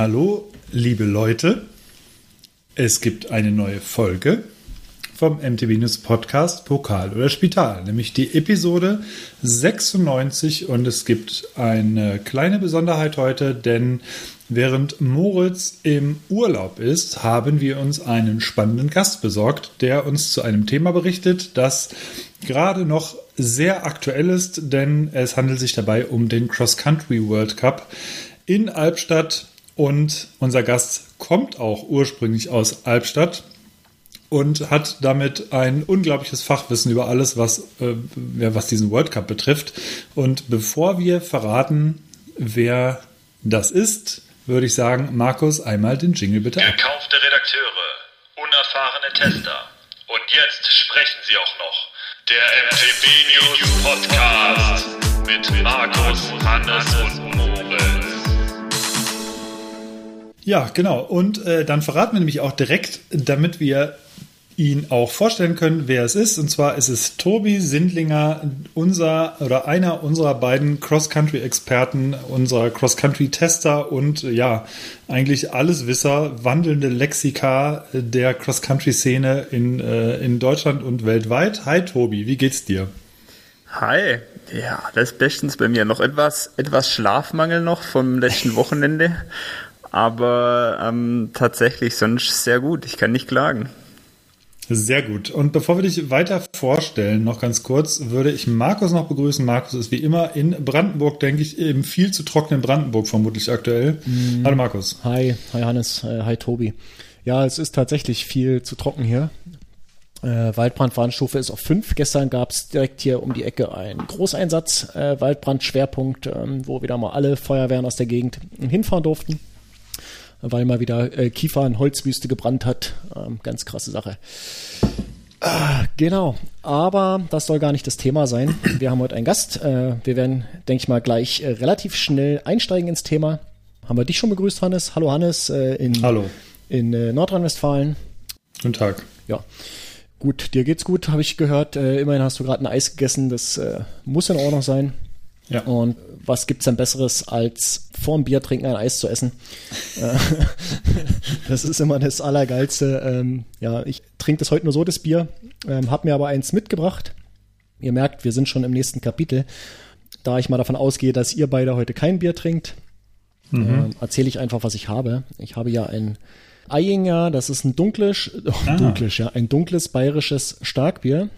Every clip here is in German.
Hallo, liebe Leute. Es gibt eine neue Folge vom MTV News Podcast Pokal oder Spital, nämlich die Episode 96 und es gibt eine kleine Besonderheit heute, denn während Moritz im Urlaub ist, haben wir uns einen spannenden Gast besorgt, der uns zu einem Thema berichtet, das gerade noch sehr aktuell ist, denn es handelt sich dabei um den Cross Country World Cup in Albstadt und unser Gast kommt auch ursprünglich aus Albstadt und hat damit ein unglaubliches Fachwissen über alles, was, äh, was diesen World Cup betrifft. Und bevor wir verraten, wer das ist, würde ich sagen, Markus, einmal den Jingle bitte ab. Gekaufte Redakteure, unerfahrene Tester. Und jetzt sprechen sie auch noch. Der MTB News Podcast mit Markus, Hannes und Ja, genau. Und äh, dann verraten wir nämlich auch direkt, damit wir ihn auch vorstellen können, wer es ist. Und zwar ist es Tobi Sindlinger, unser oder einer unserer beiden Cross-Country-Experten, unserer Cross-Country-Tester und ja, eigentlich Alleswisser, wandelnde Lexika der Cross-Country-Szene in, äh, in Deutschland und weltweit. Hi Tobi, wie geht's dir? Hi, ja, das ist bestens bei mir. Noch etwas, etwas Schlafmangel noch vom letzten Wochenende. Aber ähm, tatsächlich sonst sehr gut. Ich kann nicht klagen. Sehr gut. Und bevor wir dich weiter vorstellen, noch ganz kurz, würde ich Markus noch begrüßen. Markus ist wie immer in Brandenburg, denke ich, im viel zu trockenen Brandenburg vermutlich aktuell. Mhm. Hallo Markus. Hi, hi Hannes, äh, hi Tobi. Ja, es ist tatsächlich viel zu trocken hier. Äh, Waldbrandwarnstufe ist auf 5. Gestern gab es direkt hier um die Ecke einen Großeinsatz, äh, Waldbrandschwerpunkt, ähm, wo wieder mal alle Feuerwehren aus der Gegend hinfahren durften weil mal wieder äh, Kiefer in Holzwüste gebrannt hat. Ähm, ganz krasse Sache. Ah, genau, aber das soll gar nicht das Thema sein. Wir haben heute einen Gast. Äh, wir werden, denke ich mal, gleich äh, relativ schnell einsteigen ins Thema. Haben wir dich schon begrüßt, Hannes? Hallo, Hannes. Äh, in, Hallo. In äh, Nordrhein-Westfalen. Guten Tag. Ja. Gut, dir geht's gut, habe ich gehört. Äh, immerhin hast du gerade ein Eis gegessen. Das muss in Ordnung sein. Ja. Und was gibt's denn Besseres, als vorm Bier trinken ein Eis zu essen? Das ist immer das Allergeilste. Ähm, ja, ich trinke das heute nur so, das Bier, ähm, habe mir aber eins mitgebracht. Ihr merkt, wir sind schon im nächsten Kapitel. Da ich mal davon ausgehe, dass ihr beide heute kein Bier trinkt, mhm. ähm, erzähle ich einfach, was ich habe. Ich habe ja ein Eyinger, das ist ein dunkles, oh, ah. dunkles, ja, ein dunkles bayerisches Starkbier.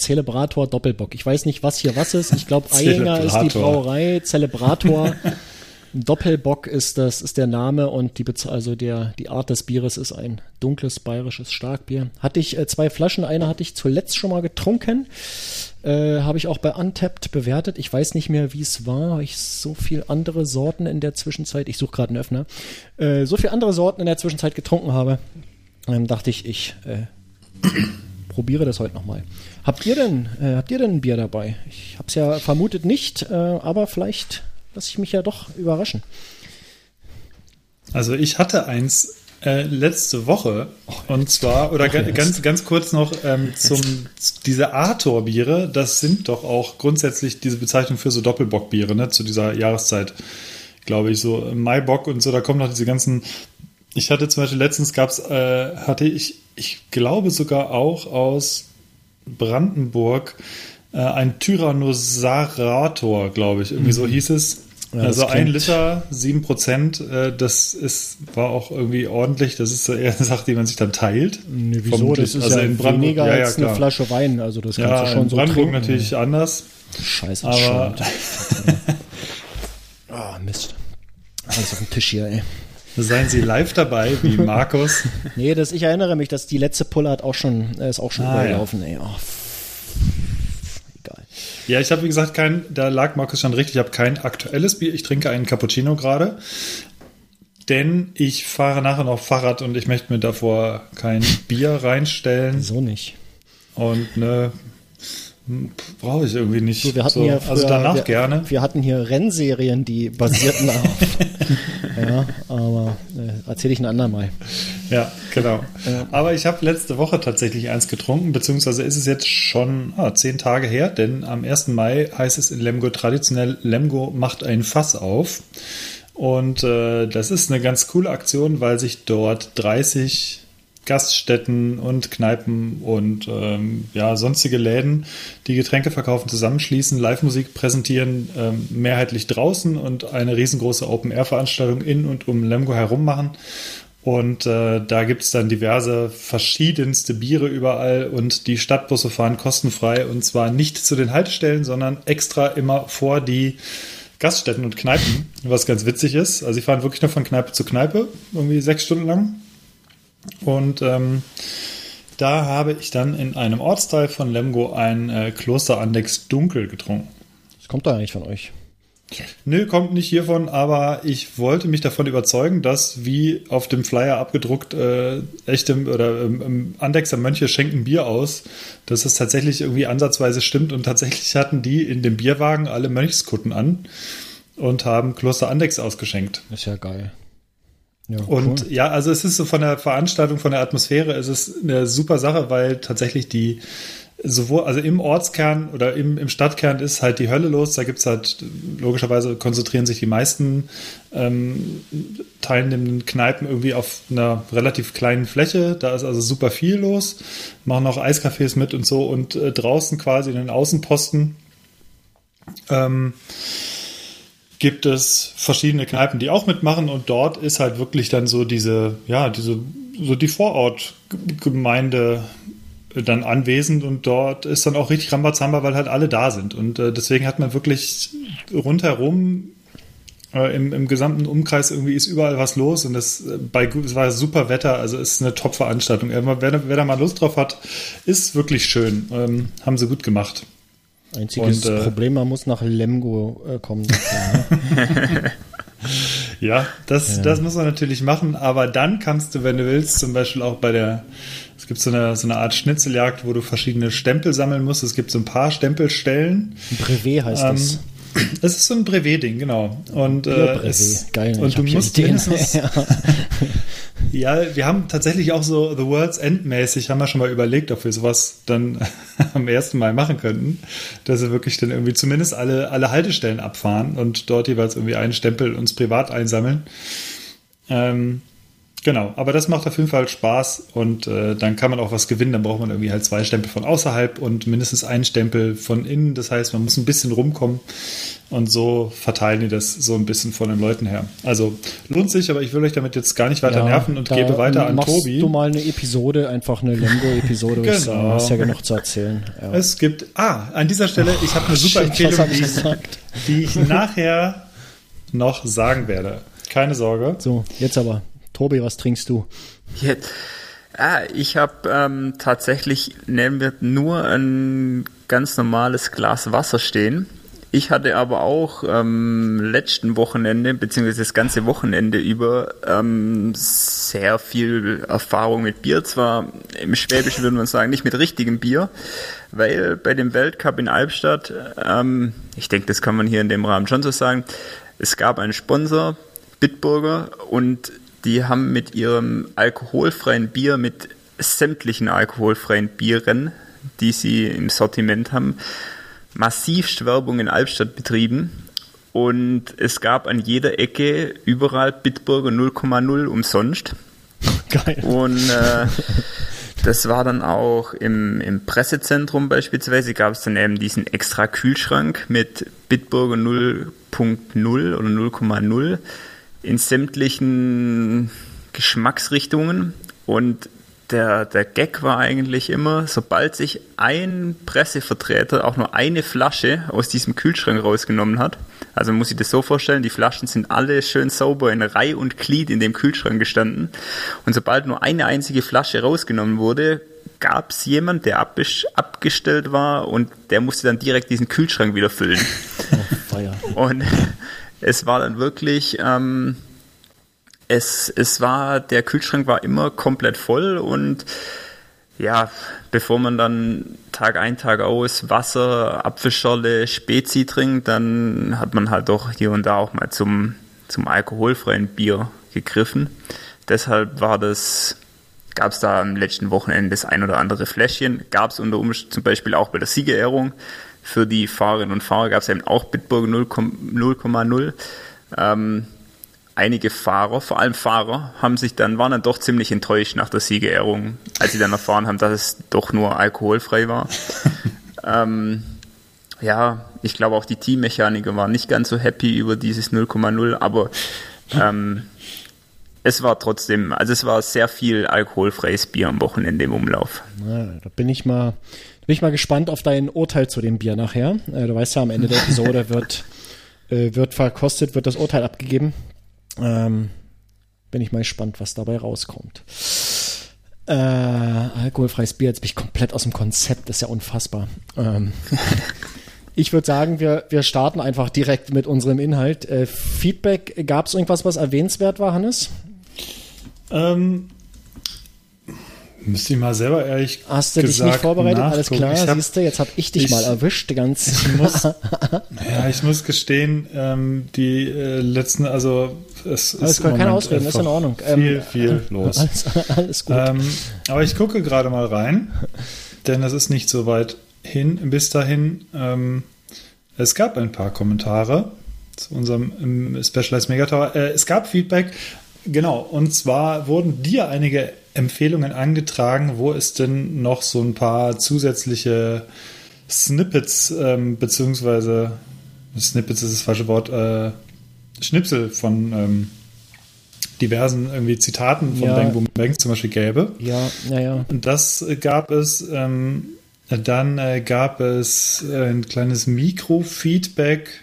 Celebrator Doppelbock. Ich weiß nicht, was hier was ist. Ich glaube, Eyinger ist die Brauerei, Celebrator. Doppelbock ist das, ist der Name und die, also der, die Art des Bieres ist ein dunkles bayerisches Starkbier. Hatte ich äh, zwei Flaschen, eine hatte ich zuletzt schon mal getrunken. Äh, Habe ich auch bei Untapped bewertet. Ich weiß nicht mehr, wie es war. Habe ich so viel andere Sorten in der Zwischenzeit, ich suche gerade einen Öffner, äh, so viel andere Sorten in der Zwischenzeit getrunken habe. Dann dachte ich, ich äh, probiere das heute nochmal. Habt ihr denn, äh, habt ihr denn ein Bier dabei? Ich habe es ja vermutet nicht, äh, aber vielleicht lasse ich mich ja doch überraschen. Also ich hatte eins äh, letzte Woche oh, und zwar oder ga, ganz ganz kurz noch ähm, zum diese Arthur-Biere. Das sind doch auch grundsätzlich diese Bezeichnung für so Doppelbock-Biere ne zu dieser Jahreszeit, glaube ich so Maibock und so. Da kommen noch diese ganzen. Ich hatte zum Beispiel letztens gab's äh, hatte ich ich glaube sogar auch aus Brandenburg äh, ein Tyrannosaurator, glaube ich. Irgendwie mhm. so hieß es. Ja, also ein Liter, sieben Prozent, äh, das ist, war auch irgendwie ordentlich. Das ist eher eine Sache, die man sich dann teilt. Nee, wieso? Vermutlich. Das ist also ja in Brandenburg, weniger ja, ja, als eine Flasche Wein. Also das kannst ja, du schon in so Brandenburg trinken. natürlich anders. Scheiße, aber Ah, oh, Mist. Alles auf dem Tisch hier, ey. Seien Sie live dabei, wie Markus. nee, das, ich erinnere mich, dass die letzte Pulle hat auch schon, ist auch schon ah, überlaufen, ey. Oh, egal. Ja, ich habe wie gesagt kein, da lag Markus schon richtig, ich habe kein aktuelles Bier, ich trinke einen Cappuccino gerade. Denn ich fahre nachher noch Fahrrad und ich möchte mir davor kein Bier reinstellen. So nicht. Und ne, brauche ich irgendwie nicht. So, wir hatten so, hier früher, also danach wir, gerne. Wir hatten hier Rennserien, die basierten auf. ja, aber äh, erzähle ich ein andermal. Ja, genau. Ja. Aber ich habe letzte Woche tatsächlich eins getrunken, beziehungsweise ist es jetzt schon ah, zehn Tage her, denn am 1. Mai heißt es in Lemgo traditionell, Lemgo macht ein Fass auf. Und äh, das ist eine ganz coole Aktion, weil sich dort 30 Gaststätten und Kneipen und ähm, ja, sonstige Läden, die Getränke verkaufen, zusammenschließen, Live-Musik präsentieren, ähm, mehrheitlich draußen und eine riesengroße Open-Air-Veranstaltung in und um Lemgo herum machen. Und äh, da gibt es dann diverse verschiedenste Biere überall und die Stadtbusse fahren kostenfrei und zwar nicht zu den Haltestellen, sondern extra immer vor die Gaststätten und Kneipen, was ganz witzig ist. Also sie fahren wirklich nur von Kneipe zu Kneipe, irgendwie sechs Stunden lang. Und ähm, da habe ich dann in einem Ortsteil von Lemgo ein äh, Klosterandex Dunkel getrunken. Das kommt doch eigentlich von euch. Nö, kommt nicht hiervon, aber ich wollte mich davon überzeugen, dass wie auf dem Flyer abgedruckt äh, echte oder ähm, Andexer Mönche schenken Bier aus, dass es tatsächlich irgendwie ansatzweise stimmt und tatsächlich hatten die in dem Bierwagen alle Mönchskutten an und haben Kloster Andex ausgeschenkt. ist ja geil. Ja, und cool. ja, also es ist so von der Veranstaltung, von der Atmosphäre, es ist eine super Sache, weil tatsächlich die sowohl, also im Ortskern oder im, im Stadtkern ist halt die Hölle los. Da gibt es halt, logischerweise konzentrieren sich die meisten ähm, teilnehmenden Kneipen irgendwie auf einer relativ kleinen Fläche. Da ist also super viel los. Machen auch Eiscafés mit und so. Und äh, draußen quasi in den Außenposten ähm, gibt es verschiedene Kneipen, die auch mitmachen. Und dort ist halt wirklich dann so diese, ja, diese, so die Vorortgemeinde dann anwesend und dort ist dann auch richtig Rambazamba, weil halt alle da sind. Und äh, deswegen hat man wirklich rundherum äh, im, im gesamten Umkreis irgendwie ist überall was los und das, äh, bei, es war super Wetter, also ist eine Top-Veranstaltung. Wer, wer, da mal Lust drauf hat, ist wirklich schön. Ähm, haben sie gut gemacht. Einziges und, äh, Problem, man muss nach Lemgo äh, kommen. ja, das, ja. das muss man natürlich machen, aber dann kannst du, wenn du willst, zum Beispiel auch bei der es gibt so eine, so eine Art Schnitzeljagd, wo du verschiedene Stempel sammeln musst. Es gibt so ein paar Stempelstellen. Brevet heißt ähm, das. Es ist so ein Brevet-Ding, genau. Und, äh, es, Geil, und du musst mindestens. ja. wir haben tatsächlich auch so The World's End mäßig, haben wir schon mal überlegt, ob wir sowas dann am ersten Mal machen könnten. Dass wir wirklich dann irgendwie zumindest alle, alle Haltestellen abfahren und dort jeweils irgendwie einen Stempel uns privat einsammeln. Ähm, Genau, aber das macht auf jeden Fall Spaß und äh, dann kann man auch was gewinnen. Dann braucht man irgendwie halt zwei Stempel von außerhalb und mindestens einen Stempel von innen. Das heißt, man muss ein bisschen rumkommen und so verteilen die das so ein bisschen von den Leuten her. Also lohnt sich, aber ich will euch damit jetzt gar nicht weiter ja, nerven und gebe weiter an Tobi. du mal eine Episode, einfach eine Lemgo-Episode. genau. Du hast ja genug zu erzählen. Ja. Es gibt, ah, an dieser Stelle, ich habe eine super Shit, Empfehlung, die ich, die ich nachher noch sagen werde. Keine Sorge. So, jetzt aber. Tobi, was trinkst du? Jetzt, ah, ich habe ähm, tatsächlich mir nur ein ganz normales Glas Wasser stehen. Ich hatte aber auch ähm, letzten Wochenende, beziehungsweise das ganze Wochenende über, ähm, sehr viel Erfahrung mit Bier. Zwar im Schwäbischen würde man sagen, nicht mit richtigem Bier, weil bei dem Weltcup in Albstadt, ähm, ich denke, das kann man hier in dem Rahmen schon so sagen, es gab einen Sponsor, Bitburger, und die haben mit ihrem alkoholfreien Bier, mit sämtlichen alkoholfreien Bieren, die sie im Sortiment haben, massivst Werbung in Albstadt betrieben. Und es gab an jeder Ecke überall Bitburger 0,0 umsonst. Geil. Und äh, das war dann auch im, im Pressezentrum beispielsweise, gab es dann eben diesen extra Kühlschrank mit Bitburger 0.0 oder 0,0 in sämtlichen Geschmacksrichtungen. Und der, der Gag war eigentlich immer, sobald sich ein Pressevertreter auch nur eine Flasche aus diesem Kühlschrank rausgenommen hat, also man muss sich das so vorstellen, die Flaschen sind alle schön sauber in Reihe und Glied in dem Kühlschrank gestanden. Und sobald nur eine einzige Flasche rausgenommen wurde, gab es jemand, der abgestellt war und der musste dann direkt diesen Kühlschrank wieder füllen. Oh, und es war dann wirklich, ähm, es, es war, der Kühlschrank war immer komplett voll und ja, bevor man dann Tag ein, Tag aus Wasser, Apfelschorle, Spezi trinkt, dann hat man halt doch hier und da auch mal zum, zum alkoholfreien Bier gegriffen. Deshalb war das, gab es da am letzten Wochenende das ein oder andere Fläschchen. Gab es unter Umständen zum Beispiel auch bei der Siegerehrung für die Fahrerinnen und Fahrer gab es eben auch Bitburg 0,0. Ähm, einige Fahrer, vor allem Fahrer, haben sich dann, waren dann doch ziemlich enttäuscht nach der Siegerehrung, als sie dann erfahren haben, dass es doch nur alkoholfrei war. ähm, ja, ich glaube auch die Teammechaniker waren nicht ganz so happy über dieses 0,0, aber ähm, es war trotzdem, also es war sehr viel alkoholfreies Bier am Wochenende im Umlauf. Na, da bin ich mal, bin ich mal gespannt auf dein Urteil zu dem Bier nachher. Äh, du weißt ja, am Ende der Episode wird, äh, wird verkostet, wird das Urteil abgegeben. Ähm, bin ich mal gespannt, was dabei rauskommt. Äh, alkoholfreies Bier, jetzt bin ich komplett aus dem Konzept, das ist ja unfassbar. Ähm, ich würde sagen, wir, wir starten einfach direkt mit unserem Inhalt. Äh, Feedback, gab es irgendwas, was erwähnenswert war, Hannes? Ähm, Müsste ich mal selber ehrlich Hast du dich nicht vorbereitet? Alles klar, hab, siehst du, jetzt habe ich dich ich, mal erwischt. Ganz ich muss, ja, ich muss gestehen, ähm, die äh, letzten, also es alles ist keine Ausreden, ist in Ordnung. Viel, ähm, viel los. Alles, alles gut. Ähm, aber ich gucke gerade mal rein, denn es ist nicht so weit hin, bis dahin. Ähm, es gab ein paar Kommentare zu unserem ähm, Specialized Megatower. Äh, es gab Feedback, genau, und zwar wurden dir einige Empfehlungen angetragen, wo es denn noch so ein paar zusätzliche Snippets, ähm, beziehungsweise Snippets ist das falsche Wort, äh, Schnipsel von ähm, diversen irgendwie Zitaten von ja. Bang Boom Bang zum Beispiel gäbe. Ja, ja, ja. Und das gab es, ähm, dann äh, gab es äh, ein kleines Mikrofeedback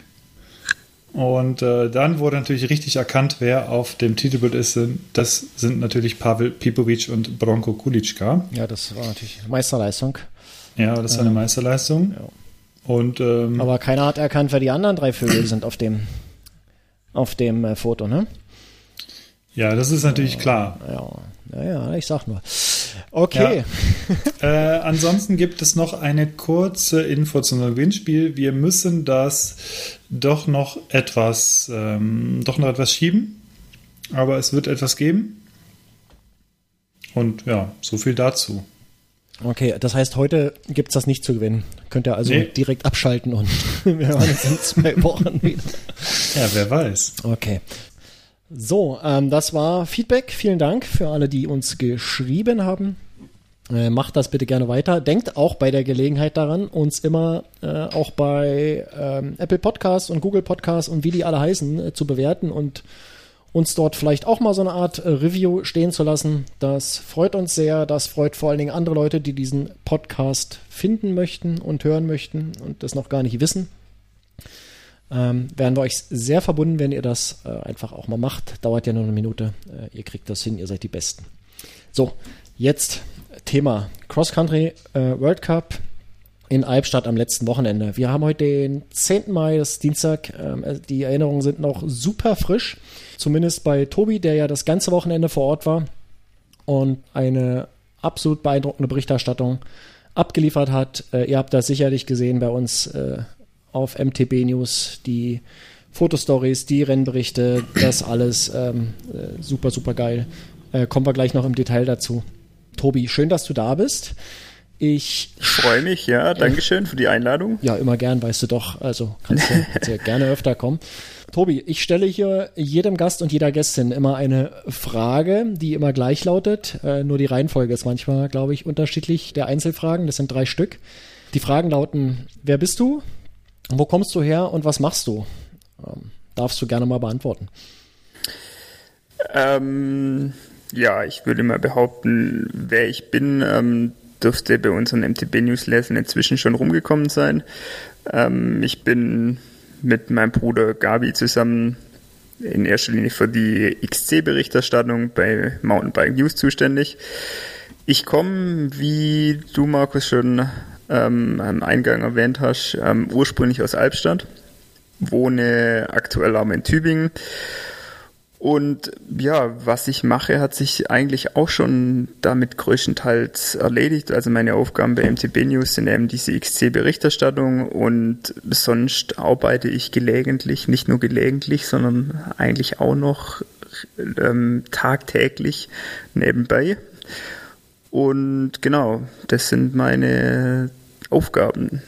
und äh, dann wurde natürlich richtig erkannt, wer auf dem Titelbild ist. Das sind natürlich Pavel Pipovic und Bronko Kulitschka. Ja, das war natürlich Meisterleistung. Ja, das war eine ähm, Meisterleistung. Ja. Und, ähm, Aber keiner hat erkannt, wer die anderen drei Vögel sind auf dem, auf dem äh, Foto, ne? Ja, das ist natürlich klar. Ja, ja, ich sag nur. Okay. Ja. äh, ansonsten gibt es noch eine kurze Info zum Gewinnspiel. Wir müssen das doch noch etwas, ähm, doch noch etwas schieben, aber es wird etwas geben. Und ja, so viel dazu. Okay, das heißt, heute gibt es das nicht zu gewinnen. Könnt ihr also nee. direkt abschalten und wir hören uns in zwei Wochen wieder. Ja, wer weiß. Okay. So, ähm, das war Feedback. Vielen Dank für alle, die uns geschrieben haben. Äh, macht das bitte gerne weiter. Denkt auch bei der Gelegenheit daran, uns immer äh, auch bei ähm, Apple Podcasts und Google Podcasts und wie die alle heißen, äh, zu bewerten und uns dort vielleicht auch mal so eine Art äh, Review stehen zu lassen. Das freut uns sehr. Das freut vor allen Dingen andere Leute, die diesen Podcast finden möchten und hören möchten und das noch gar nicht wissen. Ähm, wären wir euch sehr verbunden, wenn ihr das äh, einfach auch mal macht. Dauert ja nur eine Minute. Äh, ihr kriegt das hin, ihr seid die Besten. So, jetzt Thema Cross Country äh, World Cup in Albstadt am letzten Wochenende. Wir haben heute den 10. Mai, das ist Dienstag. Ähm, äh, die Erinnerungen sind noch super frisch. Zumindest bei Tobi, der ja das ganze Wochenende vor Ort war und eine absolut beeindruckende Berichterstattung abgeliefert hat. Äh, ihr habt das sicherlich gesehen bei uns äh, auf MTB News, die Fotostories, die Rennberichte, das alles ähm, äh, super, super geil. Äh, kommen wir gleich noch im Detail dazu. Tobi, schön, dass du da bist. Ich freue mich, ja. Dankeschön äh, für die Einladung. Ja, immer gern, weißt du doch. Also kannst du, kannst du gerne öfter kommen. Tobi, ich stelle hier jedem Gast und jeder Gästin immer eine Frage, die immer gleich lautet. Äh, nur die Reihenfolge ist manchmal, glaube ich, unterschiedlich der Einzelfragen. Das sind drei Stück. Die Fragen lauten: Wer bist du? Wo kommst du her und was machst du? Ähm, darfst du gerne mal beantworten. Ähm, ja, ich würde mal behaupten, wer ich bin, ähm, dürfte bei unseren MTB-Newslettern inzwischen schon rumgekommen sein. Ähm, ich bin mit meinem Bruder Gabi zusammen in erster Linie für die XC-Berichterstattung bei Mountainbike News zuständig. Ich komme, wie du, Markus, schon ähm, am Eingang erwähnt hast, ähm, ursprünglich aus Albstadt, wohne aktuell aber in Tübingen. Und ja, was ich mache, hat sich eigentlich auch schon damit größtenteils erledigt. Also meine Aufgaben bei MTB News sind eben diese XC-Berichterstattung und sonst arbeite ich gelegentlich, nicht nur gelegentlich, sondern eigentlich auch noch ähm, tagtäglich nebenbei. Und genau, das sind meine Aufgaben.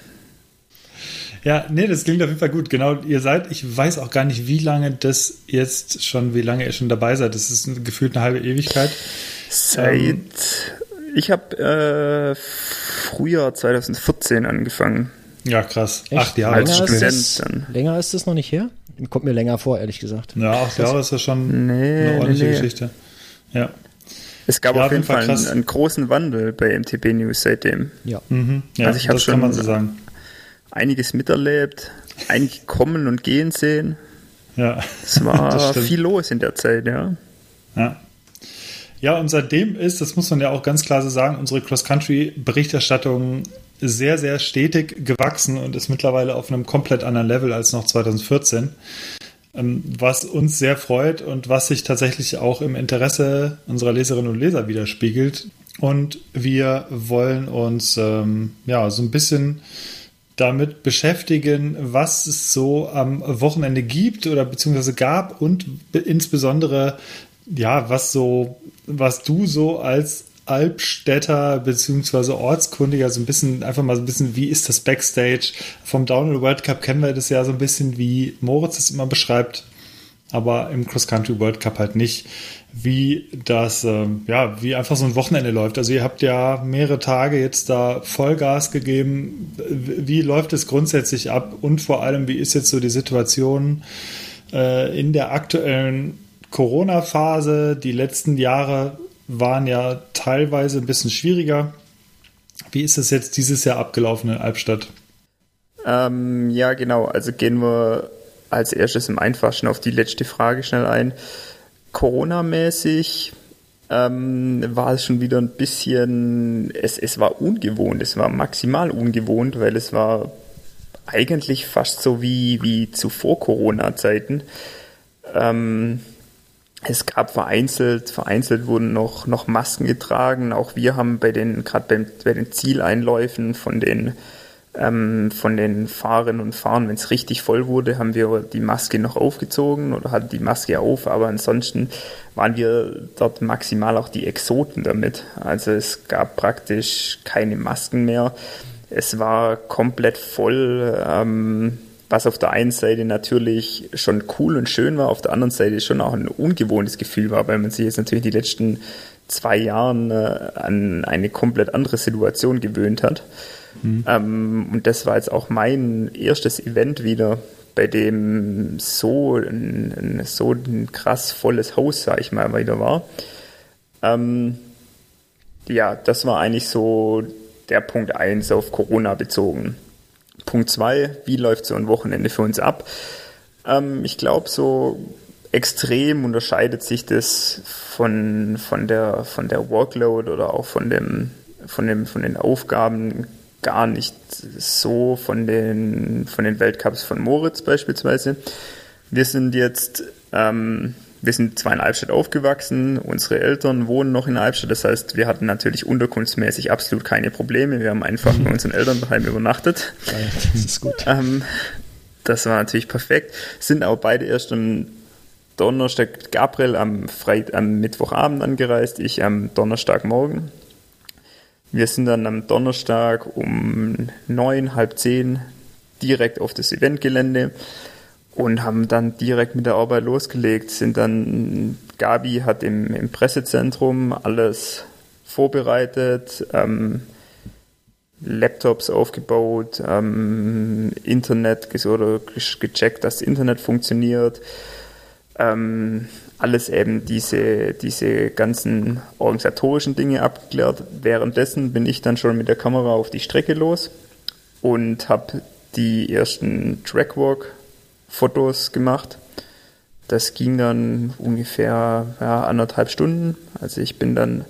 Ja, nee, das klingt auf jeden Fall gut. Genau, ihr seid, ich weiß auch gar nicht, wie lange das jetzt schon, wie lange ihr schon dabei seid. Das ist gefühlt eine halbe Ewigkeit. Seit, ähm, ich habe äh, Frühjahr 2014 angefangen. Ja, krass. Echt? Acht Jahre. Als Student ist dann. Länger ist es noch nicht her? Kommt mir länger vor, ehrlich gesagt. Ja, acht Jahre ist ja schon nee, eine ordentliche nee, nee. Geschichte. Ja. Es gab ja, auf jeden Fall, Fall einen, einen, großen Wandel bei MTB News seitdem. Ja, mhm. ja also ich das schon kann man so sagen. Einiges miterlebt, einige kommen und gehen sehen. Ja. Es war viel los in der Zeit, ja. Ja. Ja, und seitdem ist, das muss man ja auch ganz klar so sagen, unsere Cross-Country-Berichterstattung sehr, sehr stetig gewachsen und ist mittlerweile auf einem komplett anderen Level als noch 2014. Ähm, was uns sehr freut und was sich tatsächlich auch im Interesse unserer Leserinnen und Leser widerspiegelt. Und wir wollen uns ähm, ja so ein bisschen damit beschäftigen, was es so am Wochenende gibt oder beziehungsweise gab und insbesondere ja, was so, was du so als Albstädter beziehungsweise Ortskundiger so ein bisschen, einfach mal so ein bisschen, wie ist das Backstage? Vom Downhill World Cup kennen wir das ja so ein bisschen, wie Moritz es immer beschreibt, aber im Cross Country World Cup halt nicht, wie das, äh, ja, wie einfach so ein Wochenende läuft. Also ihr habt ja mehrere Tage jetzt da Vollgas gegeben. Wie läuft es grundsätzlich ab und vor allem, wie ist jetzt so die Situation äh, in der aktuellen Corona-Phase? Die letzten Jahre waren ja teilweise ein bisschen schwieriger. Wie ist es jetzt dieses Jahr abgelaufen in Albstadt? Ähm, ja, genau. Also gehen wir als erstes im Einfachsten auf die letzte Frage schnell ein. Corona-mäßig ähm, war es schon wieder ein bisschen, es, es war ungewohnt, es war maximal ungewohnt, weil es war eigentlich fast so wie, wie zuvor Corona-Zeiten. Ähm, es gab vereinzelt, vereinzelt wurden noch, noch Masken getragen. Auch wir haben bei den, gerade bei den Zieleinläufen von den, ähm, von den Fahrerinnen und Fahrern, wenn es richtig voll wurde, haben wir die Maske noch aufgezogen oder hatten die Maske auf, aber ansonsten waren wir dort maximal auch die Exoten damit. Also es gab praktisch keine Masken mehr. Es war komplett voll. Ähm, was auf der einen Seite natürlich schon cool und schön war, auf der anderen Seite schon auch ein ungewohntes Gefühl war, weil man sich jetzt natürlich die letzten zwei Jahren äh, an eine komplett andere Situation gewöhnt hat. Mhm. Ähm, und das war jetzt auch mein erstes Event wieder, bei dem so ein, ein so ein krass volles Haus, sag ich mal, wieder war. Ähm, ja, das war eigentlich so der Punkt eins auf Corona bezogen. Punkt zwei, wie läuft so ein Wochenende für uns ab? Ähm, ich glaube, so extrem unterscheidet sich das von, von, der, von der Workload oder auch von, dem, von, dem, von den Aufgaben gar nicht so von den, von den Weltcups von Moritz beispielsweise. Wir sind jetzt ähm, wir sind zwar in Albstadt aufgewachsen, unsere Eltern wohnen noch in Albstadt, das heißt, wir hatten natürlich unterkunftsmäßig absolut keine Probleme. Wir haben einfach bei unseren Eltern daheim übernachtet. Das ist gut. Ähm, das war natürlich perfekt. Sind aber beide erst am Donnerstag, Gabriel am, Freit am Mittwochabend angereist, ich am Donnerstagmorgen. Wir sind dann am Donnerstag um neun, halb zehn direkt auf das Eventgelände und haben dann direkt mit der Arbeit losgelegt, sind dann, Gabi hat im, im Pressezentrum alles vorbereitet, ähm, Laptops aufgebaut, ähm, Internet oder gecheckt, dass das Internet funktioniert, ähm, alles eben diese, diese ganzen organisatorischen Dinge abgeklärt. Währenddessen bin ich dann schon mit der Kamera auf die Strecke los und habe die ersten Trackwalk Fotos gemacht. Das ging dann ungefähr ja, anderthalb Stunden. Also ich bin dann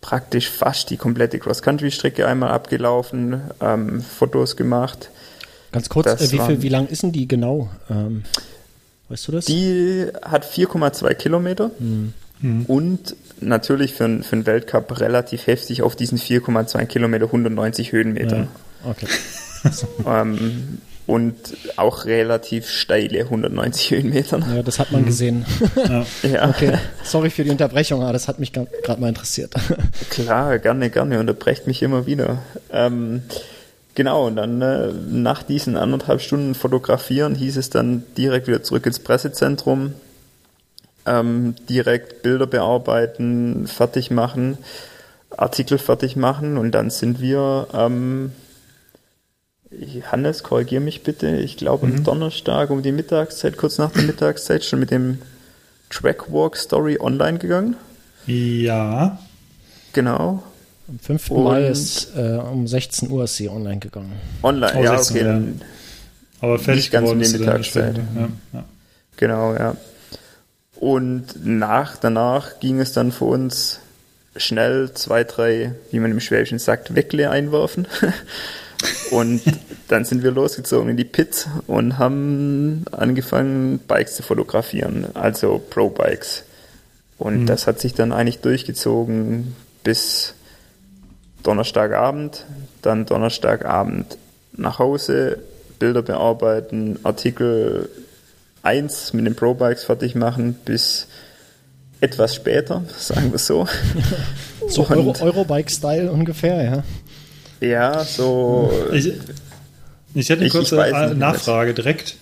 praktisch fast die komplette Cross-Country-Strecke einmal abgelaufen, ähm, Fotos gemacht. Ganz kurz, äh, wie, viel, wie lang ist denn die genau? Ähm, weißt du das? Die hat 4,2 Kilometer hm. hm. und natürlich für, für einen Weltcup relativ heftig auf diesen 4,2 Kilometer 190 Höhenmetern. Ja, okay. ähm, und auch relativ steile 190 Höhenmetern. Ja, das hat man mhm. gesehen. ja. ja. Okay, sorry für die Unterbrechung, aber das hat mich gerade mal interessiert. Klar, gerne, gerne, unterbrecht mich immer wieder. Ähm, Genau, und dann äh, nach diesen anderthalb Stunden Fotografieren hieß es dann direkt wieder zurück ins Pressezentrum, ähm, direkt Bilder bearbeiten, fertig machen, Artikel fertig machen und dann sind wir ähm, Hannes, korrigier mich bitte, ich glaube mhm. am Donnerstag um die Mittagszeit, kurz nach der Mittagszeit, schon mit dem Trackwalk Story online gegangen. Ja. Genau. Am 5. Und Mai ist äh, um 16 Uhr ist sie online gegangen. Online, oh, ja, okay. Ja. Aber fertig nicht ganz um die Mittagszeit. Ja, ja. Genau, ja. Und nach, danach ging es dann für uns schnell zwei, drei, wie man im Schwäbischen sagt, Weckle einwerfen. und dann sind wir losgezogen in die Pit und haben angefangen, Bikes zu fotografieren, also Pro-Bikes. Und mhm. das hat sich dann eigentlich durchgezogen bis Donnerstagabend, dann Donnerstagabend nach Hause, Bilder bearbeiten, Artikel 1 mit den Pro-Bikes fertig machen bis etwas später, sagen wir so. so Euro, Eurobike-Style ungefähr, ja. Ja, so. Ich, ich hätte eine kurze ich Nachfrage direkt.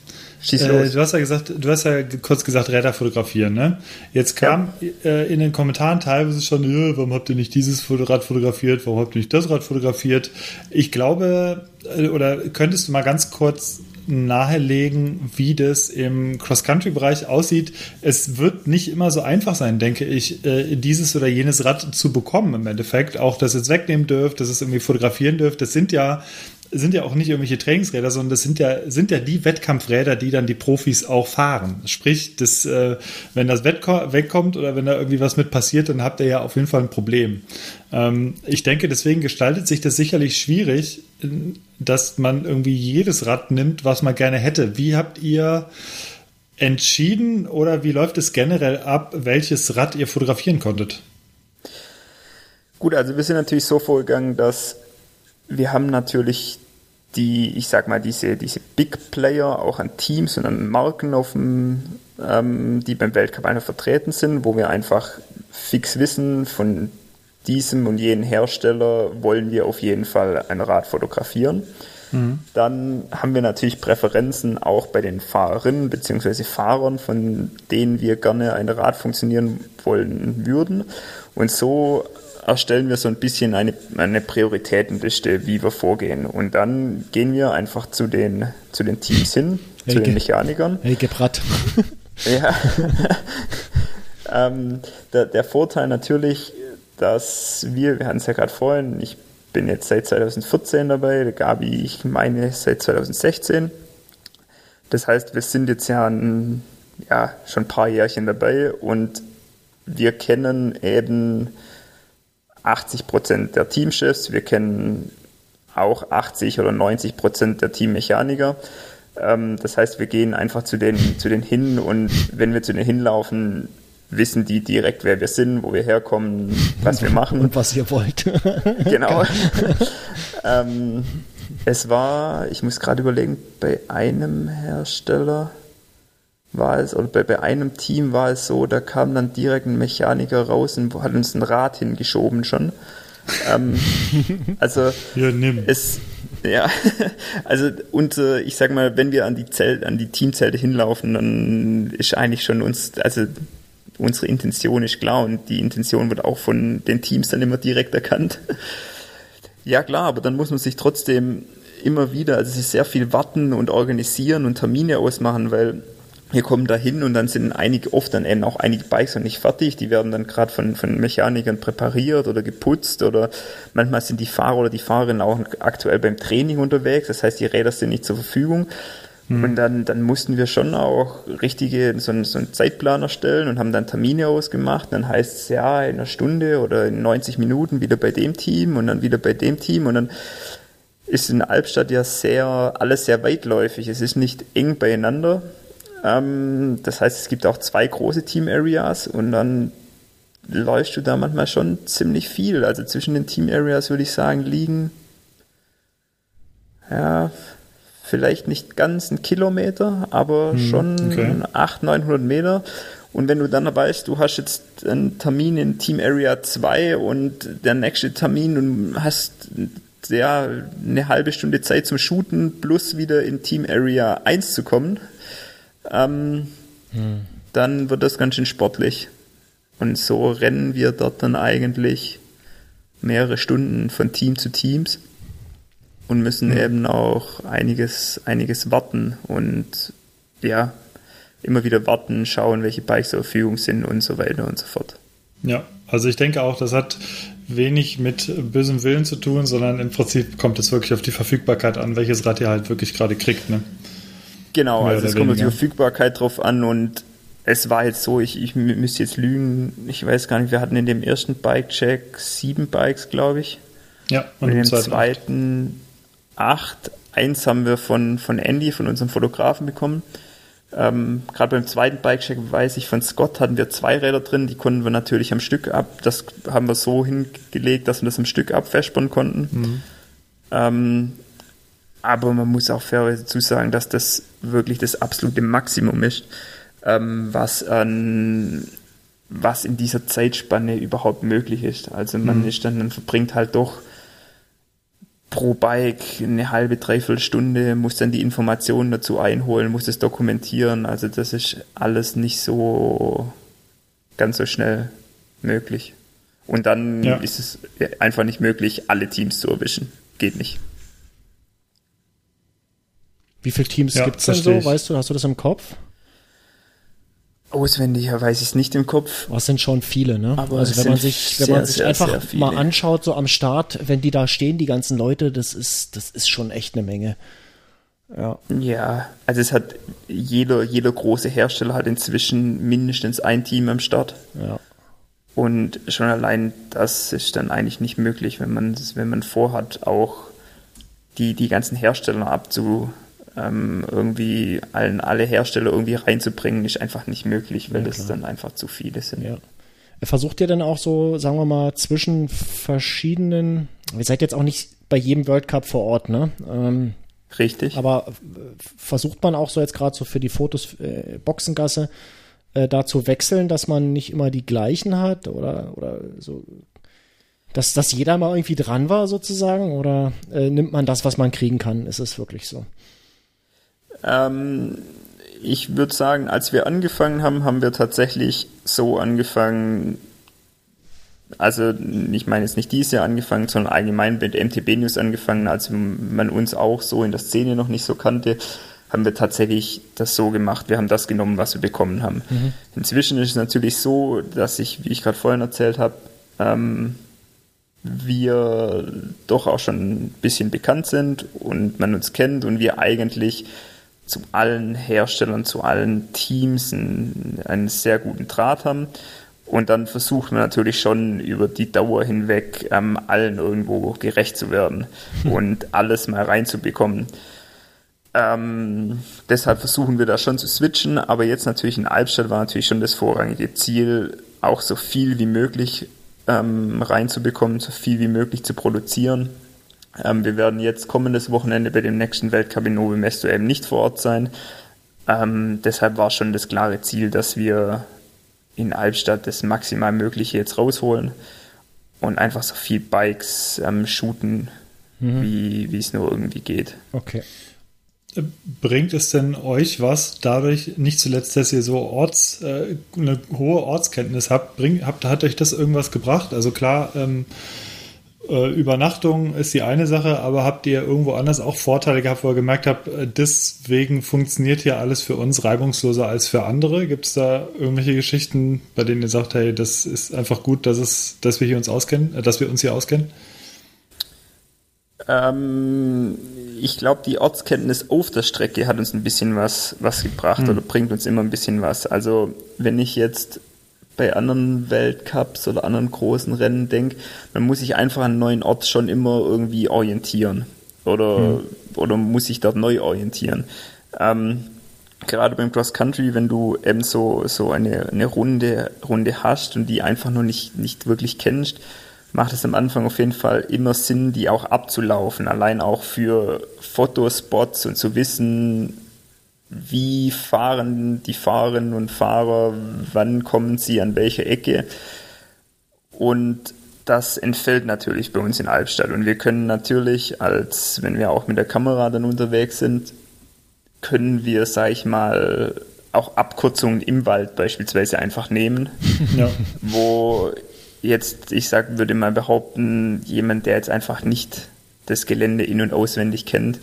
Äh, du hast ja gesagt, du hast ja kurz gesagt, Räder fotografieren, ne? Jetzt kam ja. äh, in den Kommentaren teilweise schon, warum habt ihr nicht dieses Rad fotografiert, warum habt ihr nicht das Rad fotografiert? Ich glaube, äh, oder könntest du mal ganz kurz nahelegen, wie das im Cross-Country-Bereich aussieht. Es wird nicht immer so einfach sein, denke ich, äh, dieses oder jenes Rad zu bekommen im Endeffekt. Auch, dass es wegnehmen dürft, dass es irgendwie fotografieren dürft. Das sind ja sind ja auch nicht irgendwelche Trainingsräder, sondern das sind ja, sind ja die Wettkampfräder, die dann die Profis auch fahren. Sprich, das, äh, wenn das wegkommt oder wenn da irgendwie was mit passiert, dann habt ihr ja auf jeden Fall ein Problem. Ähm, ich denke, deswegen gestaltet sich das sicherlich schwierig, dass man irgendwie jedes Rad nimmt, was man gerne hätte. Wie habt ihr entschieden oder wie läuft es generell ab, welches Rad ihr fotografieren konntet? Gut, also wir sind natürlich so vorgegangen, dass wir haben natürlich die, ich sag mal, diese, diese Big Player auch an Teams und an Marken auf dem, ähm, die beim Weltcup einfach vertreten sind, wo wir einfach fix wissen, von diesem und jenen Hersteller wollen wir auf jeden Fall ein Rad fotografieren. Mhm. Dann haben wir natürlich Präferenzen auch bei den Fahrerinnen bzw. Fahrern, von denen wir gerne ein Rad funktionieren wollen würden. Und so erstellen wir so ein bisschen eine, eine Prioritätenliste, wie wir vorgehen. Und dann gehen wir einfach zu den, zu den Teams hin, hey, zu den Mechanikern. Hey, Gebrat. ja. ähm, der, der Vorteil natürlich dass wir, wir hatten es ja gerade vorhin, ich bin jetzt seit 2014 dabei, der Gabi, ich meine, seit 2016. Das heißt, wir sind jetzt ja, ein, ja schon ein paar Jährchen dabei und wir kennen eben 80 Prozent der Teamchefs, wir kennen auch 80 oder 90 Prozent der Teammechaniker. Ähm, das heißt, wir gehen einfach zu denen, zu denen hin und wenn wir zu denen hinlaufen, wissen die direkt, wer wir sind, wo wir herkommen, was wir machen. Und was ihr wollt. genau. ähm, es war, ich muss gerade überlegen, bei einem Hersteller war es, oder bei, bei einem Team war es so, da kam dann direkt ein Mechaniker raus und hat uns ein Rad hingeschoben schon. ähm, also ja, nimm. es ja, also und äh, ich sag mal, wenn wir an die Zelt, an die Teamzelte hinlaufen, dann ist eigentlich schon uns, also unsere Intention ist klar und die Intention wird auch von den Teams dann immer direkt erkannt. Ja klar, aber dann muss man sich trotzdem immer wieder, also es ist sehr viel warten und organisieren und Termine ausmachen, weil wir kommen da hin und dann sind einige, oft dann eben auch einige Bikes noch nicht fertig, die werden dann gerade von, von Mechanikern präpariert oder geputzt oder manchmal sind die Fahrer oder die Fahrerinnen auch aktuell beim Training unterwegs, das heißt die Räder sind nicht zur Verfügung Mhm. Und dann, dann mussten wir schon auch richtige, so, einen, so einen Zeitplan erstellen und haben dann Termine ausgemacht. Dann heißt es ja in einer Stunde oder in 90 Minuten wieder bei dem Team und dann wieder bei dem Team und dann ist in Albstadt ja sehr, alles sehr weitläufig. Es ist nicht eng beieinander. Ähm, das heißt, es gibt auch zwei große Team-Areas und dann läufst du da manchmal schon ziemlich viel. Also zwischen den Team-Areas würde ich sagen, liegen ja, vielleicht nicht ganz ein Kilometer, aber hm, schon okay. 800, 900 Meter. Und wenn du dann weißt, du hast jetzt einen Termin in Team Area 2 und der nächste Termin und hast ja, eine halbe Stunde Zeit zum Shooten plus wieder in Team Area 1 zu kommen, ähm, hm. dann wird das ganz schön sportlich. Und so rennen wir dort dann eigentlich mehrere Stunden von Team zu Teams und müssen mhm. eben auch einiges, einiges warten und ja, immer wieder warten, schauen, welche Bikes zur Verfügung sind und so weiter und so fort. Ja, also ich denke auch, das hat wenig mit bösem Willen zu tun, sondern im Prinzip kommt es wirklich auf die Verfügbarkeit an, welches Rad ihr halt wirklich gerade kriegt. Ne? Genau, Mehr also es kommt auf die Verfügbarkeit drauf an und es war jetzt so, ich, ich müsste jetzt lügen, ich weiß gar nicht, wir hatten in dem ersten Bike-Check sieben Bikes, glaube ich. Ja, und, und im zweiten, zweiten acht. Eins haben wir von, von Andy, von unserem Fotografen bekommen. Ähm, Gerade beim zweiten Bike-Check weiß ich, von Scott hatten wir zwei Räder drin, die konnten wir natürlich am Stück ab. Das haben wir so hingelegt, dass wir das am Stück abfespern konnten. Mhm. Ähm, aber man muss auch fairerweise dazu sagen, dass das wirklich das absolute Maximum ist ähm, was an was in dieser Zeitspanne überhaupt möglich ist. Also man mhm. ist dann, man verbringt halt doch pro Bike eine halbe, dreiviertel Stunde, muss dann die Informationen dazu einholen, muss es dokumentieren. Also das ist alles nicht so ganz so schnell möglich. Und dann ja. ist es einfach nicht möglich, alle Teams zu erwischen. Geht nicht. Wie viele Teams ja, gibt es denn so? Weißt du, hast du das im Kopf? Auswendig weiß ich es nicht im Kopf. Das sind schon viele, ne? Aber also wenn man sich, wenn sehr, man sich sehr, einfach sehr mal anschaut, so am Start, wenn die da stehen, die ganzen Leute, das ist, das ist schon echt eine Menge. Ja. ja, also es hat jeder, jeder große Hersteller hat inzwischen mindestens ein Team am Start. Ja. Und schon allein das ist dann eigentlich nicht möglich, wenn man, wenn man vorhat, auch die, die ganzen Hersteller abzu, ähm, irgendwie allen, alle Hersteller irgendwie reinzubringen, ist einfach nicht möglich, weil ja, das dann einfach zu viele sind. Ja. Versucht ihr denn auch so, sagen wir mal, zwischen verschiedenen, ihr seid jetzt auch nicht bei jedem World Cup vor Ort, ne? Ähm, Richtig. Aber versucht man auch so jetzt gerade so für die Fotos äh, Boxengasse äh, da zu wechseln, dass man nicht immer die gleichen hat oder, oder so, dass, dass jeder mal irgendwie dran war sozusagen oder äh, nimmt man das, was man kriegen kann? Ist es wirklich so? Ähm, ich würde sagen, als wir angefangen haben, haben wir tatsächlich so angefangen, also ich meine jetzt nicht dieses Jahr angefangen, sondern allgemein mit MTB News angefangen, als man uns auch so in der Szene noch nicht so kannte, haben wir tatsächlich das so gemacht. Wir haben das genommen, was wir bekommen haben. Mhm. Inzwischen ist es natürlich so, dass ich, wie ich gerade vorhin erzählt habe, ähm, wir doch auch schon ein bisschen bekannt sind und man uns kennt und wir eigentlich zu allen Herstellern, zu allen Teams einen, einen sehr guten Draht haben. Und dann versucht man natürlich schon über die Dauer hinweg ähm, allen irgendwo gerecht zu werden und alles mal reinzubekommen. Ähm, deshalb versuchen wir da schon zu switchen, aber jetzt natürlich in Albstadt war natürlich schon das vorrangige Ziel, auch so viel wie möglich ähm, reinzubekommen, so viel wie möglich zu produzieren ähm, wir werden jetzt kommendes Wochenende bei dem nächsten Weltcup in Novo Mesto eben nicht vor Ort sein. Ähm, deshalb war schon das klare Ziel, dass wir in Albstadt das maximal Mögliche jetzt rausholen und einfach so viel Bikes ähm, shooten, mhm. wie, wie es nur irgendwie geht. Okay. Bringt es denn euch was dadurch, nicht zuletzt, dass ihr so Orts, äh, eine hohe Ortskenntnis habt, bringt, habt, hat euch das irgendwas gebracht? Also klar, ähm, äh, Übernachtung ist die eine Sache, aber habt ihr irgendwo anders auch Vorteile gehabt, wo ihr gemerkt habt, äh, deswegen funktioniert hier alles für uns reibungsloser als für andere? Gibt es da irgendwelche Geschichten, bei denen ihr sagt, hey, das ist einfach gut, dass, es, dass wir hier uns auskennen, äh, dass wir uns hier auskennen? Ähm, ich glaube, die Ortskenntnis auf der Strecke hat uns ein bisschen was, was gebracht hm. oder bringt uns immer ein bisschen was. Also wenn ich jetzt bei anderen Weltcups oder anderen großen Rennen denke, man muss sich einfach an einen neuen Ort schon immer irgendwie orientieren oder, hm. oder muss sich dort neu orientieren. Ähm, gerade beim Cross Country, wenn du eben so, so eine, eine Runde, Runde hast und die einfach nur nicht, nicht wirklich kennst, macht es am Anfang auf jeden Fall immer Sinn, die auch abzulaufen. Allein auch für Fotospots und zu wissen, wie fahren die Fahrerinnen und Fahrer, wann kommen sie an welche Ecke. Und das entfällt natürlich bei uns in Albstadt. Und wir können natürlich, als wenn wir auch mit der Kamera dann unterwegs sind, können wir, sag ich mal, auch Abkürzungen im Wald beispielsweise einfach nehmen, ja. wo jetzt, ich sag, würde mal behaupten, jemand, der jetzt einfach nicht das Gelände in- und auswendig kennt,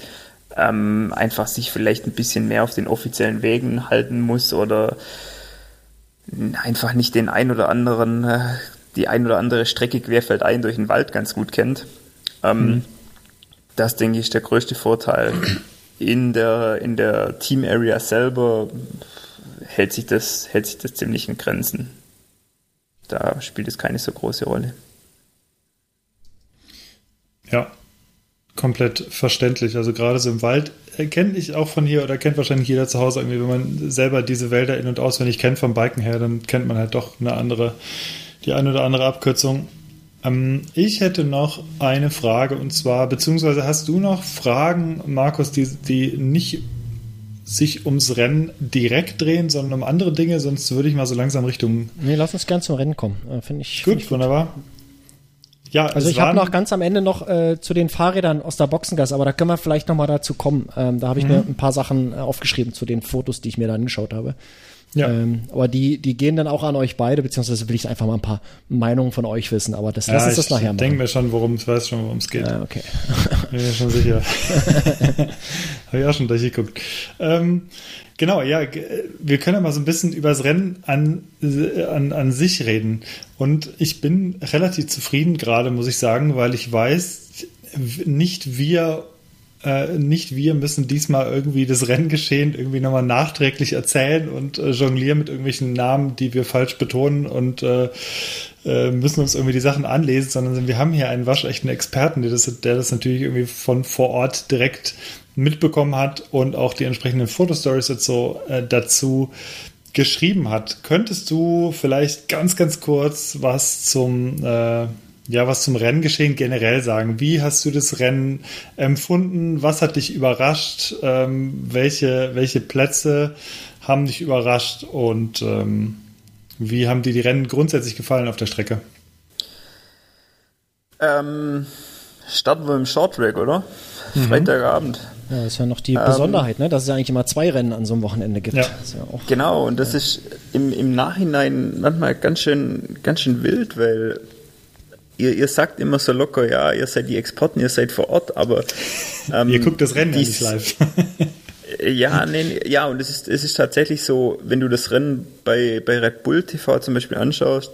ähm, einfach sich vielleicht ein bisschen mehr auf den offiziellen Wegen halten muss oder einfach nicht den ein oder anderen äh, die ein oder andere Strecke querfeldein durch den Wald ganz gut kennt. Ähm, mhm. Das, denke ich, ist der größte Vorteil. In der, in der Team Area selber hält sich, das, hält sich das ziemlich in Grenzen. Da spielt es keine so große Rolle. Ja, komplett verständlich. Also gerade so im Wald kenne ich auch von hier oder kennt wahrscheinlich jeder zu Hause irgendwie, wenn man selber diese Wälder in- und auswendig kennt vom Biken her, dann kennt man halt doch eine andere die eine oder andere Abkürzung. Ähm, ich hätte noch eine Frage und zwar, beziehungsweise hast du noch Fragen, Markus, die, die nicht sich ums Rennen direkt drehen, sondern um andere Dinge, sonst würde ich mal so langsam Richtung. Nee, lass uns gern zum Rennen kommen. Äh, Finde ich. Gut, find ich wunderbar. Ja, also ich habe noch ganz am Ende noch äh, zu den Fahrrädern aus der Boxengasse, aber da können wir vielleicht noch mal dazu kommen. Ähm, da habe ich mhm. mir ein paar Sachen äh, aufgeschrieben zu den Fotos, die ich mir da angeschaut habe. Ja. Ähm, aber die, die gehen dann auch an euch beide, beziehungsweise will ich einfach mal ein paar Meinungen von euch wissen, aber das ja, lass uns das nachher machen. Ich denke mir schon, worum es weiß schon, worum es geht. Ja, okay. Bin mir schon sicher. Habe ich auch schon durchgeguckt. Ähm, genau, ja, wir können ja mal so ein bisschen über das Rennen an, an, an sich reden. Und ich bin relativ zufrieden gerade, muss ich sagen, weil ich weiß, nicht wir äh, nicht wir müssen diesmal irgendwie das Renngeschehen irgendwie nochmal nachträglich erzählen und äh, jonglieren mit irgendwelchen Namen, die wir falsch betonen und äh, äh, müssen uns irgendwie die Sachen anlesen, sondern wir haben hier einen waschechten Experten, der das, der das natürlich irgendwie von vor Ort direkt mitbekommen hat und auch die entsprechenden Fotostories so äh, dazu geschrieben hat. Könntest du vielleicht ganz, ganz kurz was zum äh, ja, was zum Renngeschehen generell sagen. Wie hast du das Rennen empfunden? Was hat dich überrascht? Ähm, welche, welche Plätze haben dich überrascht? Und ähm, wie haben dir die Rennen grundsätzlich gefallen auf der Strecke? Ähm, starten wir im Shorttrack, oder? Mhm. Freitagabend. Ja, das ist ja noch die ähm, Besonderheit, ne? dass es ja eigentlich immer zwei Rennen an so einem Wochenende gibt. Ja. Ja genau, und das ja. ist im, im Nachhinein manchmal ganz schön, ganz schön wild, weil ihr, ihr sagt immer so locker, ja, ihr seid die Exporten, ihr seid vor Ort, aber ähm, ihr guckt das Rennen dies, ja nicht live. ja, nee, ja, und es ist, es ist tatsächlich so, wenn du das Rennen bei, bei Red Bull TV zum Beispiel anschaust,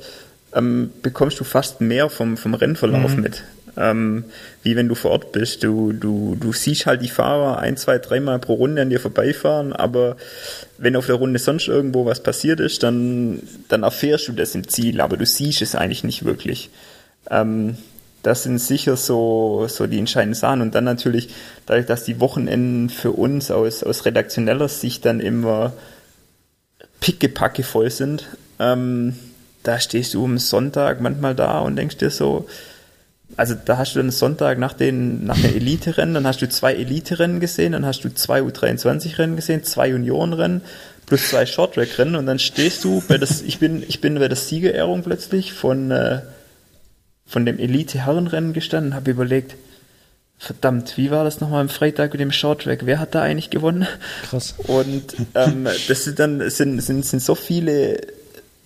ähm, bekommst du fast mehr vom, vom Rennverlauf mhm. mit. Ähm, wie wenn du vor Ort bist. Du, du, du siehst halt die Fahrer ein, zwei, dreimal pro Runde an dir vorbeifahren, aber wenn auf der Runde sonst irgendwo was passiert ist, dann, dann erfährst du das im Ziel, aber du siehst es eigentlich nicht wirklich. Ähm, das sind sicher so, so die entscheidenden Sachen. Und dann natürlich, dadurch, dass die Wochenenden für uns aus, aus redaktioneller Sicht dann immer pickepacke voll sind, ähm, da stehst du am Sonntag manchmal da und denkst dir so, also da hast du dann Sonntag nach den, nach den Elite-Rennen, dann hast du zwei Elite-Rennen gesehen, dann hast du zwei U23-Rennen gesehen, zwei Juniorenrennen plus zwei Short-Track-Rennen und dann stehst du bei das, ich bin, ich bin bei der Siegerehrung plötzlich von, äh, von dem Elite-Herrenrennen gestanden, habe überlegt, verdammt, wie war das nochmal am Freitag mit dem Shorttrack? Wer hat da eigentlich gewonnen? Krass. Und ähm, das sind dann sind, sind, sind so viele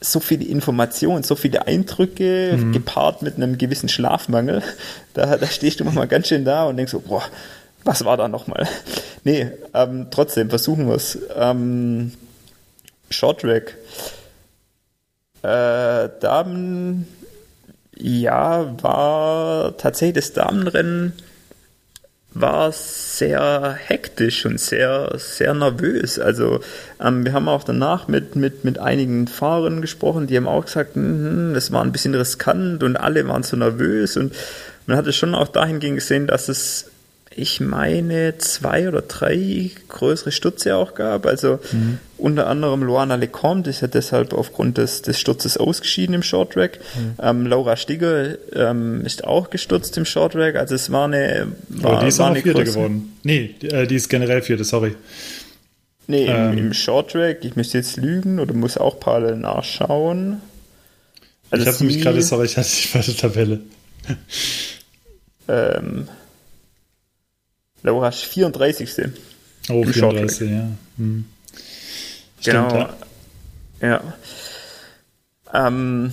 so viele Informationen, so viele Eindrücke mhm. gepaart mit einem gewissen Schlafmangel. Da, da stehst du manchmal ganz schön da und denkst so, boah, was war da nochmal? Nee, ähm, trotzdem, versuchen wir es. Ähm, Shorttrack. Äh, Damen ja, war tatsächlich das Damenrennen war sehr hektisch und sehr, sehr nervös. Also ähm, wir haben auch danach mit, mit, mit einigen Fahrern gesprochen, die haben auch gesagt, hm, das war ein bisschen riskant und alle waren so nervös und man hatte schon auch dahingehend gesehen, dass es ich meine, zwei oder drei größere Stürze auch gab. Also mhm. unter anderem Luana Lecomte ist ja deshalb aufgrund des, des Sturzes ausgeschieden im Shorttrack. Mhm. Ähm, Laura Stigger ähm, ist auch gestürzt im Shorttrack. Also es war eine. War, oh, die ist war auch Vierte geworden. Nee, die, äh, die, ist generell Vierte, sorry. Nee, im, ähm. im Shorttrack, ich müsste jetzt lügen oder muss auch parallel nachschauen. Also ich habe nämlich gerade, sorry, ich hatte die falsche Tabelle. Ähm, Laura 34. Oh, 34, ja. Hm. Stimmt, genau. Ja. ja. Ähm,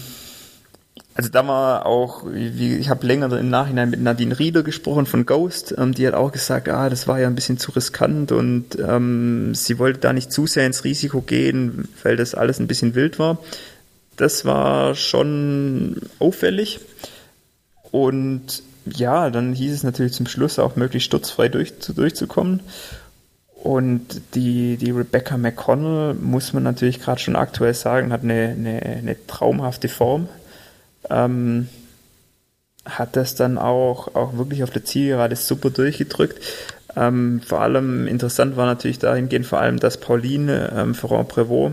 also da war auch, wie, ich habe länger im Nachhinein mit Nadine Rieder gesprochen von Ghost, ähm, die hat auch gesagt, ah, das war ja ein bisschen zu riskant und ähm, sie wollte da nicht zu sehr ins Risiko gehen, weil das alles ein bisschen wild war. Das war schon auffällig und ja, dann hieß es natürlich zum Schluss auch möglichst sturzfrei durch, durchzukommen. Und die, die Rebecca McConnell, muss man natürlich gerade schon aktuell sagen, hat eine, eine, eine traumhafte Form. Ähm, hat das dann auch, auch wirklich auf der Zielgerade super durchgedrückt. Ähm, vor allem interessant war natürlich dahingehend vor allem, dass Pauline ähm, Ferrand-Prévot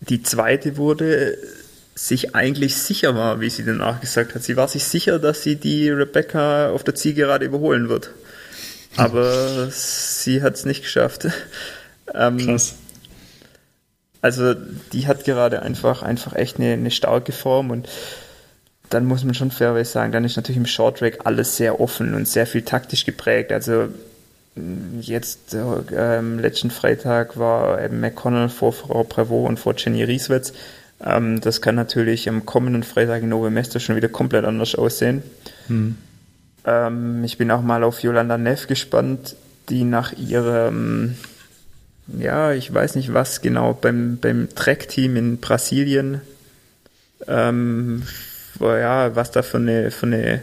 die zweite wurde, sich eigentlich sicher war, wie sie danach gesagt hat. Sie war sich sicher, dass sie die Rebecca auf der Zielgerade überholen wird. Aber sie hat es nicht geschafft. Ähm, Krass. Also die hat gerade einfach, einfach echt eine, eine starke Form und dann muss man schon fairerweise sagen, dann ist natürlich im Shorttrack alles sehr offen und sehr viel taktisch geprägt. Also jetzt ähm, letzten Freitag war eben McConnell vor Frau Prévost und vor Jenny Rieswitz. Ähm, das kann natürlich am kommenden Freitag in Nove Mesto schon wieder komplett anders aussehen. Hm. Ähm, ich bin auch mal auf Yolanda Neff gespannt, die nach ihrem, ja, ich weiß nicht was genau, beim, beim Track-Team in Brasilien, ähm, ja, was da für eine, für eine,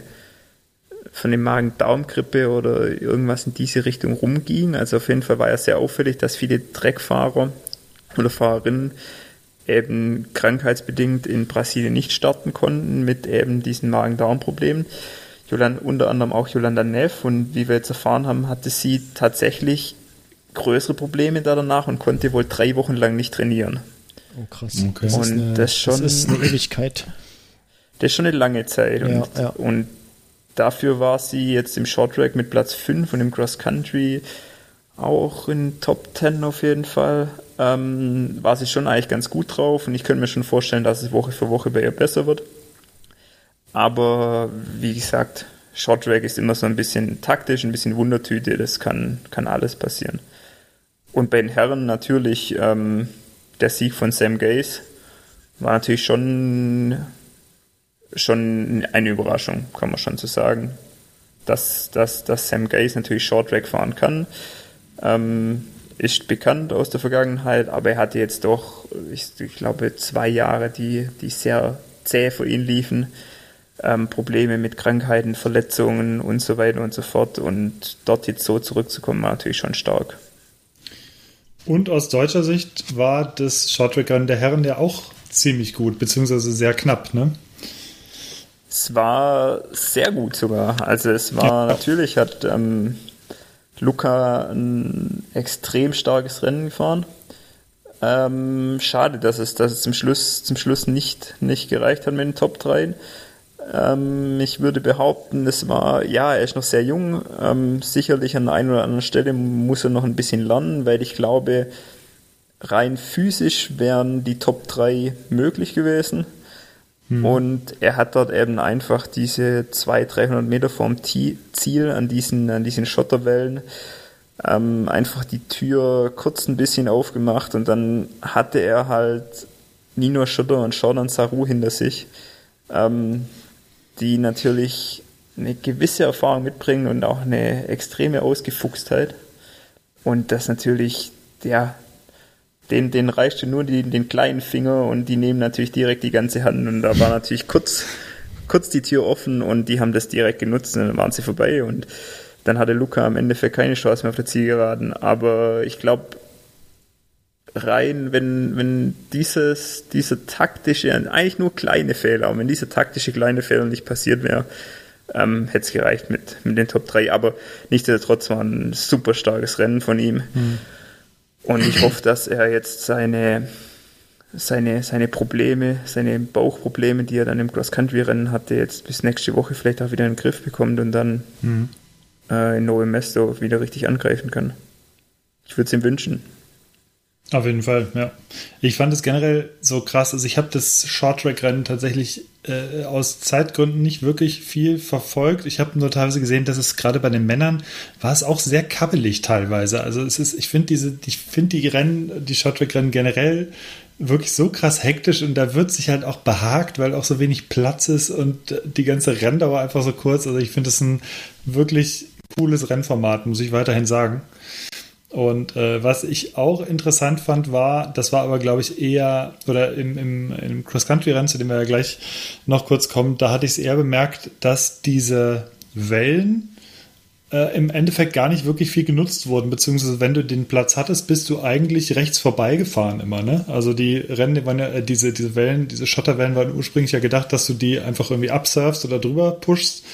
für eine Magen-Darm-Grippe oder irgendwas in diese Richtung rumging. Also auf jeden Fall war ja sehr auffällig, dass viele Treckfahrer oder Fahrerinnen eben krankheitsbedingt in Brasilien nicht starten konnten mit eben diesen Magen-Darm-Problemen. Jolanda, unter anderem auch Jolanda Neff und wie wir jetzt erfahren haben, hatte sie tatsächlich größere Probleme da danach und konnte wohl drei Wochen lang nicht trainieren. Oh krass. Okay. Das, und eine, das, schon, das ist eine Ewigkeit. Das ist schon eine lange Zeit. Ja, und, ja. und dafür war sie jetzt im Short Track mit Platz 5 und im Cross Country auch in Top 10 auf jeden Fall. Ähm, war sie schon eigentlich ganz gut drauf und ich könnte mir schon vorstellen, dass es Woche für Woche bei ihr besser wird. Aber wie gesagt, Short Track ist immer so ein bisschen taktisch, ein bisschen Wundertüte, das kann, kann alles passieren. Und bei den Herren natürlich ähm, der Sieg von Sam Gaze war natürlich schon, schon eine Überraschung, kann man schon so sagen. Dass, dass, dass Sam Gaze natürlich Short Track fahren kann, ähm, ist bekannt aus der Vergangenheit, aber er hatte jetzt doch, ich, ich glaube, zwei Jahre, die, die sehr zäh für ihn liefen ähm, Probleme mit Krankheiten, Verletzungen und so weiter und so fort. Und dort jetzt so zurückzukommen, war natürlich schon stark. Und aus deutscher Sicht war das Shorttrack-Rennen der Herren ja auch ziemlich gut, beziehungsweise sehr knapp, ne? Es war sehr gut sogar. Also es war ja. natürlich, hat ähm, Luca ein extrem starkes Rennen gefahren. Ähm, schade, dass es, dass es zum Schluss, zum Schluss nicht, nicht gereicht hat mit den Top 3. Ähm, ich würde behaupten, es war, ja, er ist noch sehr jung. Ähm, sicherlich an der einen oder anderen Stelle muss er noch ein bisschen lernen, weil ich glaube, rein physisch wären die Top 3 möglich gewesen. Hm. Und er hat dort eben einfach diese 200, 300 Meter vorm Ziel an diesen, an diesen Schotterwellen ähm, einfach die Tür kurz ein bisschen aufgemacht und dann hatte er halt Nino Schotter und Jordan Saru hinter sich. Ähm, die natürlich eine gewisse Erfahrung mitbringen und auch eine extreme Ausgefuchstheit. Und das natürlich, ja, den, den reichte nur die, den kleinen Finger und die nehmen natürlich direkt die ganze Hand. Und da war natürlich kurz, kurz die Tür offen und die haben das direkt genutzt und dann waren sie vorbei. Und dann hatte Luca am Ende für keine Chance mehr auf der Zielgeraden. Aber ich glaube, rein, wenn, wenn dieses, dieser taktische, eigentlich nur kleine Fehler, wenn dieser taktische kleine Fehler nicht passiert wäre, ähm, hätte es gereicht mit, mit den Top 3. Aber nichtsdestotrotz war ein super starkes Rennen von ihm. Mhm. Und ich hoffe, dass er jetzt seine, seine, seine Probleme, seine Bauchprobleme, die er dann im Cross-Country-Rennen hatte, jetzt bis nächste Woche vielleicht auch wieder in den Griff bekommt und dann mhm. äh, in Novo Mesto wieder richtig angreifen kann. Ich würde es ihm wünschen. Auf jeden Fall, ja. Ich fand es generell so krass. Also ich habe das Short-Track-Rennen tatsächlich äh, aus Zeitgründen nicht wirklich viel verfolgt. Ich habe nur teilweise gesehen, dass es gerade bei den Männern war es auch sehr kabbelig teilweise. Also es ist, ich finde diese, ich finde die Rennen, die Short-Track-Rennen generell wirklich so krass hektisch und da wird sich halt auch behagt, weil auch so wenig Platz ist und die ganze Renndauer einfach so kurz. Also ich finde es ein wirklich cooles Rennformat, muss ich weiterhin sagen. Und äh, was ich auch interessant fand, war, das war aber, glaube ich, eher, oder im, im, im Cross-Country-Rennen, zu dem wir ja gleich noch kurz kommen, da hatte ich es eher bemerkt, dass diese Wellen äh, im Endeffekt gar nicht wirklich viel genutzt wurden, beziehungsweise wenn du den Platz hattest, bist du eigentlich rechts vorbeigefahren immer, ne? Also die Rennen, waren ja, äh, diese, diese Wellen, diese Schotterwellen waren ursprünglich ja gedacht, dass du die einfach irgendwie absurfst oder drüber pushst.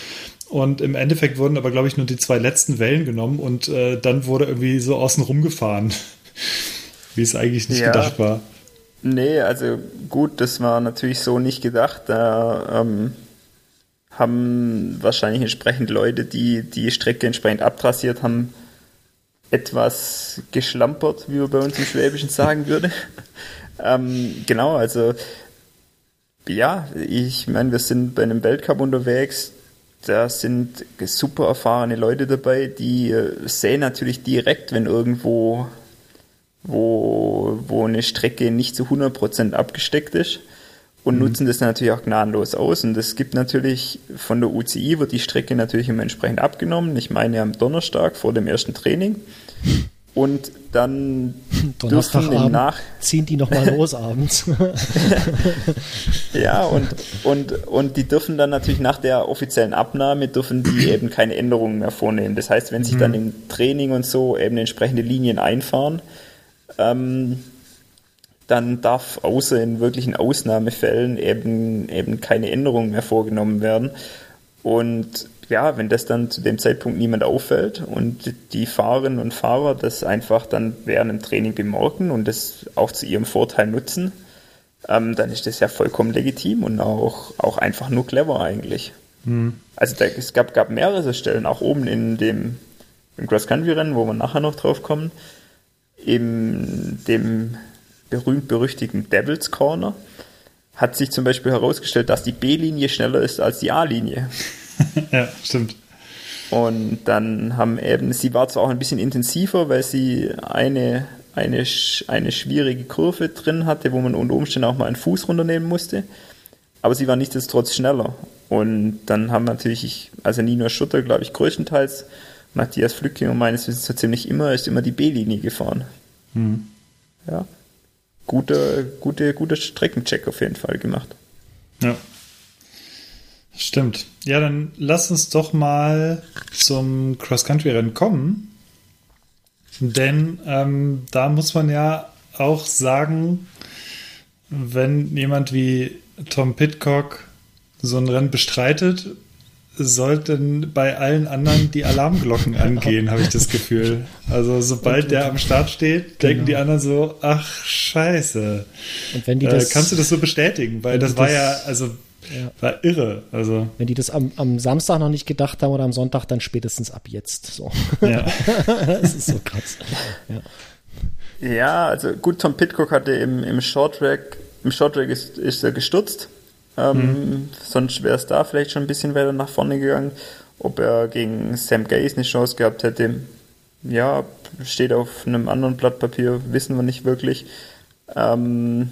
Und im Endeffekt wurden aber, glaube ich, nur die zwei letzten Wellen genommen und äh, dann wurde irgendwie so außen rum gefahren, wie es eigentlich nicht ja. gedacht war. Nee, also gut, das war natürlich so nicht gedacht. Da ähm, haben wahrscheinlich entsprechend Leute, die die Strecke entsprechend abtrassiert haben, etwas geschlampert, wie man bei uns im Schwäbischen sagen würde. ähm, genau, also ja, ich meine, wir sind bei einem Weltcup unterwegs da sind super erfahrene Leute dabei, die äh, sehen natürlich direkt, wenn irgendwo wo, wo eine Strecke nicht zu 100% abgesteckt ist und mhm. nutzen das natürlich auch gnadenlos aus. Und es gibt natürlich von der UCI wird die Strecke natürlich immer entsprechend abgenommen. Ich meine am Donnerstag vor dem ersten Training. Und dann dürfen im Nach ziehen die nochmal los abends. ja, und, und, und die dürfen dann natürlich nach der offiziellen Abnahme dürfen die eben keine Änderungen mehr vornehmen. Das heißt, wenn sich dann mhm. im Training und so eben entsprechende Linien einfahren, ähm, dann darf außer in wirklichen Ausnahmefällen eben, eben keine Änderungen mehr vorgenommen werden. Und ja, wenn das dann zu dem Zeitpunkt niemand auffällt und die Fahrerinnen und Fahrer das einfach dann während dem Training bemerken und das auch zu ihrem Vorteil nutzen, ähm, dann ist das ja vollkommen legitim und auch, auch einfach nur clever eigentlich. Mhm. Also da, es gab, gab mehrere Stellen, auch oben in dem im Cross-Country-Rennen, wo wir nachher noch drauf kommen, in dem berühmt-berüchtigten Devil's Corner, hat sich zum Beispiel herausgestellt, dass die B-Linie schneller ist als die A-Linie. ja, stimmt. Und dann haben eben, sie war zwar auch ein bisschen intensiver, weil sie eine, eine, eine schwierige Kurve drin hatte, wo man unter Umständen auch mal einen Fuß runternehmen musste, aber sie war nichtsdestotrotz schneller. Und dann haben natürlich, also Nino Schutter, glaube ich, größtenteils, Matthias Flückinger meines Wissens so ziemlich immer, ist immer die B-Linie gefahren. Mhm. Ja. Guter, gute, guter Streckencheck auf jeden Fall gemacht. Ja. Stimmt. Ja, dann lass uns doch mal zum Cross-Country-Rennen kommen. Denn ähm, da muss man ja auch sagen, wenn jemand wie Tom Pitcock so ein Rennen bestreitet, sollten bei allen anderen die Alarmglocken angehen, habe ich das Gefühl. Also sobald der am Start steht, denken genau. die anderen so, ach scheiße. Und wenn die das, äh, kannst du das so bestätigen? Weil das war ja, also ja. War irre. Also. Wenn die das am, am, Samstag noch nicht gedacht haben oder am Sonntag, dann spätestens ab jetzt. So. Ja. das ist so krass. Ja. ja, also gut, Tom Pitcock hatte im, im Shorttrack, im Shorttrack ist, ist er gestürzt. Ähm, mhm. Sonst wäre es da vielleicht schon ein bisschen weiter nach vorne gegangen. Ob er gegen Sam Gaze eine Chance gehabt hätte, ja, steht auf einem anderen Blatt Papier, wissen wir nicht wirklich. Ähm,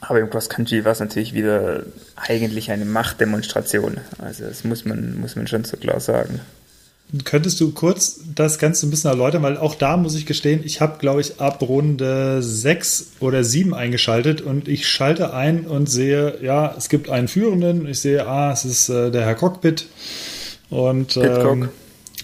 aber im Cross Country war es natürlich wieder eigentlich eine Machtdemonstration. Also das muss man, muss man schon so klar sagen. Könntest du kurz das Ganze ein bisschen erläutern, weil auch da muss ich gestehen, ich habe, glaube ich, ab Runde 6 oder 7 eingeschaltet und ich schalte ein und sehe, ja, es gibt einen Führenden, ich sehe, ah, es ist äh, der Herr Cockpit und ähm,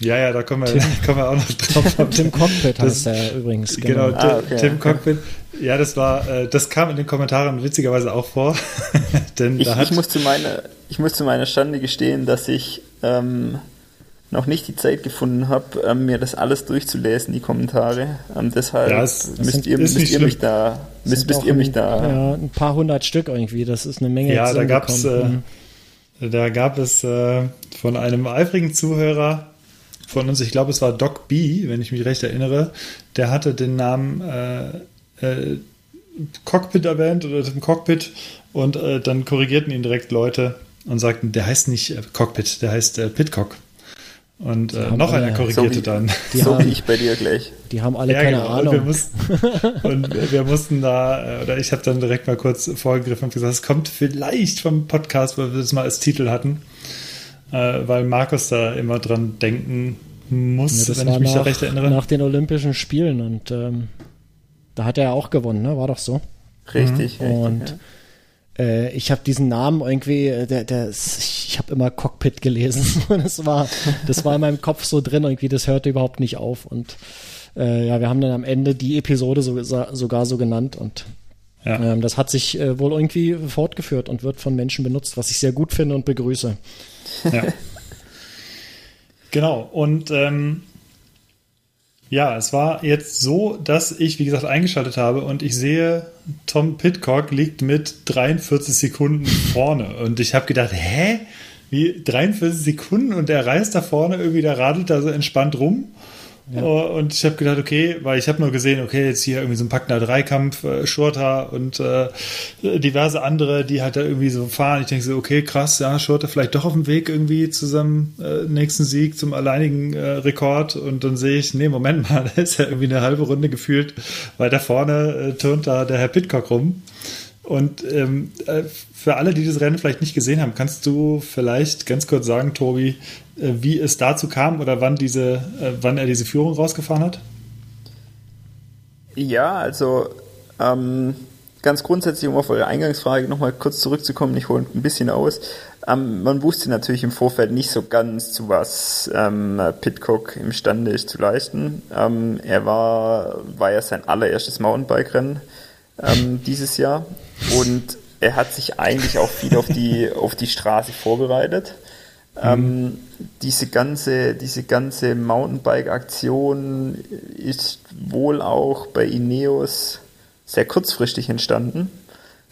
ja, ja, da kommen wir, Tim, kommen wir auch noch drauf. Tim Cockpit heißt er übrigens. Genau, genau ah, okay. Tim Cockpit. Ja, das war, äh, das kam in den Kommentaren witzigerweise auch vor. Denn ich, ich, muss zu meiner, ich muss zu meiner Stande gestehen, dass ich ähm, noch nicht die Zeit gefunden habe, ähm, mir das alles durchzulesen, die Kommentare. Ähm, deshalb ja, es, müsst, sind, ihr, müsst ihr mich da, müsst, müsst ihr mich da. Ja, ein paar hundert Stück irgendwie, das ist eine Menge. Ja, da gab's, äh, da gab es äh, von einem eifrigen Zuhörer von uns, ich glaube, es war Doc B, wenn ich mich recht erinnere, der hatte den Namen äh, äh, Cockpit erwähnt oder dem Cockpit und äh, dann korrigierten ihn direkt Leute und sagten, der heißt nicht äh, Cockpit, der heißt äh, Pitcock. Und äh, noch einer korrigierte so wie, dann. Die so haben, wie ich bei dir gleich. Die haben alle ja, keine genau. Ahnung. Und wir mussten, und wir mussten da, äh, oder ich habe dann direkt mal kurz vorgegriffen und gesagt, es kommt vielleicht vom Podcast, weil wir das mal als Titel hatten, äh, weil Markus da immer dran denken muss, ja, wenn ich mich nach, da recht erinnere. Nach den Olympischen Spielen und ähm, da hat er ja auch gewonnen, ne? War doch so. Richtig. Mhm. Und richtig, ja äh, ich habe diesen Namen irgendwie, äh, der, der, ich habe immer Cockpit gelesen. das war, das war in meinem Kopf so drin, irgendwie, das hörte überhaupt nicht auf. Und äh, ja, wir haben dann am Ende die Episode so, sogar so genannt und ja. ähm, das hat sich äh, wohl irgendwie fortgeführt und wird von Menschen benutzt, was ich sehr gut finde und begrüße. Ja. genau. Und ähm, ja, es war jetzt so, dass ich, wie gesagt, eingeschaltet habe und ich sehe, Tom Pitcock liegt mit 43 Sekunden vorne. Und ich habe gedacht, hä? Wie 43 Sekunden und er reist da vorne irgendwie, der radelt da so entspannt rum. Ja. Oh, und ich habe gedacht, okay, weil ich habe nur gesehen, okay, jetzt hier irgendwie so ein Packner Dreikampf, äh, Shorta und äh, diverse andere, die halt da irgendwie so fahren. Ich denke so, okay, krass, ja, Shorta vielleicht doch auf dem Weg irgendwie zu seinem äh, nächsten Sieg, zum alleinigen äh, Rekord. Und dann sehe ich, nee, Moment mal, da ist ja irgendwie eine halbe Runde gefühlt, weil da vorne äh, turnt da der Herr Pitcock rum. Und ähm, äh, für alle, die das Rennen vielleicht nicht gesehen haben, kannst du vielleicht ganz kurz sagen, Tobi, wie es dazu kam oder wann, diese, äh, wann er diese Führung rausgefahren hat? Ja, also ähm, ganz grundsätzlich, um auf eure Eingangsfrage nochmal kurz zurückzukommen, ich hole ein bisschen aus. Ähm, man wusste natürlich im Vorfeld nicht so ganz, zu was ähm, Pitcock imstande ist zu leisten. Ähm, er war, war ja sein allererstes Mountainbike-Rennen ähm, dieses Jahr und er hat sich eigentlich auch viel auf die, auf die Straße vorbereitet. Ähm, diese ganze, diese ganze Mountainbike-Aktion ist wohl auch bei Ineos sehr kurzfristig entstanden,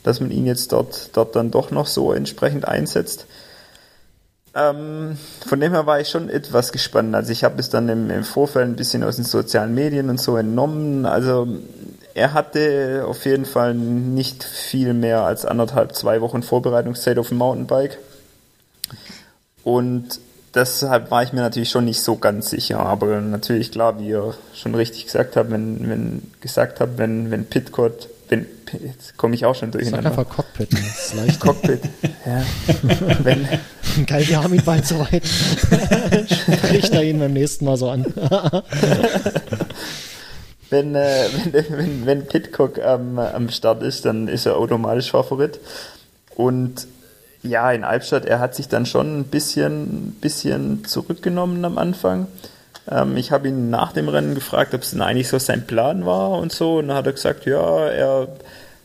dass man ihn jetzt dort, dort dann doch noch so entsprechend einsetzt. Ähm, von dem her war ich schon etwas gespannt. Also ich habe es dann im, im Vorfeld ein bisschen aus den sozialen Medien und so entnommen. Also er hatte auf jeden Fall nicht viel mehr als anderthalb, zwei Wochen Vorbereitungszeit auf dem Mountainbike. Und deshalb war ich mir natürlich schon nicht so ganz sicher. Aber natürlich klar, wie ihr schon richtig gesagt habt, wenn, wenn gesagt habt, wenn, wenn Pitcott, wenn, jetzt komme ich auch schon durcheinander. Sag einfach Cockpit, das ist leicht. Cockpit, ja. wenn, Geil, wir haben ihn bald soweit. Er ihn beim nächsten Mal so an. wenn, äh, wenn, wenn, wenn Pitcock ähm, am Start ist, dann ist er automatisch Favorit. Und ja, in Albstadt, er hat sich dann schon ein bisschen, bisschen zurückgenommen am Anfang. Ähm, ich habe ihn nach dem Rennen gefragt, ob es denn eigentlich so sein Plan war und so. Und dann hat er gesagt, ja, er,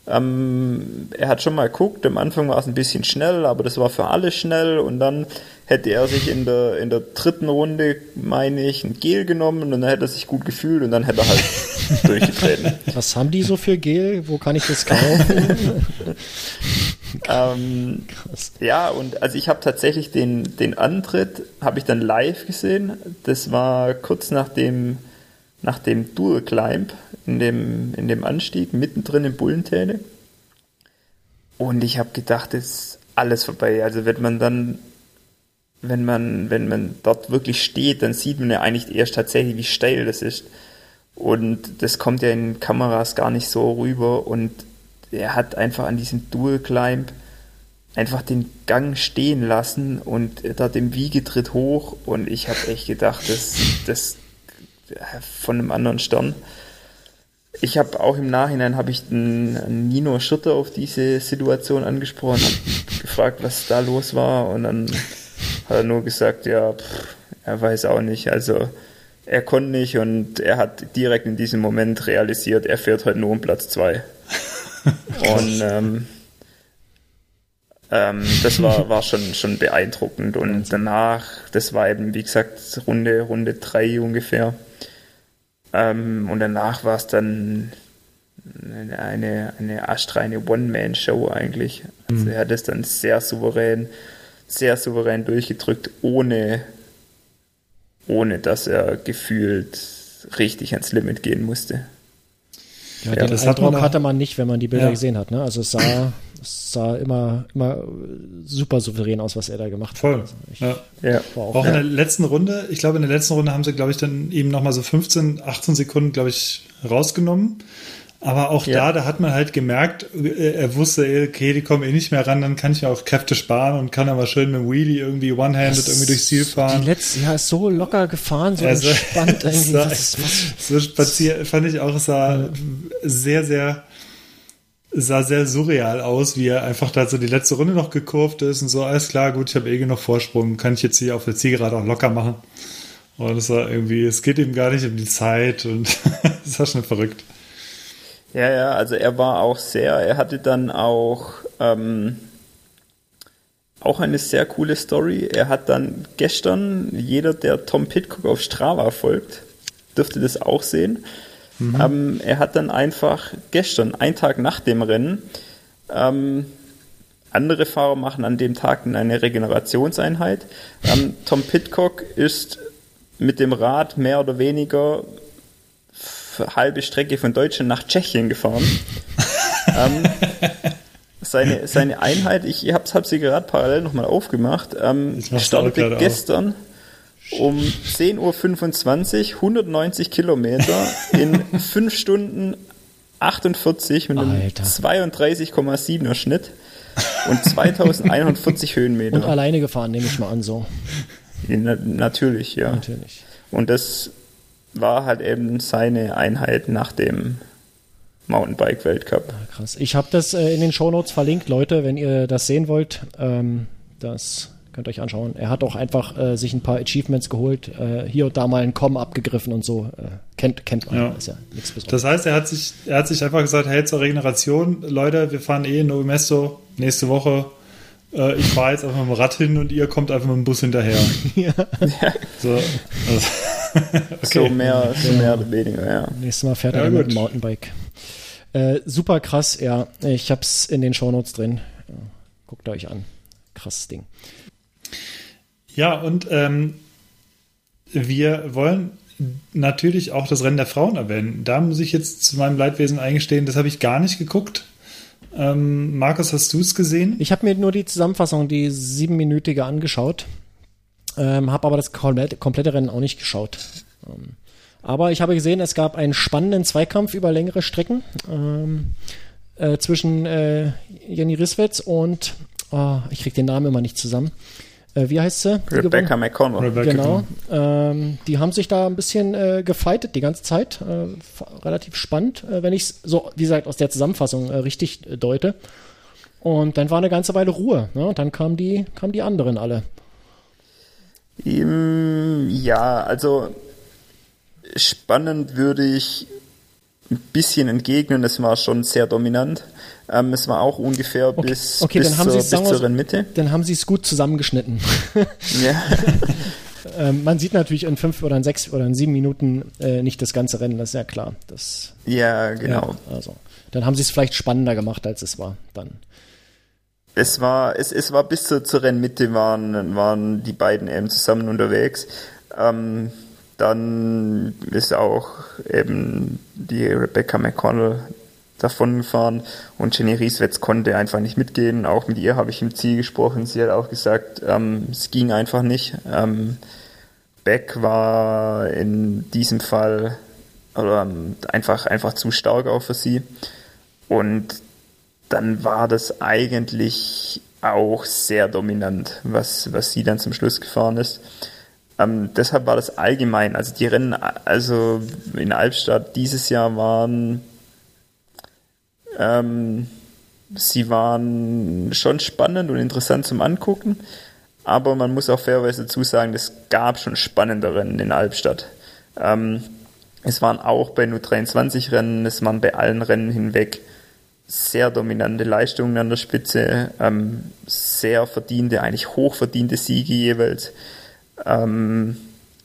ähm, er hat schon mal geguckt. Am Anfang war es ein bisschen schnell, aber das war für alle schnell. Und dann hätte er sich in der, in der dritten Runde, meine ich, ein Gel genommen und dann hätte er sich gut gefühlt und dann hätte er halt durchgetreten. Was haben die so für Gel? Wo kann ich das kaufen? ähm, ja, und also ich habe tatsächlich den, den Antritt, habe ich dann live gesehen. Das war kurz nach dem, nach dem Dual Climb in dem, in dem Anstieg, mittendrin im Bullentäle. Und ich habe gedacht, es ist alles vorbei. Also wenn man dann wenn man, wenn man dort wirklich steht, dann sieht man ja eigentlich erst tatsächlich, wie steil das ist. Und das kommt ja in Kameras gar nicht so rüber. Und er hat einfach an diesem Dual Climb einfach den Gang stehen lassen und da dem Wiegetritt hoch. Und ich habe echt gedacht, das, das von einem anderen Stern. Ich habe auch im Nachhinein habe ich den Nino Schütter auf diese Situation angesprochen, gefragt, was da los war und dann hat er nur gesagt, ja, pff, er weiß auch nicht. Also er konnte nicht und er hat direkt in diesem Moment realisiert, er fährt halt nur um Platz zwei. und ähm, ähm, das war, war schon, schon beeindruckend. Und danach, das war eben, wie gesagt, Runde, Runde drei ungefähr. Ähm, und danach war es dann eine, eine astreine One-Man-Show eigentlich. Also mhm. er hat es dann sehr souverän sehr souverän durchgedrückt, ohne, ohne dass er gefühlt richtig ans Limit gehen musste. Ja, ja den Eindruck hatte man nicht, wenn man die Bilder ja. gesehen hat. Ne? Also es sah, es sah immer, immer super souverän aus, was er da gemacht Voll. hat. Also ja. ja. Auch, auch in der letzten Runde, ich glaube, in der letzten Runde haben sie, glaube ich, dann eben nochmal so 15, 18 Sekunden, glaube ich, rausgenommen. Aber auch ja. da, da hat man halt gemerkt, äh, er wusste, okay, die kommen eh nicht mehr ran, dann kann ich auch Kräfte sparen und kann aber schön mit dem Wheelie irgendwie one-handed irgendwie durchs Ziel fahren. Die letzte, ja, ist so locker gefahren, so also, entspannt irgendwie. Sah, so spazier, fand ich auch, es sah ja. sehr, sehr, sah sehr surreal aus, wie er einfach da so die letzte Runde noch gekurvt ist und so, alles klar, gut, ich habe eh genug Vorsprung, kann ich jetzt hier auf der Zielgerade auch locker machen. Und es war irgendwie, es geht ihm gar nicht um die Zeit und es war schon verrückt. Ja, ja, also er war auch sehr, er hatte dann auch, ähm, auch eine sehr coole Story. Er hat dann gestern, jeder, der Tom Pitcock auf Strava folgt, dürfte das auch sehen. Mhm. Ähm, er hat dann einfach gestern, einen Tag nach dem Rennen, ähm, andere Fahrer machen an dem Tag eine Regenerationseinheit. Ähm, Tom Pitcock ist mit dem Rad mehr oder weniger halbe Strecke von Deutschland nach Tschechien gefahren. ähm, seine, seine Einheit, ich habe hab sie gerade parallel nochmal aufgemacht, ähm, startete gestern auf. um 10.25 Uhr 190 Kilometer in 5 Stunden 48 mit einem 32,7er Schnitt und 2140 Höhenmeter. Und alleine gefahren, nehme ich mal an, so. Na, natürlich, ja. Natürlich. Und das war halt eben seine Einheit nach dem Mountainbike-Weltcup. Ah, krass. Ich habe das äh, in den Shownotes verlinkt, Leute, wenn ihr das sehen wollt. Ähm, das könnt ihr euch anschauen. Er hat auch einfach äh, sich ein paar Achievements geholt, äh, hier und da mal einen Com abgegriffen und so. Äh, kennt, kennt man. Ja. Ist ja nichts Besonderes. Das heißt, er hat sich, er hat sich einfach gesagt, hey, zur Regeneration, Leute, wir fahren eh in Novemesto nächste Woche äh, ich fahre jetzt einfach mit dem Rad hin und ihr kommt einfach mit dem Bus hinterher. ja. So, also, okay. so mehr, so mehr oder weniger, ja. Nächstes Mal fährt er ja, mit dem Mountainbike. Äh, super krass, ja. Ich hab's in den Shownotes drin. Ja, guckt euch an. Krasses Ding. Ja, und ähm, wir wollen natürlich auch das Rennen der Frauen erwähnen. Da muss ich jetzt zu meinem Leidwesen eingestehen, das habe ich gar nicht geguckt. Ähm, Markus, hast du es gesehen? Ich habe mir nur die Zusammenfassung, die siebenminütige angeschaut, ähm, habe aber das komplette, Rennen auch nicht geschaut. Ähm, aber ich habe gesehen, es gab einen spannenden Zweikampf über längere Strecken ähm, äh, zwischen äh, Jenny Riswitz und, oh, ich krieg den Namen immer nicht zusammen, äh, wie heißt sie? Rebecca McConnell. Rebecca genau. Ähm, die haben sich da ein bisschen äh, gefightet die ganze Zeit. Äh, relativ spannend, äh, wenn ich es so, wie gesagt, aus der Zusammenfassung äh, richtig äh, deute. Und dann war eine ganze Weile Ruhe. Ne? Und dann kamen die, kamen die anderen alle. Ja, also spannend würde ich ein bisschen entgegnen. Es war schon sehr dominant. Ähm, es war auch ungefähr okay. bis, okay, bis, zur, bis zur Mitte. Dann haben sie es gut zusammengeschnitten. ja. ähm, man sieht natürlich in fünf oder in sechs oder in sieben Minuten äh, nicht das ganze Rennen, das ist ja klar. Das, ja, genau. Ja, also, dann haben sie es vielleicht spannender gemacht, als es war. Dann. Es war, es, es war bis zur, zur Rennmitte waren, waren die beiden eben zusammen unterwegs. Ähm, dann ist auch eben die Rebecca McConnell davon gefahren und Jenny Rieswetz konnte einfach nicht mitgehen. Auch mit ihr habe ich im Ziel gesprochen. Sie hat auch gesagt, ähm, es ging einfach nicht. Ähm, Beck war in diesem Fall oder, ähm, einfach, einfach zu stark auch für sie. Und dann war das eigentlich auch sehr dominant, was, was sie dann zum Schluss gefahren ist. Ähm, deshalb war das allgemein, also die Rennen, also in Albstadt dieses Jahr waren ähm, sie waren schon spannend und interessant zum Angucken, aber man muss auch fairerweise dazu sagen, es gab schon spannende Rennen in Albstadt. Ähm, es waren auch bei nur 23 Rennen, es waren bei allen Rennen hinweg sehr dominante Leistungen an der Spitze, ähm, sehr verdiente, eigentlich hochverdiente Siege jeweils. Ähm,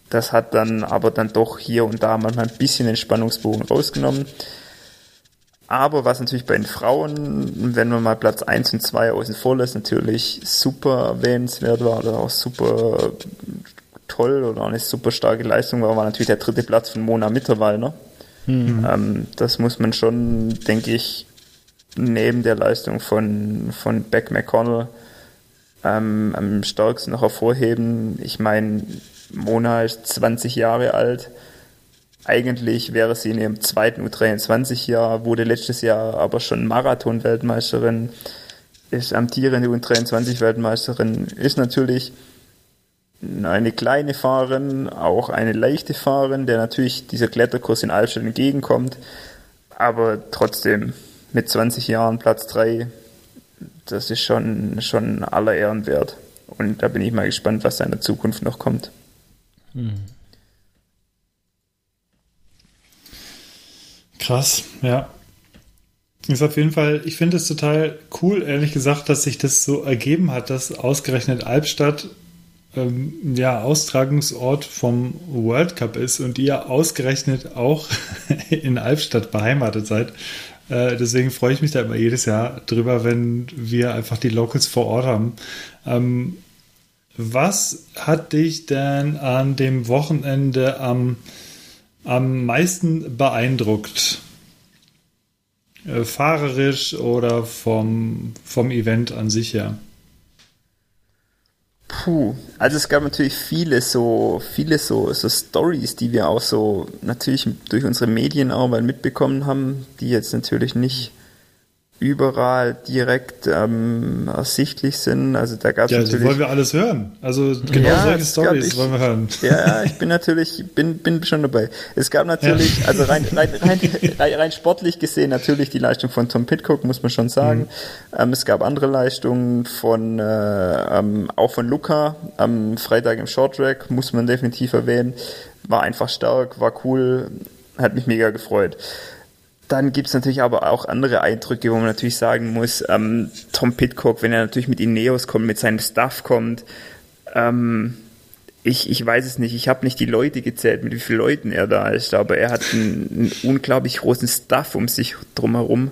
das hat dann aber dann doch hier und da manchmal ein bisschen den Spannungsbogen rausgenommen. Aber was natürlich bei den Frauen, wenn man mal Platz 1 und 2 außen vor lässt, natürlich super erwähnenswert war oder auch super toll oder eine super starke Leistung war, war natürlich der dritte Platz von Mona Mitterwallner. Mhm. Ähm, das muss man schon, denke ich, neben der Leistung von, von Beck McConnell ähm, am stärksten noch hervorheben. Ich meine, Mona ist 20 Jahre alt. Eigentlich wäre sie in ihrem zweiten U23-Jahr, wurde letztes Jahr aber schon Marathon-Weltmeisterin, ist amtierende U23-Weltmeisterin, ist natürlich eine kleine Fahrerin, auch eine leichte Fahrerin, der natürlich dieser Kletterkurs in Albstadt entgegenkommt, aber trotzdem mit 20 Jahren Platz 3, das ist schon, schon aller Ehren wert. Und da bin ich mal gespannt, was da in der Zukunft noch kommt. Hm. Krass, ja. Ist auf jeden Fall, ich finde es total cool, ehrlich gesagt, dass sich das so ergeben hat, dass ausgerechnet Albstadt ähm, ja, Austragungsort vom World Cup ist und ihr ausgerechnet auch in Albstadt beheimatet seid. Äh, deswegen freue ich mich da immer jedes Jahr drüber, wenn wir einfach die Locals vor Ort haben. Ähm, was hat dich denn an dem Wochenende am, am meisten beeindruckt? Äh, fahrerisch oder vom, vom Event an sich her? Puh, also es gab natürlich viele so, viele so, so Stories, die wir auch so natürlich durch unsere Medienarbeit mitbekommen haben, die jetzt natürlich nicht überall direkt ähm, ersichtlich sind. Also da gab es ja, natürlich. Ja, wollen wir alles hören. Also genau ja, solche Stories wollen wir hören. Ja, ich bin natürlich, bin, bin schon dabei. Es gab natürlich, ja. also rein, rein, rein, rein, sportlich gesehen natürlich die Leistung von Tom Pitcock, muss man schon sagen. Mhm. Ähm, es gab andere Leistungen von äh, ähm, auch von Luca am Freitag im Short Track, muss man definitiv erwähnen. War einfach stark, war cool, hat mich mega gefreut. Dann gibt es natürlich aber auch andere Eindrücke, wo man natürlich sagen muss, ähm, Tom Pitcock, wenn er natürlich mit Ineos kommt, mit seinem Staff kommt, ähm, ich, ich weiß es nicht, ich habe nicht die Leute gezählt, mit wie vielen Leuten er da ist, aber er hat einen, einen unglaublich großen Staff um sich drumherum.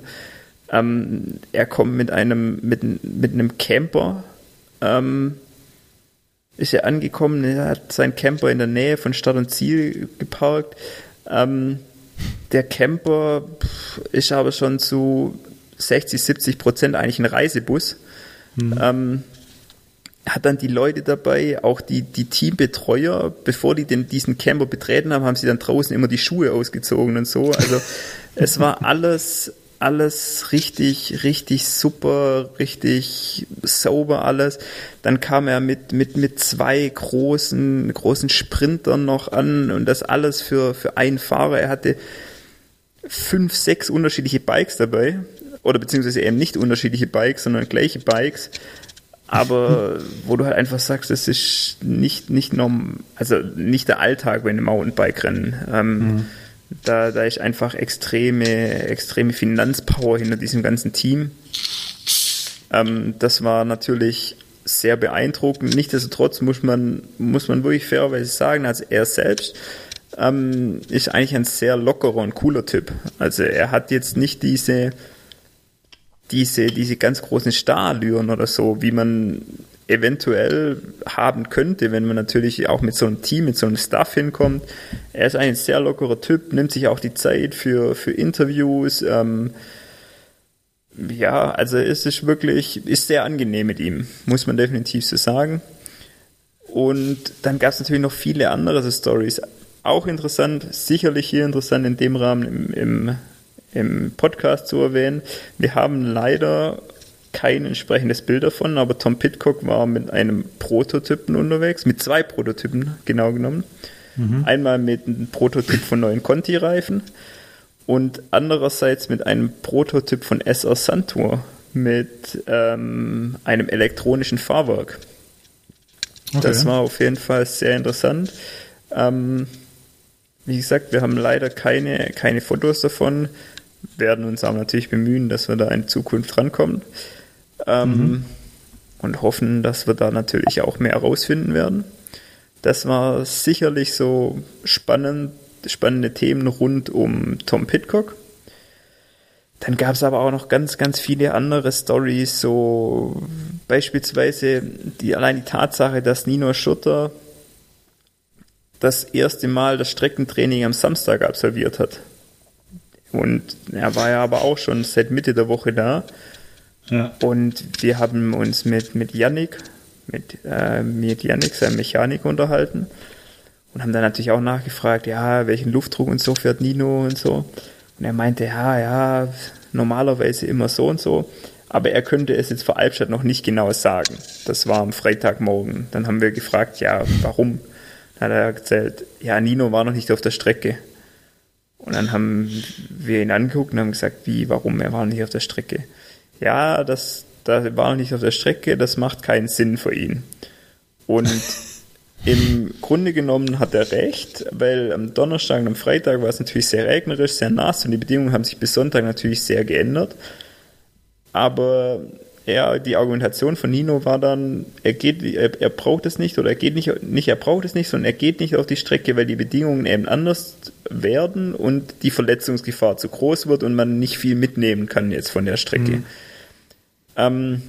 Ähm, er kommt mit einem, mit, mit einem Camper, ähm, ist er angekommen, er hat seinen Camper in der Nähe von Start und Ziel geparkt. Ähm, der Camper ist aber schon zu 60, 70 Prozent eigentlich ein Reisebus. Mhm. Ähm, hat dann die Leute dabei, auch die, die Teambetreuer, bevor die den, diesen Camper betreten haben, haben sie dann draußen immer die Schuhe ausgezogen und so. Also es war alles alles richtig, richtig super, richtig sauber alles. Dann kam er mit, mit, mit zwei großen, großen Sprintern noch an und das alles für, für einen Fahrer. Er hatte fünf, sechs unterschiedliche Bikes dabei. Oder beziehungsweise eben nicht unterschiedliche Bikes, sondern gleiche Bikes aber wo du halt einfach sagst, das ist nicht, nicht norm, also nicht der Alltag bei einem Mountainbike-Rennen. Ähm, mhm. Da, da ist einfach extreme, extreme Finanzpower hinter diesem ganzen Team. Ähm, das war natürlich sehr beeindruckend. Nichtsdestotrotz muss man, muss man wirklich fairerweise sagen, also er selbst ähm, ist eigentlich ein sehr lockerer und cooler Typ. Also er hat jetzt nicht diese, diese, diese ganz großen Starallüren oder so, wie man eventuell haben könnte, wenn man natürlich auch mit so einem Team, mit so einem Staff hinkommt. Er ist ein sehr lockerer Typ, nimmt sich auch die Zeit für, für Interviews. Ähm, ja, also es ist wirklich, ist sehr angenehm mit ihm, muss man definitiv so sagen. Und dann gab es natürlich noch viele andere Stories. Auch interessant, sicherlich hier interessant in dem Rahmen im, im, im Podcast zu erwähnen. Wir haben leider kein entsprechendes Bild davon, aber Tom Pitcock war mit einem Prototypen unterwegs, mit zwei Prototypen genau genommen. Mhm. Einmal mit einem Prototyp von neuen Conti-Reifen und andererseits mit einem Prototyp von SR Santur mit ähm, einem elektronischen Fahrwerk. Okay. Das war auf jeden Fall sehr interessant. Ähm, wie gesagt, wir haben leider keine, keine Fotos davon, werden uns aber natürlich bemühen, dass wir da in Zukunft rankommen ähm, mhm. und hoffen, dass wir da natürlich auch mehr herausfinden werden. Das war sicherlich so spannend, spannende Themen rund um Tom Pitcock. Dann gab es aber auch noch ganz, ganz viele andere Stories, so beispielsweise die, allein die Tatsache, dass Nino Schutter das erste Mal das Streckentraining am Samstag absolviert hat. Und er war ja aber auch schon seit Mitte der Woche da. Und wir haben uns mit, mit Yannick, mit, äh, mit Yannick, seinem Mechaniker, unterhalten. Und haben dann natürlich auch nachgefragt, ja, welchen Luftdruck und so fährt Nino und so. Und er meinte, ja, ja, normalerweise immer so und so. Aber er könnte es jetzt für Albstadt noch nicht genau sagen. Das war am Freitagmorgen. Dann haben wir gefragt, ja, warum? Dann hat er erzählt, ja, Nino war noch nicht auf der Strecke. Und dann haben wir ihn angeguckt und haben gesagt, wie, warum, er war nicht auf der Strecke. Ja, das, das war noch nicht auf der Strecke, das macht keinen Sinn für ihn. Und im Grunde genommen hat er recht, weil am Donnerstag und am Freitag war es natürlich sehr regnerisch, sehr nass und die Bedingungen haben sich bis Sonntag natürlich sehr geändert. Aber ja, die Argumentation von Nino war dann, er geht, er, er braucht es nicht oder er geht nicht, nicht, er braucht es nicht, sondern er geht nicht auf die Strecke, weil die Bedingungen eben anders werden und die Verletzungsgefahr zu groß wird und man nicht viel mitnehmen kann jetzt von der Strecke. Mhm. Ähm,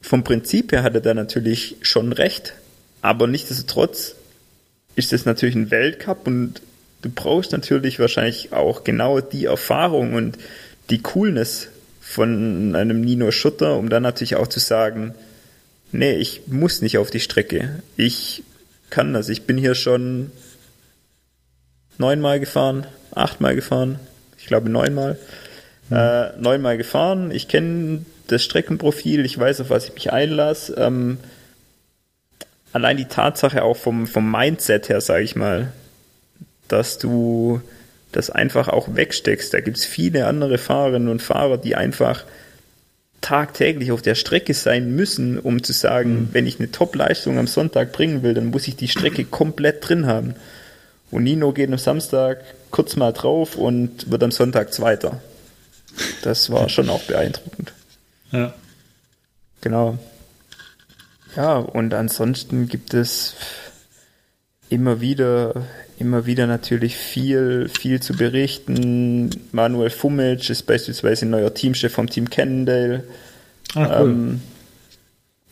vom Prinzip her hat er da natürlich schon recht, aber nichtsdestotrotz ist es natürlich ein Weltcup und du brauchst natürlich wahrscheinlich auch genau die Erfahrung und die Coolness von einem Nino Schutter, um dann natürlich auch zu sagen, nee, ich muss nicht auf die Strecke. Ich kann das. Ich bin hier schon neunmal gefahren, achtmal gefahren, ich glaube neunmal. Mhm. Äh, neunmal gefahren. Ich kenne das Streckenprofil, ich weiß, auf was ich mich einlasse. Ähm, allein die Tatsache auch vom, vom Mindset her, sage ich mal, dass du das einfach auch wegsteckst. Da gibt es viele andere Fahrerinnen und Fahrer, die einfach tagtäglich auf der Strecke sein müssen, um zu sagen, mhm. wenn ich eine Top-Leistung am Sonntag bringen will, dann muss ich die Strecke komplett drin haben. Und Nino geht am Samstag kurz mal drauf und wird am Sonntag Zweiter. Das war schon auch beeindruckend. Ja. Genau. Ja, und ansonsten gibt es immer wieder immer wieder natürlich viel, viel zu berichten. Manuel Fumic ist beispielsweise neuer Teamchef vom Team Cannondale. Ah, cool. ähm,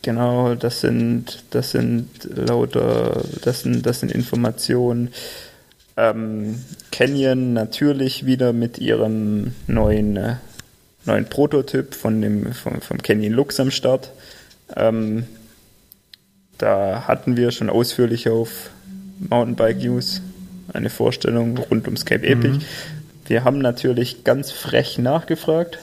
genau, das sind, das sind lauter, das sind, das sind Informationen. Ähm, Canyon natürlich wieder mit ihrem neuen, äh, neuen Prototyp von dem, vom, vom Canyon Lux am Start. Ähm, da hatten wir schon ausführlich auf Mountainbike News eine Vorstellung rund ums Cape Epic. Mhm. Wir haben natürlich ganz frech nachgefragt,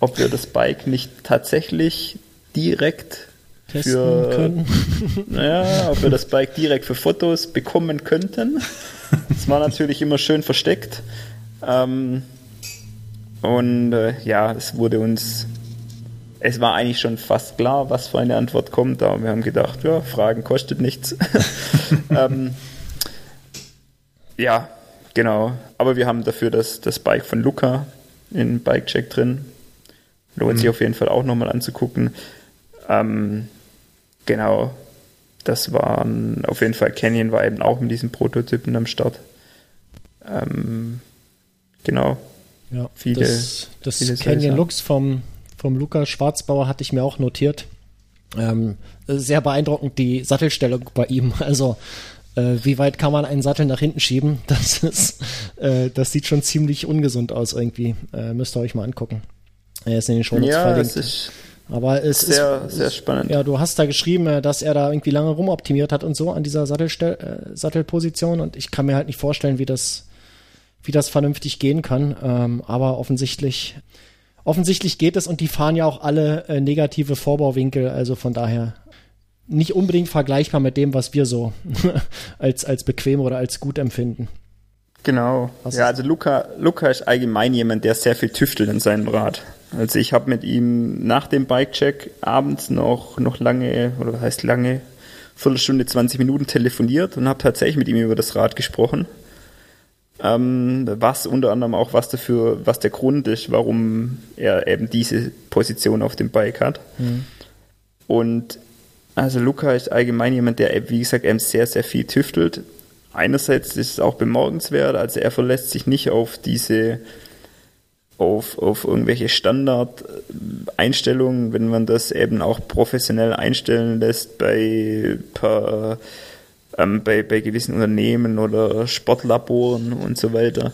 ob wir das Bike nicht tatsächlich direkt Testen für, können. naja, ob wir das Bike direkt für Fotos bekommen könnten. Das war natürlich immer schön versteckt. Ähm, und äh, ja, es wurde uns, es war eigentlich schon fast klar, was für eine Antwort kommt, aber wir haben gedacht, ja, Fragen kostet nichts. ähm, ja, genau. Aber wir haben dafür das, das Bike von Luca in Bikecheck drin. Lohnt mhm. sich auf jeden Fall auch nochmal anzugucken. Ähm, genau. Das waren auf jeden Fall Canyon war eben auch mit diesen Prototypen am Start. Ähm, genau. Ja, viele, das, das viele Canyon Lux vom, vom Luca Schwarzbauer hatte ich mir auch notiert. Ähm, sehr beeindruckend die Sattelstellung bei ihm. Also äh, wie weit kann man einen Sattel nach hinten schieben? Das ist, äh, das sieht schon ziemlich ungesund aus irgendwie. Äh, müsst ihr euch mal angucken. Er ist in den Shownotes ja, verlinkt. Ist aber es sehr, ist sehr spannend. Ja, du hast da geschrieben, äh, dass er da irgendwie lange rumoptimiert hat und so an dieser Sattelstell äh, Sattelposition und ich kann mir halt nicht vorstellen, wie das, wie das vernünftig gehen kann. Ähm, aber offensichtlich, offensichtlich geht es und die fahren ja auch alle äh, negative Vorbauwinkel, also von daher nicht unbedingt vergleichbar mit dem, was wir so als, als bequem oder als gut empfinden. Genau. Was ja, also Luca, Luca ist allgemein jemand, der sehr viel tüftelt in seinem Rad. Also ich habe mit ihm nach dem Bikecheck abends noch, noch lange, oder was heißt lange, Viertelstunde, 20 Minuten telefoniert und habe tatsächlich mit ihm über das Rad gesprochen. Ähm, was unter anderem auch was dafür, was der Grund ist, warum er eben diese Position auf dem Bike hat. Mhm. Und also Luca ist allgemein jemand, der, wie gesagt, eben sehr, sehr viel tüftelt. Einerseits ist es auch bemerkenswert, also er verlässt sich nicht auf diese, auf, auf irgendwelche Standardeinstellungen, wenn man das eben auch professionell einstellen lässt bei, per, ähm, bei, bei gewissen Unternehmen oder Sportlaboren und so weiter.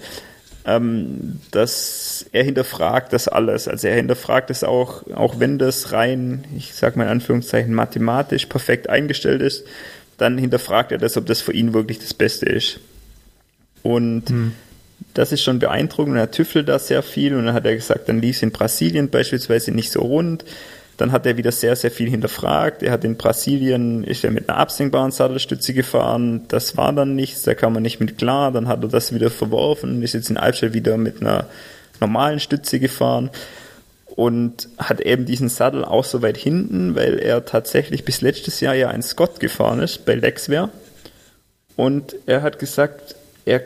ähm, dass er hinterfragt das alles. Also er hinterfragt es auch, auch wenn das rein, ich sag mal in Anführungszeichen, mathematisch perfekt eingestellt ist, dann hinterfragt er das, ob das für ihn wirklich das Beste ist. Und hm. das ist schon beeindruckend. Er tüffelt da sehr viel und dann hat er gesagt, dann lief es in Brasilien beispielsweise nicht so rund. Dann hat er wieder sehr, sehr viel hinterfragt. Er hat in Brasilien, ist er mit einer absenkbaren Sattelstütze gefahren. Das war dann nichts, da kam man nicht mit klar. Dann hat er das wieder verworfen ist jetzt in Albstadt wieder mit einer normalen Stütze gefahren und hat eben diesen Sattel auch so weit hinten, weil er tatsächlich bis letztes Jahr ja ein Scott gefahren ist bei Lexware. Und er hat gesagt, er,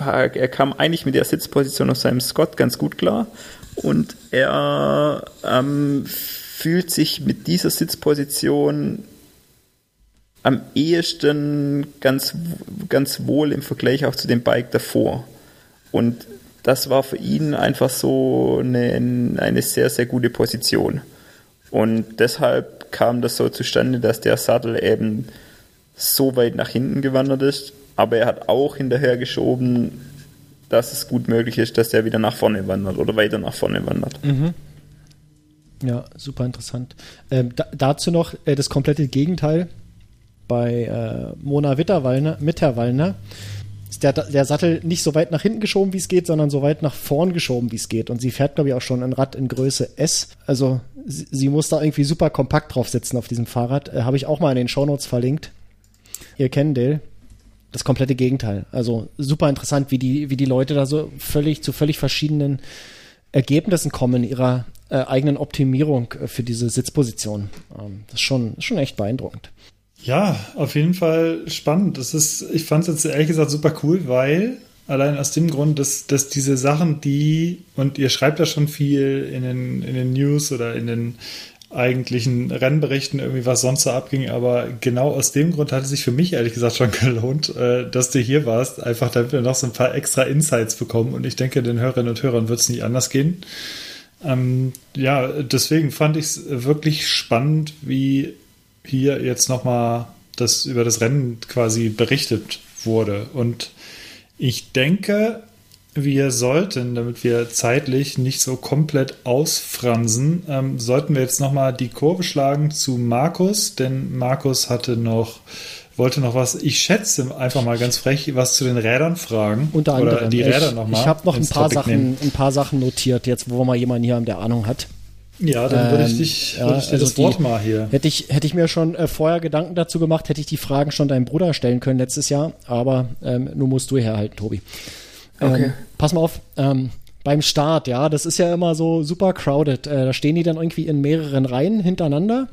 er kam eigentlich mit der Sitzposition auf seinem Scott ganz gut klar und er ähm, fühlt sich mit dieser Sitzposition am ehesten ganz, ganz wohl im Vergleich auch zu dem Bike davor. Und das war für ihn einfach so eine, eine sehr, sehr gute Position. Und deshalb kam das so zustande, dass der Sattel eben so weit nach hinten gewandert ist. Aber er hat auch hinterher geschoben, dass es gut möglich ist, dass der wieder nach vorne wandert oder weiter nach vorne wandert. Mhm. Ja, super interessant. Ähm, da, dazu noch äh, das komplette Gegenteil bei äh, Mona Witterwallner, Mitterwallner ist der, der Sattel nicht so weit nach hinten geschoben, wie es geht, sondern so weit nach vorn geschoben, wie es geht. Und sie fährt, glaube ich, auch schon ein Rad in Größe S. Also sie, sie muss da irgendwie super kompakt drauf sitzen auf diesem Fahrrad. Äh, Habe ich auch mal in den Shownotes verlinkt. Ihr kennt Dale. Das komplette Gegenteil. Also super interessant, wie die, wie die Leute da so völlig zu völlig verschiedenen Ergebnissen kommen in ihrer äh, eigenen Optimierung äh, für diese Sitzposition. Ähm, das ist schon, schon echt beeindruckend. Ja, auf jeden Fall spannend. Das ist, ich fand es jetzt ehrlich gesagt super cool, weil allein aus dem Grund, dass, dass diese Sachen, die, und ihr schreibt da schon viel in den, in den News oder in den eigentlichen Rennberichten irgendwie, was sonst so abging, aber genau aus dem Grund hat es sich für mich ehrlich gesagt schon gelohnt, äh, dass du hier warst, einfach damit wir noch so ein paar extra Insights bekommen und ich denke, den Hörerinnen und Hörern wird es nicht anders gehen. Ähm, ja, deswegen fand ich es wirklich spannend, wie hier jetzt nochmal das über das Rennen quasi berichtet wurde. Und ich denke, wir sollten, damit wir zeitlich nicht so komplett ausfransen, ähm, sollten wir jetzt nochmal die Kurve schlagen zu Markus, denn Markus hatte noch wollte noch was, ich schätze einfach mal ganz frech, was zu den Rädern fragen. Unter anderem. Oder die Räder nochmal. Ich habe noch ein paar, Sachen, ein paar Sachen notiert, jetzt wo wir mal jemanden hier haben, der Ahnung hat. Ja, dann würde ich, ähm, dich, ähm, würde ich dir also das Wort die, mal hier. Hätte ich, hätte ich mir schon äh, vorher Gedanken dazu gemacht, hätte ich die Fragen schon deinem Bruder stellen können letztes Jahr, aber ähm, nun musst du herhalten, Tobi. Ähm, okay. pass mal auf, ähm, beim Start, ja, das ist ja immer so super crowded. Äh, da stehen die dann irgendwie in mehreren Reihen hintereinander,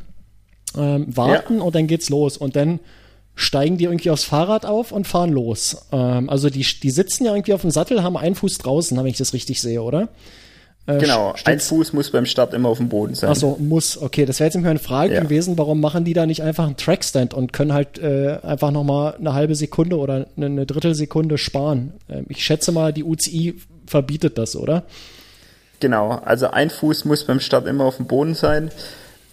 ähm, warten ja. und dann geht's los. Und dann steigen die irgendwie aufs Fahrrad auf und fahren los. also die, die sitzen ja irgendwie auf dem Sattel, haben einen Fuß draußen, wenn ich das richtig sehe, oder? Äh, genau, ein Fuß muss beim Start immer auf dem Boden sein. Achso, muss. Okay, das wäre jetzt nämlich eine Frage ja. gewesen, warum machen die da nicht einfach einen Trackstand und können halt äh, einfach nochmal eine halbe Sekunde oder eine, eine Drittelsekunde sparen? Ähm, ich schätze mal, die UCI verbietet das, oder? Genau, also ein Fuß muss beim Start immer auf dem Boden sein.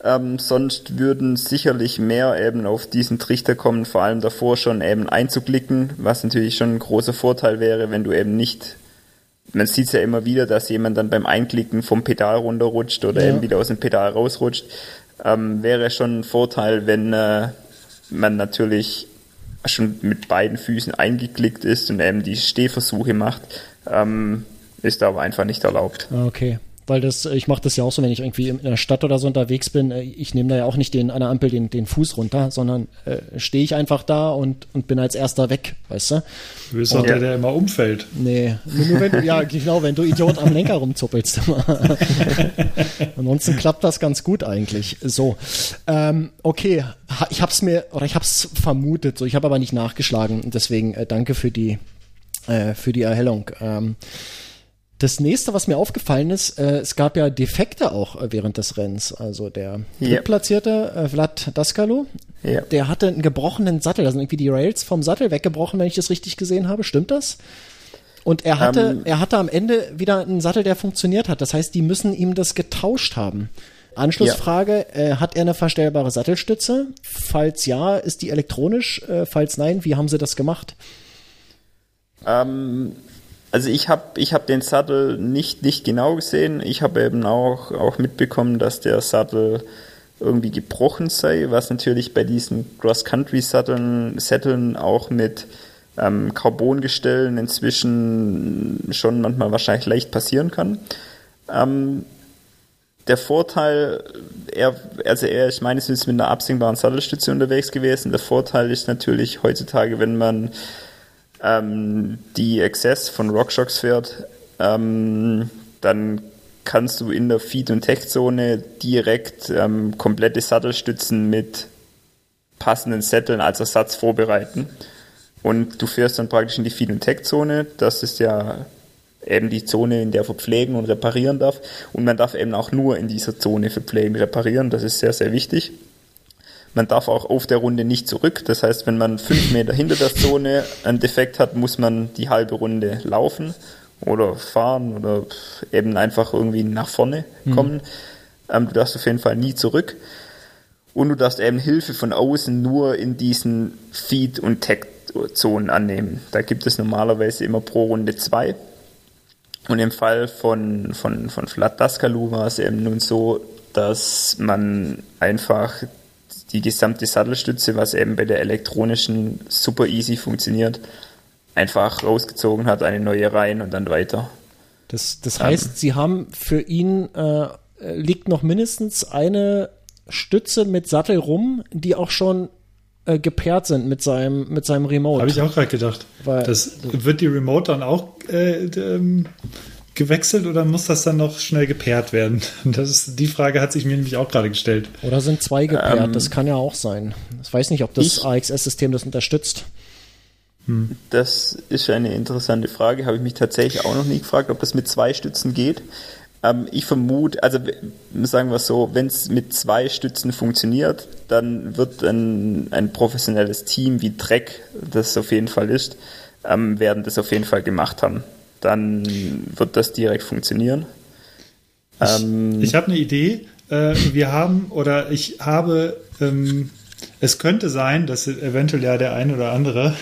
Ähm, sonst würden sicherlich mehr eben auf diesen Trichter kommen, vor allem davor schon eben einzuklicken, was natürlich schon ein großer Vorteil wäre, wenn du eben nicht man sieht es ja immer wieder, dass jemand dann beim Einklicken vom Pedal runterrutscht oder ja. eben wieder aus dem Pedal rausrutscht. Ähm, wäre schon ein Vorteil, wenn äh, man natürlich schon mit beiden Füßen eingeklickt ist und eben die Stehversuche macht, ähm, ist aber einfach nicht erlaubt. Okay weil das, ich mache das ja auch so, wenn ich irgendwie in der Stadt oder so unterwegs bin, äh, ich nehme da ja auch nicht den, an der Ampel den, den Fuß runter, sondern äh, stehe ich einfach da und, und bin als erster weg, weißt du? Du bist doch der, der immer umfällt. Nee, nur wenn du, ja, genau, wenn du Idiot am Lenker rumzuppelst. Ansonsten klappt das ganz gut eigentlich. So, ähm, okay, ich hab's mir, oder ich hab's vermutet, so, ich habe aber nicht nachgeschlagen, deswegen äh, danke für die, äh, für die Erhellung. Ähm, das nächste, was mir aufgefallen ist, äh, es gab ja Defekte auch äh, während des Rennens. Also der yep. platzierte äh, Vlad Daskalo, yep. der hatte einen gebrochenen Sattel, da sind irgendwie die Rails vom Sattel weggebrochen, wenn ich das richtig gesehen habe. Stimmt das? Und er hatte, um, ähm. er hatte am Ende wieder einen Sattel, der funktioniert hat. Das heißt, die müssen ihm das getauscht haben. Anschlussfrage, ja. äh, hat er eine verstellbare Sattelstütze? Falls ja, ist die elektronisch? Äh, falls nein, wie haben sie das gemacht? Ähm, also ich habe ich hab den Sattel nicht, nicht genau gesehen. Ich habe eben auch, auch mitbekommen, dass der Sattel irgendwie gebrochen sei, was natürlich bei diesen Cross-Country-Satteln Sätteln auch mit ähm, Carbongestellen inzwischen schon manchmal wahrscheinlich leicht passieren kann. Ähm, der Vorteil, er, also er ist meines Wissens mit einer absinkbaren Sattelstütze unterwegs gewesen. Der Vorteil ist natürlich heutzutage, wenn man ähm, die Access von RockShox fährt, ähm, dann kannst du in der Feed- und Tech-Zone direkt ähm, komplette Sattelstützen mit passenden Sätteln als Ersatz vorbereiten. Und du fährst dann praktisch in die Feed- und Tech-Zone. Das ist ja eben die Zone, in der verpflegen und reparieren darf. Und man darf eben auch nur in dieser Zone verpflegen, reparieren. Das ist sehr, sehr wichtig. Man darf auch auf der Runde nicht zurück. Das heißt, wenn man fünf Meter hinter der Zone einen Defekt hat, muss man die halbe Runde laufen oder fahren oder eben einfach irgendwie nach vorne mhm. kommen. Mhm. Ähm, du darfst auf jeden Fall nie zurück. Und du darfst eben Hilfe von außen nur in diesen Feed- und Tech-Zonen annehmen. Da gibt es normalerweise immer pro Runde zwei. Und im Fall von, von, von Flat Daskalu war es eben nun so, dass man einfach die gesamte Sattelstütze, was eben bei der elektronischen super easy funktioniert, einfach rausgezogen hat, eine neue rein und dann weiter. Das, das heißt, ähm, Sie haben für ihn äh, liegt noch mindestens eine Stütze mit Sattel rum, die auch schon äh, gepaart sind mit seinem, mit seinem Remote. Habe ich auch gerade gedacht. Weil, das, wird die Remote dann auch äh, ähm, gewechselt oder muss das dann noch schnell gepaart werden? Das ist, die Frage hat sich mir nämlich auch gerade gestellt. Oder sind zwei gepaart? Ähm, das kann ja auch sein. Ich weiß nicht, ob das AXS-System das unterstützt. Hm. Das ist eine interessante Frage. Habe ich mich tatsächlich auch noch nie gefragt, ob das mit zwei Stützen geht. Ähm, ich vermute, also sagen wir so, wenn es mit zwei Stützen funktioniert, dann wird ein, ein professionelles Team wie Trek, das auf jeden Fall ist, ähm, werden das auf jeden Fall gemacht haben dann wird das direkt funktionieren. Ich, ähm, ich habe eine Idee. Äh, wir haben oder ich habe, ähm, es könnte sein, dass eventuell ja der eine oder andere,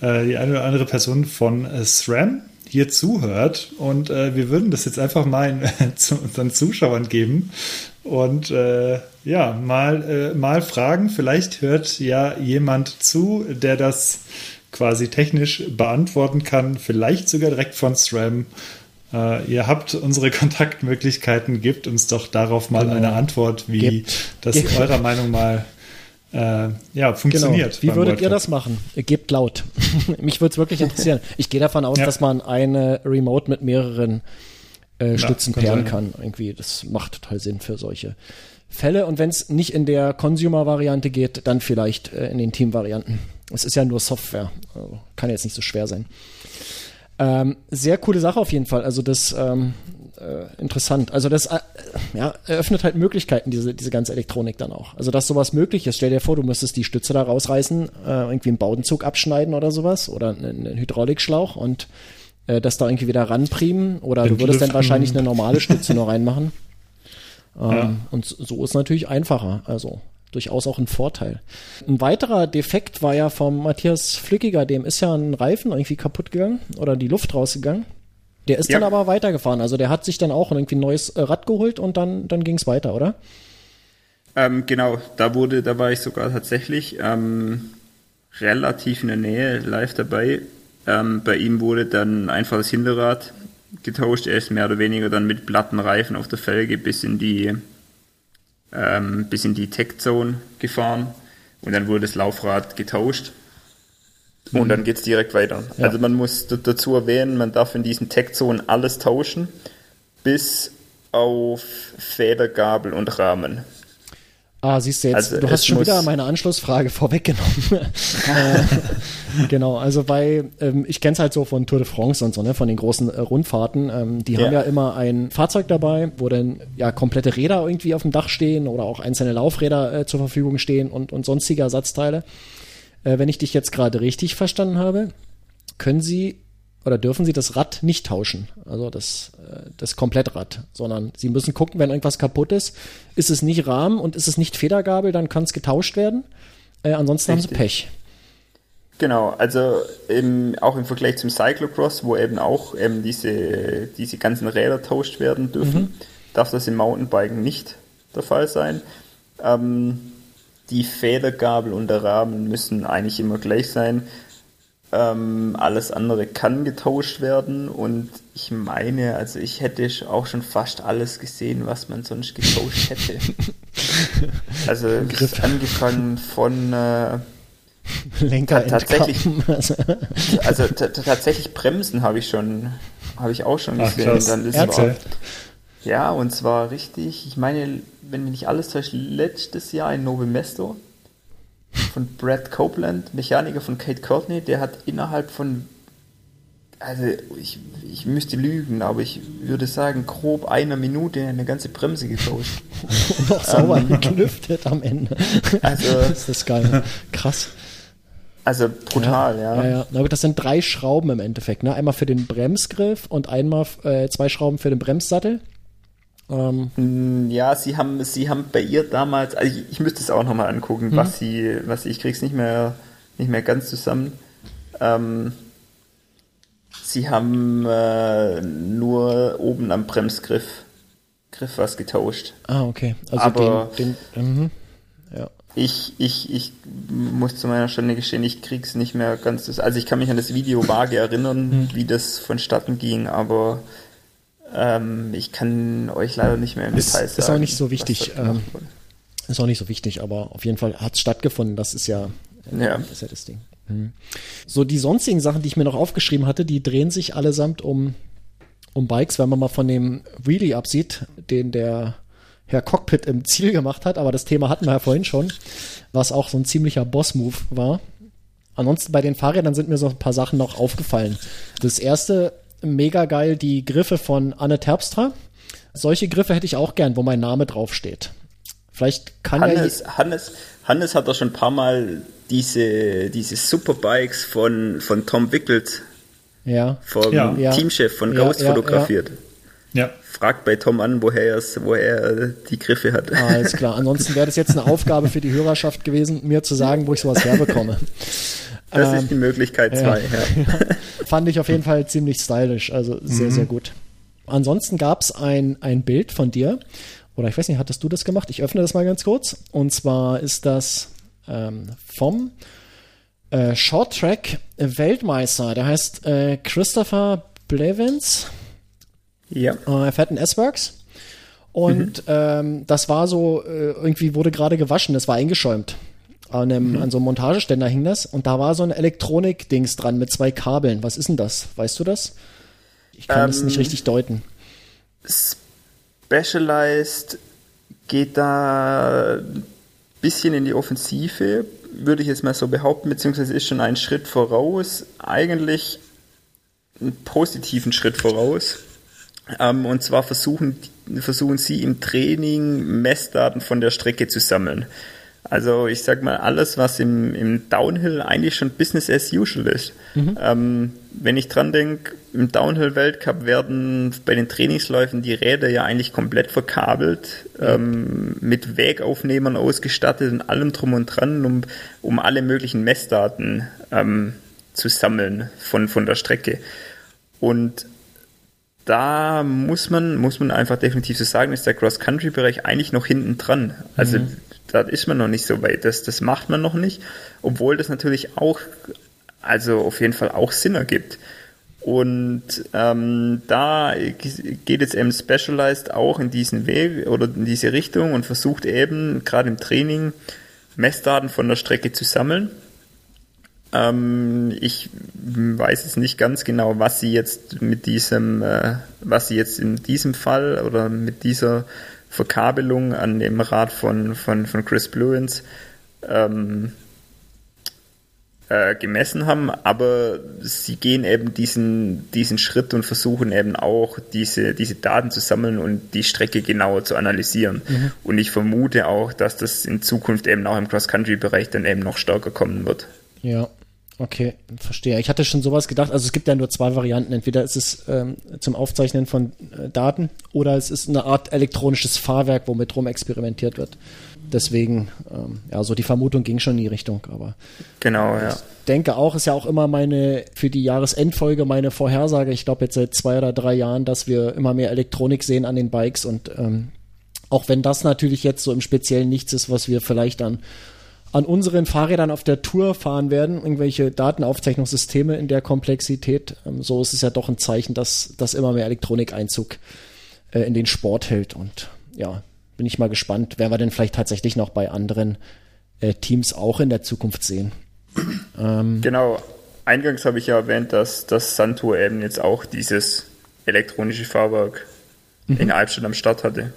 äh, die eine oder andere Person von äh, SRAM hier zuhört und äh, wir würden das jetzt einfach mal in, zu unseren Zuschauern geben und äh, ja, mal, äh, mal fragen. Vielleicht hört ja jemand zu, der das quasi technisch beantworten kann, vielleicht sogar direkt von SRAM. Äh, ihr habt unsere Kontaktmöglichkeiten, gebt uns doch darauf mal genau. eine Antwort, wie gebt, das gebt. eurer Meinung mal äh, ja, funktioniert. Genau. Wie würdet ihr das machen? Gebt laut. Mich würde es wirklich interessieren. Ich gehe davon aus, ja. dass man eine Remote mit mehreren äh, Stützen ja, pairen kann. Irgendwie, das macht total Sinn für solche Fälle. Und wenn es nicht in der Consumer-Variante geht, dann vielleicht äh, in den Team-Varianten. Es ist ja nur Software. Also kann jetzt nicht so schwer sein. Ähm, sehr coole Sache auf jeden Fall. Also das ähm, äh, interessant. Also das äh, ja, eröffnet halt Möglichkeiten, diese, diese ganze Elektronik dann auch. Also dass sowas möglich ist. Stell dir vor, du müsstest die Stütze da rausreißen, äh, irgendwie einen Baudenzug abschneiden oder sowas oder einen, einen Hydraulikschlauch und äh, das da irgendwie wieder ranpriemen oder du würdest dann wahrscheinlich eine normale Stütze nur reinmachen. Ähm, ja. Und so ist natürlich einfacher. Also durchaus auch ein Vorteil. Ein weiterer Defekt war ja vom Matthias Flückiger, dem ist ja ein Reifen irgendwie kaputt gegangen oder die Luft rausgegangen. Der ist ja. dann aber weitergefahren. Also der hat sich dann auch irgendwie ein neues äh, Rad geholt und dann, dann ging es weiter, oder? Ähm, genau, da wurde, da war ich sogar tatsächlich ähm, relativ in der Nähe live dabei. Ähm, bei ihm wurde dann einfach das Hinterrad getauscht. Er ist mehr oder weniger dann mit platten Reifen auf der Felge bis in die ähm, bis in die Tech Zone gefahren und dann wurde das Laufrad getauscht und dann mhm. geht es direkt weiter. Ja. Also man muss dazu erwähnen, man darf in diesen Tech Zonen alles tauschen, bis auf Federgabel und Rahmen. Ah, siehst du jetzt, also du hast schon wieder meine Anschlussfrage vorweggenommen. äh, genau, also bei, ähm, ich kenne es halt so von Tour de France und so, ne, von den großen äh, Rundfahrten. Ähm, die ja. haben ja immer ein Fahrzeug dabei, wo dann ja komplette Räder irgendwie auf dem Dach stehen oder auch einzelne Laufräder äh, zur Verfügung stehen und, und sonstige Ersatzteile. Äh, wenn ich dich jetzt gerade richtig verstanden habe, können Sie oder dürfen sie das Rad nicht tauschen, also das, äh, das Komplettrad, sondern sie müssen gucken, wenn irgendwas kaputt ist, ist es nicht Rahmen und ist es nicht Federgabel, dann kann es getauscht werden. Äh, ansonsten Richtig. haben sie Pech. Genau, also im, auch im Vergleich zum Cyclocross, wo eben auch eben diese, diese ganzen Räder tauscht werden dürfen, mhm. darf das im Mountainbiken nicht der Fall sein. Ähm, die Federgabel und der Rahmen müssen eigentlich immer gleich sein. Ähm, alles andere kann getauscht werden und ich meine, also ich hätte auch schon fast alles gesehen, was man sonst getauscht hätte. also angefangen von äh, Lenker tatsächlich, also tatsächlich Bremsen habe ich schon, habe ich auch schon gesehen. Ach, Dann war, ja, und zwar richtig, ich meine, wenn mich nicht alles täuscht, letztes Jahr in Novo Mesto von Brad Copeland, Mechaniker von Kate Courtney, der hat innerhalb von, also ich, ich müsste lügen, aber ich würde sagen, grob einer Minute eine ganze Bremse getauscht. Noch sauber ähm, gelüftet am Ende. Also, das ist geil. Krass. Also brutal, ja. Ja, ja. ja. das sind drei Schrauben im Endeffekt. Ne? Einmal für den Bremsgriff und einmal äh, zwei Schrauben für den Bremssattel. Ähm. Mm, ja, sie haben, sie haben bei ihr damals, also ich, ich müsste es auch nochmal angucken, mhm. was sie, was ich krieg's nicht mehr, nicht mehr ganz zusammen. Ähm, sie haben äh, nur oben am Bremsgriff Griff was getauscht. Ah, okay. Also Aber den, den mhm. ja. Ich, ich, ich muss zu meiner Stelle gestehen, ich krieg's nicht mehr ganz. Also ich kann mich an das Video vage erinnern, mhm. wie das vonstatten ging, aber ähm, ich kann euch leider nicht mehr im ist, Detail sagen. Ist auch nicht so wichtig. Ähm, ist auch nicht so wichtig, aber auf jeden Fall hat es stattgefunden. Das ist ja, äh, ja. Das ist ja das Ding. Mhm. So, die sonstigen Sachen, die ich mir noch aufgeschrieben hatte, die drehen sich allesamt um, um Bikes, wenn man mal von dem Wheelie absieht, den der Herr Cockpit im Ziel gemacht hat, aber das Thema hatten wir ja vorhin schon, was auch so ein ziemlicher Boss-Move war. Ansonsten bei den Fahrrädern sind mir so ein paar Sachen noch aufgefallen. Das erste, mega geil, die Griffe von Anne Terpstra. Solche Griffe hätte ich auch gern, wo mein Name draufsteht. Vielleicht kann Hannes, ja Hannes, Hannes hat doch schon ein paar Mal diese, diese Superbikes von, von Tom Wickelt, ja. vom ja. Teamchef von Ghost ja, fotografiert. Ja. Fragt bei Tom an, woher, es, woher er die Griffe hat. Ah, alles klar. Ansonsten wäre das jetzt eine Aufgabe für die Hörerschaft gewesen, mir zu sagen, wo ich sowas herbekomme. Das ähm, ist die Möglichkeit zwei. Ja, ja. Fand ich auf jeden Fall ziemlich stylisch, also sehr, mhm. sehr gut. Ansonsten gab es ein, ein Bild von dir, oder ich weiß nicht, hattest du das gemacht? Ich öffne das mal ganz kurz. Und zwar ist das ähm, vom äh, Short Track Weltmeister, der heißt äh, Christopher Blevins. Ja. Äh, er fährt ein S-Works. Und mhm. ähm, das war so, äh, irgendwie wurde gerade gewaschen, das war eingeschäumt. An, einem, mhm. an so einem Montageständer hing das und da war so ein Elektronik-Dings dran mit zwei Kabeln. Was ist denn das? Weißt du das? Ich kann ähm, das nicht ähm, richtig deuten. Specialized geht da ein bisschen in die Offensive, würde ich jetzt mal so behaupten, beziehungsweise ist schon ein Schritt voraus, eigentlich einen positiven Schritt voraus. Ähm, und zwar versuchen, versuchen sie im Training Messdaten von der Strecke zu sammeln. Also ich sag mal, alles, was im, im Downhill eigentlich schon Business as usual ist. Mhm. Ähm, wenn ich dran denke, im Downhill-Weltcup werden bei den Trainingsläufen die Räder ja eigentlich komplett verkabelt, mhm. ähm, mit Wegaufnehmern ausgestattet und allem drum und dran, um, um alle möglichen Messdaten ähm, zu sammeln von, von der Strecke. Und da muss man, muss man einfach definitiv so sagen, ist der Cross-Country-Bereich eigentlich noch hinten dran. Also mhm. Da ist man noch nicht so weit. Das, das macht man noch nicht, obwohl das natürlich auch, also auf jeden Fall auch Sinn ergibt. Und ähm, da geht jetzt eben Specialized auch in diesen Weg oder in diese Richtung und versucht eben gerade im Training Messdaten von der Strecke zu sammeln ähm, ich weiß es nicht ganz genau, was sie jetzt mit diesem, äh, was sie jetzt in diesem Fall oder mit dieser Verkabelung an dem Rad von, von, von Chris Bluins ähm, äh, gemessen haben, aber sie gehen eben diesen, diesen Schritt und versuchen eben auch diese, diese Daten zu sammeln und die Strecke genauer zu analysieren. Mhm. Und ich vermute auch, dass das in Zukunft eben auch im Cross-Country-Bereich dann eben noch stärker kommen wird. Ja, Okay, verstehe. Ich hatte schon sowas gedacht. Also es gibt ja nur zwei Varianten. Entweder ist es ähm, zum Aufzeichnen von äh, Daten oder es ist eine Art elektronisches Fahrwerk, womit rum experimentiert wird. Deswegen, ähm, ja, so die Vermutung ging schon in die Richtung. Aber genau, ja. Ich denke auch, ist ja auch immer meine für die Jahresendfolge meine Vorhersage. Ich glaube jetzt seit zwei oder drei Jahren, dass wir immer mehr Elektronik sehen an den Bikes und ähm, auch wenn das natürlich jetzt so im Speziellen nichts ist, was wir vielleicht dann an unseren Fahrrädern auf der Tour fahren werden, irgendwelche Datenaufzeichnungssysteme in der Komplexität. Ähm, so ist es ja doch ein Zeichen, dass, dass immer mehr Elektronik Einzug äh, in den Sport hält. Und ja, bin ich mal gespannt, werden wir denn vielleicht tatsächlich noch bei anderen äh, Teams auch in der Zukunft sehen. Ähm, genau, eingangs habe ich ja erwähnt, dass das Santur eben jetzt auch dieses elektronische Fahrwerk mhm. in Albstadt am Start hatte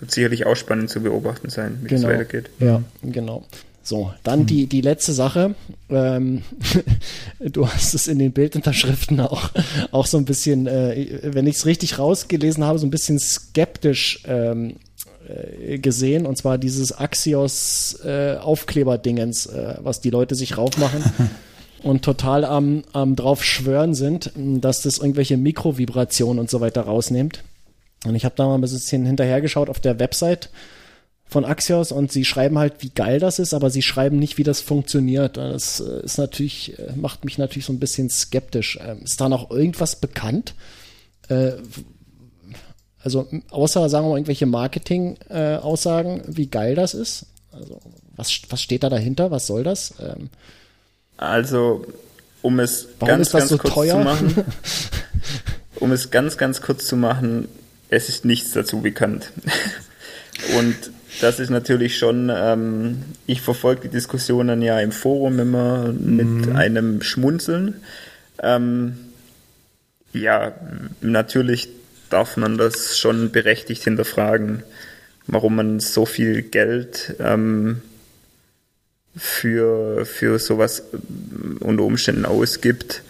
wird sicherlich auch spannend zu beobachten sein, wie genau. das weitergeht. Ja, genau. So, dann die, die letzte Sache. Ähm, du hast es in den Bildunterschriften auch, auch so ein bisschen, äh, wenn ich es richtig rausgelesen habe, so ein bisschen skeptisch ähm, äh, gesehen. Und zwar dieses Axios äh, Aufkleberdingens, äh, was die Leute sich raufmachen. und total am, am drauf schwören sind, dass das irgendwelche Mikrovibrationen und so weiter rausnimmt. Und ich habe da mal ein bisschen hinterhergeschaut auf der Website von Axios und sie schreiben halt, wie geil das ist, aber sie schreiben nicht, wie das funktioniert. Das äh, ist natürlich, äh, macht mich natürlich so ein bisschen skeptisch. Ähm, ist da noch irgendwas bekannt? Äh, also außer, sagen wir mal, irgendwelche Marketing-Aussagen, wie geil das ist. Also was, was steht da dahinter? Was soll das? Ähm, also, um es Warum ganz, ganz so kurz teuer? zu machen, um es ganz, ganz kurz zu machen, es ist nichts dazu bekannt. Und das ist natürlich schon, ähm, ich verfolge die Diskussionen ja im Forum immer mit mhm. einem Schmunzeln. Ähm, ja, natürlich darf man das schon berechtigt hinterfragen, warum man so viel Geld ähm, für, für sowas unter Umständen ausgibt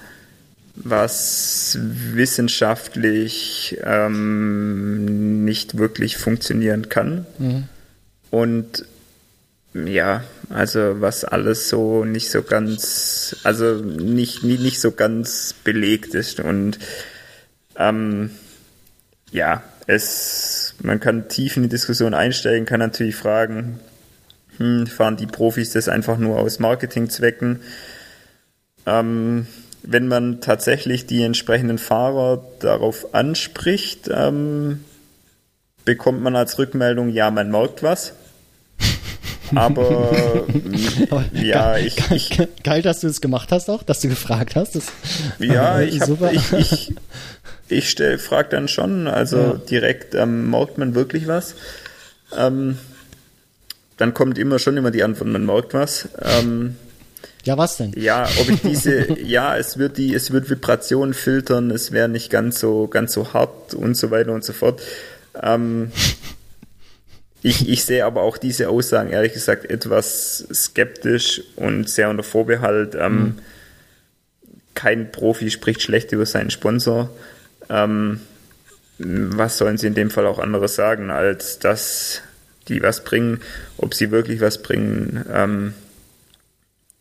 was wissenschaftlich ähm, nicht wirklich funktionieren kann. Mhm. Und ja, also was alles so nicht so ganz, also nicht, nicht, nicht so ganz belegt ist. Und ähm, ja, es, man kann tief in die Diskussion einsteigen, kann natürlich fragen, hm, fahren die Profis das einfach nur aus Marketingzwecken? Ähm, wenn man tatsächlich die entsprechenden Fahrer darauf anspricht, ähm, bekommt man als Rückmeldung, ja, man merkt was. Aber ja, ich, ich. Geil, dass du es gemacht hast auch, dass du gefragt hast. Das, ja, ich habe ich, ich, ich stell, frag dann schon, also ja. direkt, ähm, merkt man wirklich was? Ähm, dann kommt immer schon immer die Antwort, man merkt was. Ähm, ja, was denn? Ja, ob ich diese, ja, es wird die, es wird Vibrationen filtern, es wäre nicht ganz so, ganz so hart und so weiter und so fort. Ähm, ich, ich sehe aber auch diese Aussagen ehrlich gesagt etwas skeptisch und sehr unter Vorbehalt. Ähm, mhm. Kein Profi spricht schlecht über seinen Sponsor. Ähm, was sollen sie in dem Fall auch anderes sagen, als dass die was bringen? Ob sie wirklich was bringen, ähm,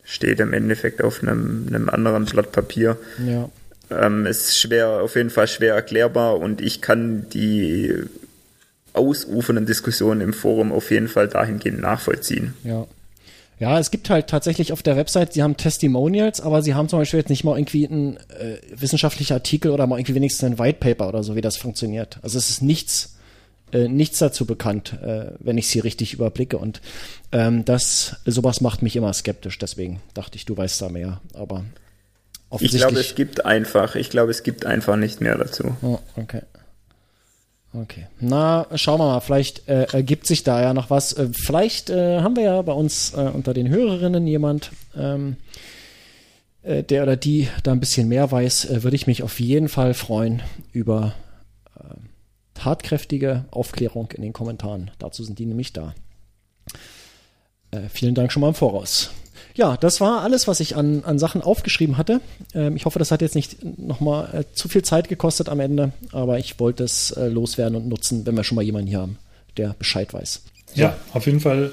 steht im Endeffekt auf einem, einem anderen Blatt Papier. Ja. Ähm, ist schwer, auf jeden Fall schwer erklärbar und ich kann die ausufernden Diskussionen im Forum auf jeden Fall dahingehend nachvollziehen. Ja. Ja, es gibt halt tatsächlich auf der Website, sie haben Testimonials, aber sie haben zum Beispiel jetzt nicht mal irgendwie einen äh, wissenschaftlichen Artikel oder mal irgendwie wenigstens ein White Paper oder so, wie das funktioniert. Also es ist nichts äh, nichts dazu bekannt, äh, wenn ich sie richtig überblicke. Und ähm, das, sowas macht mich immer skeptisch. Deswegen dachte ich, du weißt da mehr. Aber ich glaube, es gibt einfach, ich glaube, es gibt einfach nicht mehr dazu. Oh, okay. Okay. Na, schauen wir mal, vielleicht äh, ergibt sich da ja noch was. Äh, vielleicht äh, haben wir ja bei uns äh, unter den Hörerinnen jemand, ähm, äh, der oder die da ein bisschen mehr weiß, würde ich mich auf jeden Fall freuen über tatkräftige Aufklärung in den Kommentaren. Dazu sind die nämlich da. Äh, vielen Dank schon mal im Voraus. Ja, das war alles, was ich an, an Sachen aufgeschrieben hatte. Ähm, ich hoffe, das hat jetzt nicht nochmal äh, zu viel Zeit gekostet am Ende, aber ich wollte es äh, loswerden und nutzen, wenn wir schon mal jemanden hier haben, der Bescheid weiß. So. Ja, auf jeden Fall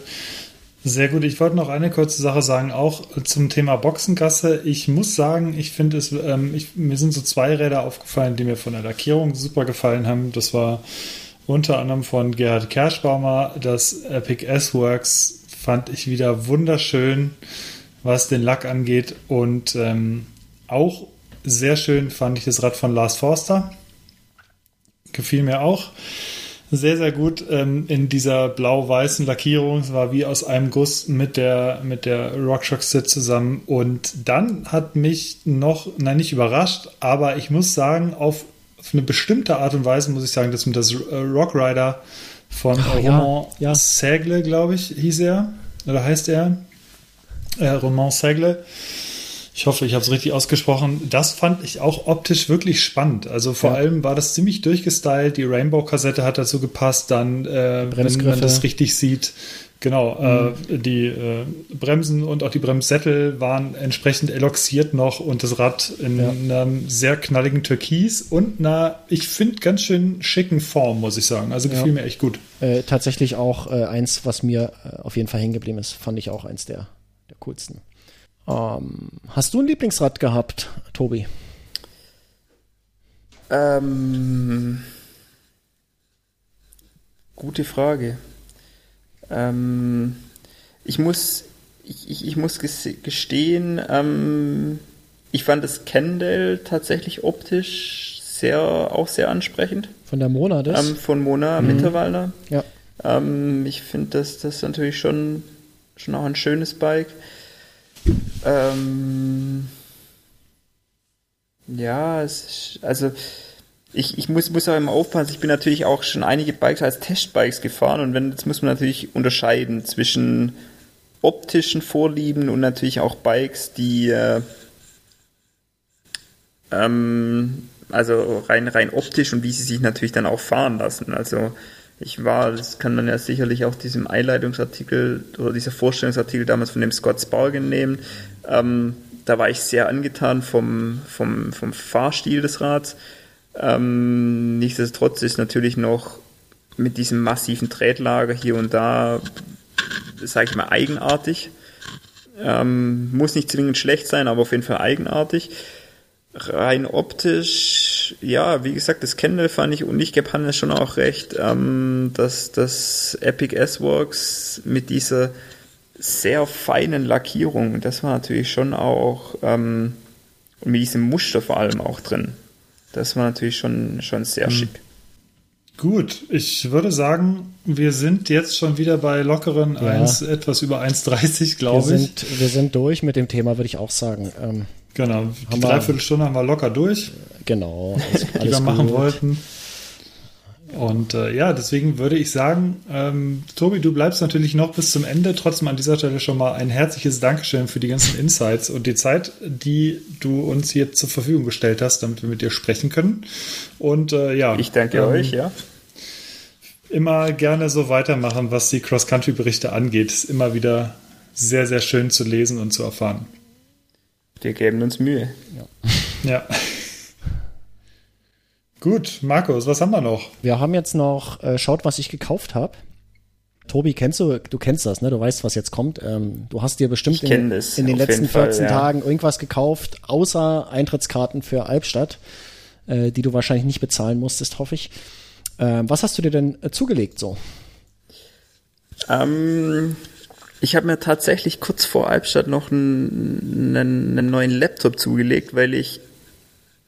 Sehr gut. Ich wollte noch eine kurze Sache sagen, auch zum Thema Boxengasse. Ich muss sagen, ich finde es, ähm, ich, mir sind so zwei Räder aufgefallen, die mir von der Lackierung super gefallen haben. Das war unter anderem von Gerhard Kerschbaumer. Das Epic S-Works fand ich wieder wunderschön, was den Lack angeht. Und ähm, auch sehr schön fand ich das Rad von Lars Forster. Gefiel mir auch sehr, sehr gut ähm, in dieser blau-weißen Lackierung. Es war wie aus einem Guss mit der, mit der RockShox Sit zusammen. Und dann hat mich noch, nein, nicht überrascht, aber ich muss sagen, auf, auf eine bestimmte Art und Weise muss ich sagen, dass mir das äh, Rock Rider von Ach, Roman ja, ja. Segle, glaube ich, hieß er. Oder heißt er? Äh, Roman Segle ich hoffe, ich habe es richtig ausgesprochen. Das fand ich auch optisch wirklich spannend. Also vor ja. allem war das ziemlich durchgestylt. Die Rainbow-Kassette hat dazu gepasst. Dann, äh, wenn man das richtig sieht, genau, mhm. äh, die äh, Bremsen und auch die Bremssättel waren entsprechend eloxiert noch und das Rad in ja. einem sehr knalligen Türkis und einer, ich finde, ganz schön schicken Form, muss ich sagen. Also gefiel ja. mir echt gut. Äh, tatsächlich auch äh, eins, was mir äh, auf jeden Fall hängen geblieben ist, fand ich auch eins der, der coolsten. Ähm, hast du ein Lieblingsrad gehabt, Tobi? Ähm, gute Frage. Ähm, ich muss, ich, ich muss gestehen, ähm, ich fand das Kendall tatsächlich optisch sehr, auch sehr ansprechend. Von der Mona, das? Ähm, von Mona mhm. Mitterwalder. Ja. Ähm, ich finde das, das natürlich schon, schon auch ein schönes Bike. Ähm, ja, ist, also ich, ich muss, muss auch immer aufpassen, ich bin natürlich auch schon einige Bikes als Testbikes gefahren und wenn, jetzt muss man natürlich unterscheiden zwischen optischen Vorlieben und natürlich auch Bikes, die äh, ähm, also rein, rein optisch und wie sie sich natürlich dann auch fahren lassen. Also ich war, das kann man ja sicherlich auch diesem Einleitungsartikel oder dieser Vorstellungsartikel damals von dem Scott Spargan nehmen. Ähm, da war ich sehr angetan vom, vom, vom Fahrstil des Rads. Ähm, nichtsdestotrotz ist natürlich noch mit diesem massiven Tretlager hier und da, sage ich mal, eigenartig. Ähm, muss nicht zwingend schlecht sein, aber auf jeden Fall eigenartig. Rein optisch, ja, wie gesagt, das Kendall fand ich und ich gebe Hannes schon auch recht, ähm, dass das Epic S-Works mit dieser sehr feinen Lackierung, das war natürlich schon auch, ähm, mit diesem Muster vor allem auch drin. Das war natürlich schon, schon sehr mhm. schick. Gut, ich würde sagen, wir sind jetzt schon wieder bei lockeren ja. 1, etwas über 1,30, glaube ich. wir sind durch mit dem Thema, würde ich auch sagen. Ähm, Genau, die Dreiviertelstunde haben wir locker durch. Genau, alles, die wir machen gut. wollten. Und äh, ja, deswegen würde ich sagen, ähm, Tobi, du bleibst natürlich noch bis zum Ende. Trotzdem an dieser Stelle schon mal ein herzliches Dankeschön für die ganzen Insights und die Zeit, die du uns hier zur Verfügung gestellt hast, damit wir mit dir sprechen können. Und äh, ja. Ich danke ähm, euch, ja. Immer gerne so weitermachen, was die Cross-Country-Berichte angeht. Ist immer wieder sehr, sehr schön zu lesen und zu erfahren. Wir geben uns Mühe. Ja. ja. Gut, Markus, was haben wir noch? Wir haben jetzt noch, äh, schaut, was ich gekauft habe. Tobi, kennst du, du kennst das, ne? Du weißt, was jetzt kommt. Ähm, du hast dir bestimmt in, das, in, den letzten 14 Fall, ja. Tagen irgendwas gekauft, außer Eintrittskarten für Albstadt, äh, die du wahrscheinlich nicht bezahlen musstest, hoffe ich. Ähm, was hast du dir denn äh, zugelegt so? Ähm, ich habe mir tatsächlich kurz vor Albstadt noch einen, einen, einen neuen Laptop zugelegt, weil ich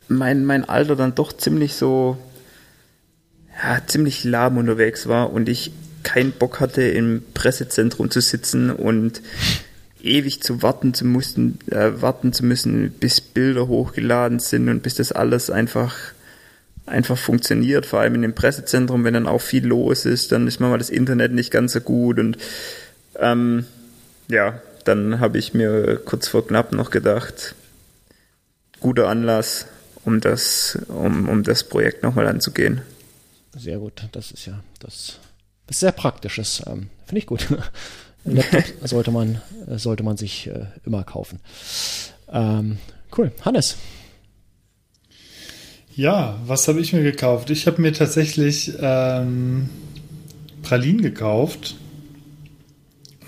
mein, mein Alter dann doch ziemlich so, ja, ziemlich lahm unterwegs war und ich keinen Bock hatte, im Pressezentrum zu sitzen und ewig zu warten zu müssen, äh, warten zu müssen, bis Bilder hochgeladen sind und bis das alles einfach einfach funktioniert, vor allem in dem Pressezentrum, wenn dann auch viel los ist, dann ist manchmal das Internet nicht ganz so gut und ähm, ja, dann habe ich mir kurz vor knapp noch gedacht, guter Anlass, um das, um, um das Projekt nochmal anzugehen. Sehr gut, das ist ja das, das ist sehr praktisches, ähm, finde ich gut. Laptop sollte man, sollte man sich äh, immer kaufen. Ähm, cool. Hannes. Ja, was habe ich mir gekauft? Ich habe mir tatsächlich ähm, Pralinen gekauft.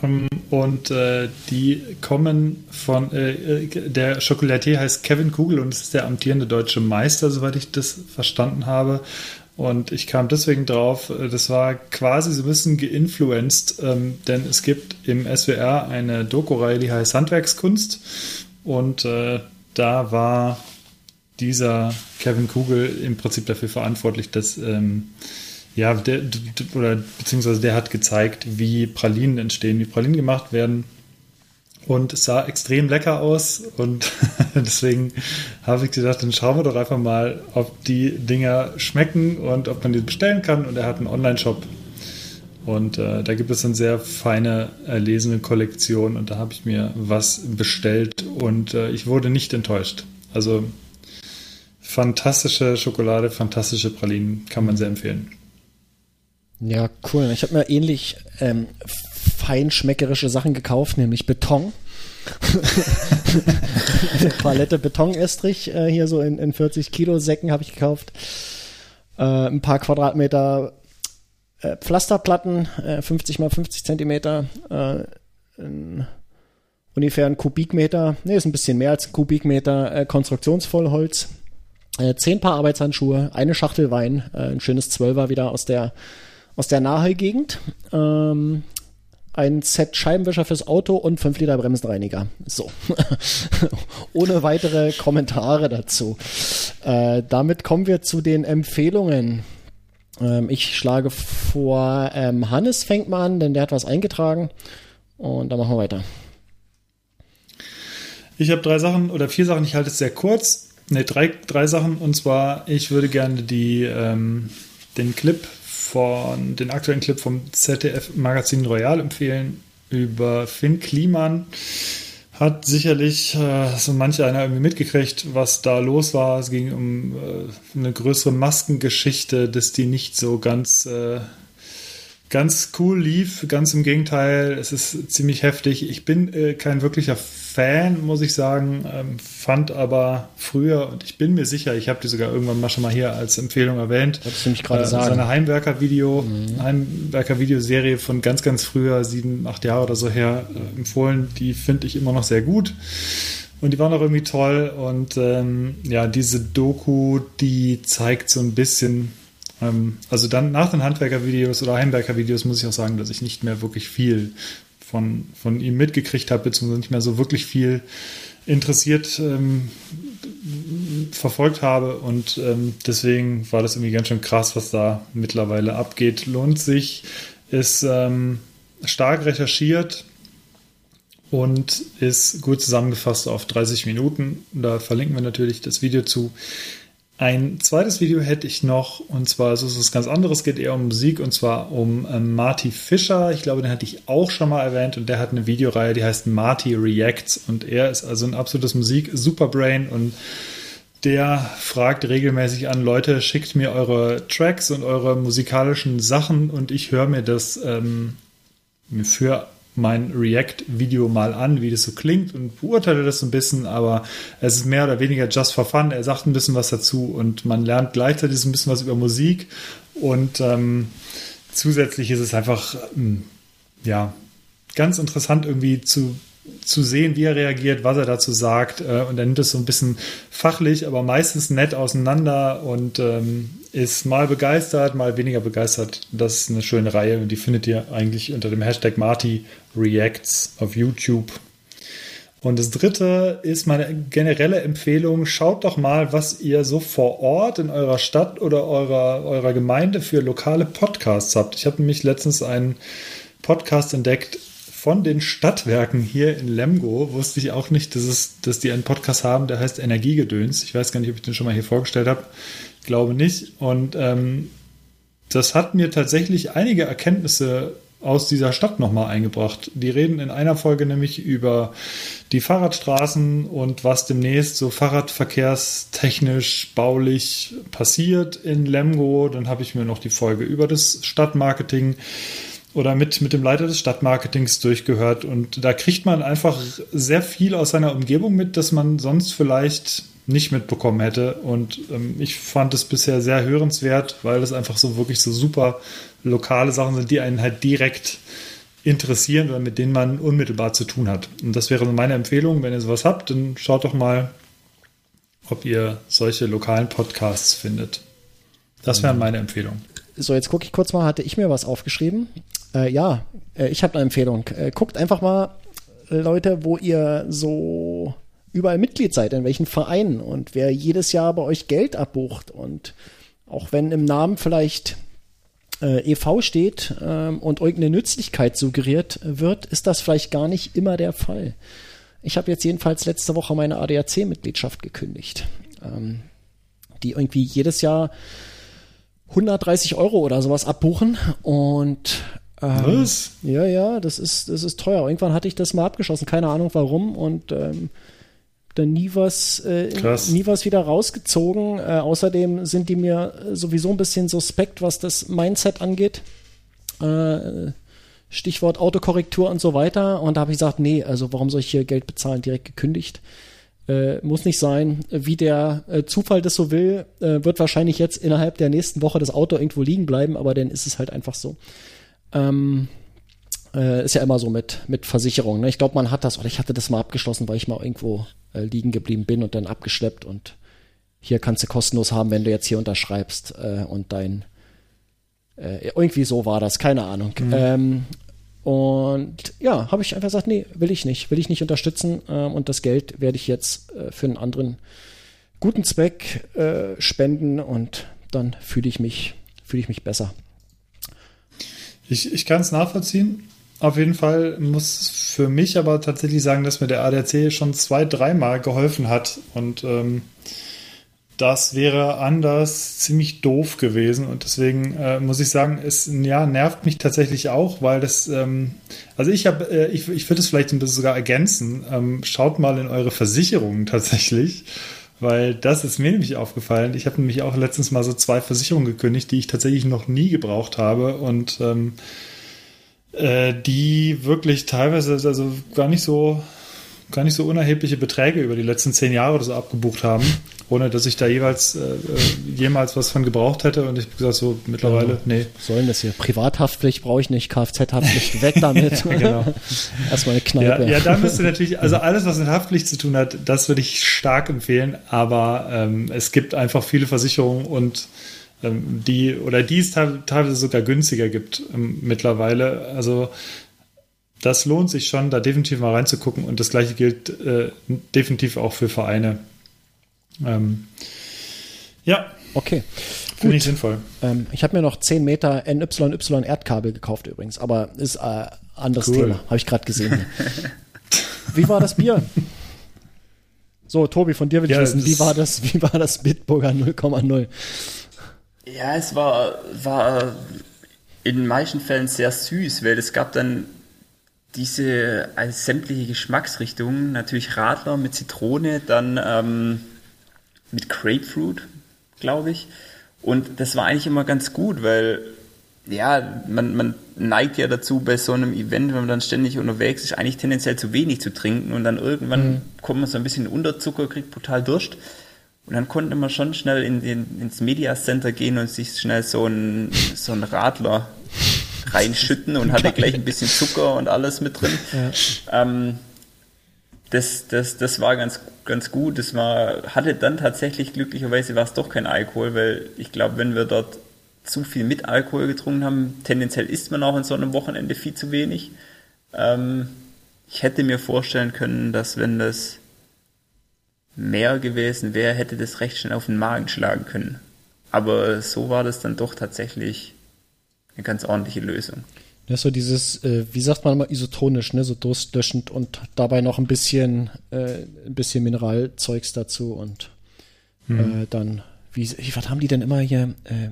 Ähm, und äh, die kommen von, äh, äh, der Chocolatier heißt Kevin Kugel und es ist der amtierende deutsche Meister, soweit ich das verstanden habe. Und ich kam deswegen drauf, äh, das war quasi so ein bisschen geinfluenced, ähm, denn es gibt im SWR eine Doku-Reihe, die heißt Handwerkskunst. Und äh, da war dieser Kevin Kugel im Prinzip dafür verantwortlich, dass ähm, ja, der, oder beziehungsweise der hat gezeigt, wie Pralinen entstehen, wie Pralinen gemacht werden. Und es sah extrem lecker aus und deswegen habe ich gedacht, dann schauen wir doch einfach mal, ob die Dinger schmecken und ob man die bestellen kann. Und er hat einen Online-Shop und äh, da gibt es eine sehr feine, erlesene Kollektion und da habe ich mir was bestellt und äh, ich wurde nicht enttäuscht. Also fantastische Schokolade, fantastische Pralinen, kann man sehr empfehlen. Ja, cool. Ich habe mir ähnlich ähm, feinschmeckerische Sachen gekauft, nämlich Beton. Palette Betonestrich äh, hier so in, in 40 Kilo Säcken habe ich gekauft. Äh, ein paar Quadratmeter äh, Pflasterplatten, äh, 50 mal 50 Zentimeter, äh, ungefähr ein Kubikmeter, nee, ist ein bisschen mehr als ein Kubikmeter äh, Konstruktionsvollholz, äh, zehn Paar Arbeitshandschuhe, eine Schachtel Wein, äh, ein schönes Zwölfer wieder aus der aus der Nahegegend. Ähm, ein Set Scheibenwischer fürs Auto und 5 Liter Bremsenreiniger. So. Ohne weitere Kommentare dazu. Äh, damit kommen wir zu den Empfehlungen. Ähm, ich schlage vor, ähm, Hannes fängt mal an, denn der hat was eingetragen. Und dann machen wir weiter. Ich habe drei Sachen oder vier Sachen, ich halte es sehr kurz. Ne, drei, drei Sachen. Und zwar, ich würde gerne die, ähm, den Clip von den aktuellen Clip vom ZDF Magazin Royal empfehlen über Finn Kliman. Hat sicherlich äh, so manche einer irgendwie mitgekriegt, was da los war. Es ging um äh, eine größere Maskengeschichte, dass die nicht so ganz äh, ganz cool lief. Ganz im Gegenteil, es ist ziemlich heftig. Ich bin äh, kein wirklicher Fan, muss ich sagen, ähm, fand aber früher, und ich bin mir sicher, ich habe die sogar irgendwann mal schon mal hier als Empfehlung erwähnt, das du mich gerade äh, sagen. seine Heimwerker-Video, mhm. Heimwerker-Videoserie von ganz, ganz früher, sieben, acht Jahre oder so her, äh, empfohlen. Die finde ich immer noch sehr gut. Und die waren auch irgendwie toll. Und ähm, ja, diese Doku, die zeigt so ein bisschen, ähm, also dann nach den Handwerker-Videos oder Heimwerker-Videos muss ich auch sagen, dass ich nicht mehr wirklich viel von, von ihm mitgekriegt habe, beziehungsweise nicht mehr so wirklich viel interessiert ähm, verfolgt habe. Und ähm, deswegen war das irgendwie ganz schön krass, was da mittlerweile abgeht. Lohnt sich, ist ähm, stark recherchiert und ist gut zusammengefasst auf 30 Minuten. Da verlinken wir natürlich das Video zu. Ein zweites Video hätte ich noch, und zwar ist es was ganz anderes, geht eher um Musik, und zwar um äh, Marty Fischer. Ich glaube, den hatte ich auch schon mal erwähnt, und der hat eine Videoreihe, die heißt Marty Reacts, und er ist also ein absolutes Musik-Superbrain, und der fragt regelmäßig an Leute, schickt mir eure Tracks und eure musikalischen Sachen, und ich höre mir das ähm, für mein React-Video mal an, wie das so klingt und beurteile das ein bisschen, aber es ist mehr oder weniger just for fun. Er sagt ein bisschen was dazu und man lernt gleichzeitig ein bisschen was über Musik und ähm, zusätzlich ist es einfach, ähm, ja, ganz interessant irgendwie zu zu sehen, wie er reagiert, was er dazu sagt. Äh, und er nimmt es so ein bisschen fachlich, aber meistens nett auseinander und ähm, ist mal begeistert, mal weniger begeistert. Das ist eine schöne Reihe und die findet ihr eigentlich unter dem Hashtag Marty Reacts auf YouTube. Und das dritte ist meine generelle Empfehlung. Schaut doch mal, was ihr so vor Ort in eurer Stadt oder eurer, eurer Gemeinde für lokale Podcasts habt. Ich habe nämlich letztens einen Podcast entdeckt von den Stadtwerken hier in Lemgo. Wusste ich auch nicht, dass, es, dass die einen Podcast haben, der heißt Energiegedöns. Ich weiß gar nicht, ob ich den schon mal hier vorgestellt habe glaube nicht. Und ähm, das hat mir tatsächlich einige Erkenntnisse aus dieser Stadt nochmal eingebracht. Die reden in einer Folge nämlich über die Fahrradstraßen und was demnächst so fahrradverkehrstechnisch baulich passiert in Lemgo. Dann habe ich mir noch die Folge über das Stadtmarketing oder mit, mit dem Leiter des Stadtmarketings durchgehört. Und da kriegt man einfach sehr viel aus seiner Umgebung mit, dass man sonst vielleicht nicht mitbekommen hätte. Und ähm, ich fand es bisher sehr hörenswert, weil das einfach so wirklich so super lokale Sachen sind, die einen halt direkt interessieren oder mit denen man unmittelbar zu tun hat. Und das wäre meine Empfehlung, wenn ihr sowas habt, dann schaut doch mal, ob ihr solche lokalen Podcasts findet. Das wären meine Empfehlungen. So, jetzt gucke ich kurz mal, hatte ich mir was aufgeschrieben? Äh, ja, äh, ich habe eine Empfehlung. Äh, guckt einfach mal, äh, Leute, wo ihr so überall Mitglied seid, in welchen Vereinen und wer jedes Jahr bei euch Geld abbucht. Und auch wenn im Namen vielleicht äh, EV steht ähm, und irgendeine Nützlichkeit suggeriert wird, ist das vielleicht gar nicht immer der Fall. Ich habe jetzt jedenfalls letzte Woche meine ADAC-Mitgliedschaft gekündigt, ähm, die irgendwie jedes Jahr 130 Euro oder sowas abbuchen und ähm, Was? Ja, ja, das ist, das ist teuer. Irgendwann hatte ich das mal abgeschossen, keine Ahnung warum und ähm, dann nie was, äh, nie was wieder rausgezogen. Äh, außerdem sind die mir sowieso ein bisschen suspekt, was das Mindset angeht. Äh, Stichwort Autokorrektur und so weiter. Und da habe ich gesagt, nee, also warum soll ich hier Geld bezahlen? Direkt gekündigt. Äh, muss nicht sein. Wie der äh, Zufall das so will, äh, wird wahrscheinlich jetzt innerhalb der nächsten Woche das Auto irgendwo liegen bleiben, aber dann ist es halt einfach so. Ähm, äh, ist ja immer so mit, mit Versicherungen. Ne? Ich glaube, man hat das, oder ich hatte das mal abgeschlossen, weil ich mal irgendwo äh, liegen geblieben bin und dann abgeschleppt und hier kannst du kostenlos haben, wenn du jetzt hier unterschreibst äh, und dein äh, irgendwie so war das, keine Ahnung. Mhm. Ähm, und ja, habe ich einfach gesagt, nee, will ich nicht, will ich nicht unterstützen ähm, und das Geld werde ich jetzt äh, für einen anderen guten Zweck äh, spenden und dann fühle ich mich fühle ich mich besser. Ich, ich kann es nachvollziehen. Auf jeden Fall muss für mich aber tatsächlich sagen, dass mir der ADAC schon zwei, dreimal geholfen hat. Und ähm, das wäre anders ziemlich doof gewesen. Und deswegen äh, muss ich sagen, es ja, nervt mich tatsächlich auch, weil das, ähm, also ich habe, äh, ich, ich würde es vielleicht ein bisschen sogar ergänzen. Ähm, schaut mal in eure Versicherungen tatsächlich. Weil das ist mir nämlich aufgefallen. Ich habe nämlich auch letztens mal so zwei Versicherungen gekündigt, die ich tatsächlich noch nie gebraucht habe. Und ähm, äh, die wirklich teilweise also gar nicht so gar nicht so unerhebliche Beträge über die letzten zehn Jahre oder so abgebucht haben, ohne dass ich da jeweils äh, äh jemals was von gebraucht hätte. Und ich habe gesagt, so mittlerweile, ja, nee. Sollen das hier? Privathaftpflicht brauche ich nicht, Kfz-Haftpflicht weg damit. genau. Erstmal eine Kneipe. Ja, ja, da müsste natürlich, also alles, was mit Haftpflicht zu tun hat, das würde ich stark empfehlen. Aber ähm, es gibt einfach viele Versicherungen und ähm, die oder die es teilweise sogar günstiger gibt ähm, mittlerweile. Also das lohnt sich schon, da definitiv mal reinzugucken und das gleiche gilt äh, definitiv auch für Vereine. Ähm, ja. Okay. Finde ich sinnvoll. Ähm, ich habe mir noch 10 Meter NYY Erdkabel gekauft übrigens, aber ist äh, anderes cool. Thema. Habe ich gerade gesehen. Wie war das Bier? So, Tobi, von dir will ich ja, wissen, wie war das, wie war das Bitburger 0,0? Ja, es war, war in meisten Fällen sehr süß, weil es gab dann diese als sämtliche Geschmacksrichtungen, natürlich Radler mit Zitrone, dann ähm, mit Grapefruit, glaube ich. Und das war eigentlich immer ganz gut, weil ja, man, man neigt ja dazu bei so einem Event, wenn man dann ständig unterwegs ist, eigentlich tendenziell zu wenig zu trinken und dann irgendwann mhm. kommt man so ein bisschen unter Zucker, kriegt brutal Durst. Und dann konnte man schon schnell in den, ins Media Center gehen und sich schnell so ein, so ein Radler reinschütten und hatte gleich ein bisschen Zucker und alles mit drin. Ja. Ähm, das, das, das war ganz, ganz gut. Das war, hatte dann tatsächlich glücklicherweise war es doch kein Alkohol, weil ich glaube, wenn wir dort zu viel mit Alkohol getrunken haben, tendenziell isst man auch an so einem Wochenende viel zu wenig. Ähm, ich hätte mir vorstellen können, dass wenn das mehr gewesen wäre, hätte das recht schnell auf den Magen schlagen können. Aber so war das dann doch tatsächlich eine ganz ordentliche Lösung. Ja, so dieses, äh, wie sagt man immer, isotonisch, ne, so durstlöschend und dabei noch ein bisschen, äh, ein bisschen Mineralzeugs dazu und hm. äh, dann, wie, was haben die denn immer hier, äh,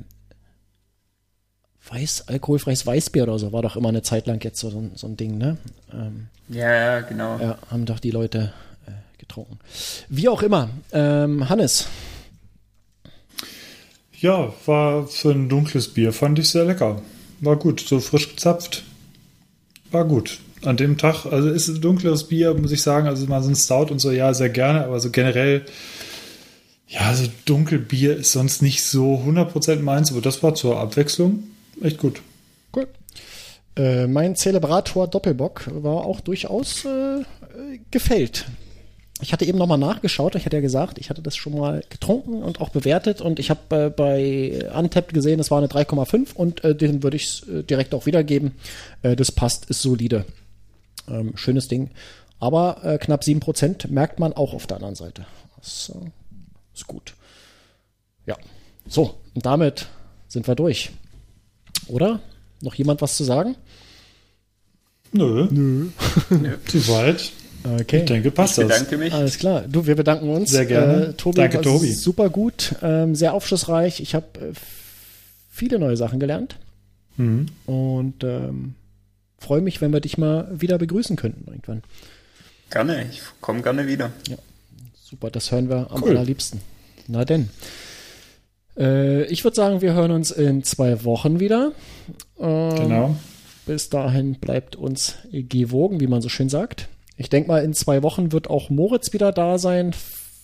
Weiß, alkoholfreies Weißbier oder so, war doch immer eine Zeit lang jetzt so, so ein Ding, ne? Ähm, ja, ja, genau. Ja, haben doch die Leute getrunken. Wie auch immer. Ähm, Hannes. Ja, war für ein dunkles Bier, fand ich sehr lecker. War gut, so frisch gezapft. War gut. An dem Tag, also ist ein dunkles Bier, muss ich sagen, also mal so ein Stout und so, ja, sehr gerne, aber so generell, ja, so Dunkelbier ist sonst nicht so 100% meins, aber das war zur Abwechslung echt gut. Cool. Äh, mein Celebrator Doppelbock war auch durchaus äh, gefällt. Ich hatte eben nochmal nachgeschaut, ich hatte ja gesagt, ich hatte das schon mal getrunken und auch bewertet und ich habe äh, bei Untapped gesehen, es war eine 3,5 und äh, den würde ich äh, direkt auch wiedergeben. Äh, das passt, ist solide. Ähm, schönes Ding. Aber äh, knapp 7% merkt man auch auf der anderen Seite. Das äh, ist gut. Ja. So, und damit sind wir durch. Oder? Noch jemand was zu sagen? Nö. Nö. Zu weit. Okay. Ich denke, passt ich bedanke das. mich. Alles klar. Du, wir bedanken uns. Sehr gerne. Äh, Tobi, Danke, Tobi. Super gut, ähm, sehr aufschlussreich. Ich habe äh, viele neue Sachen gelernt. Mhm. Und ähm, freue mich, wenn wir dich mal wieder begrüßen könnten irgendwann. Gerne, ich komme gerne wieder. Ja, super, das hören wir am cool. allerliebsten. Na denn. Äh, ich würde sagen, wir hören uns in zwei Wochen wieder. Ähm, genau. Bis dahin bleibt uns gewogen, wie man so schön sagt. Ich denke mal, in zwei Wochen wird auch Moritz wieder da sein.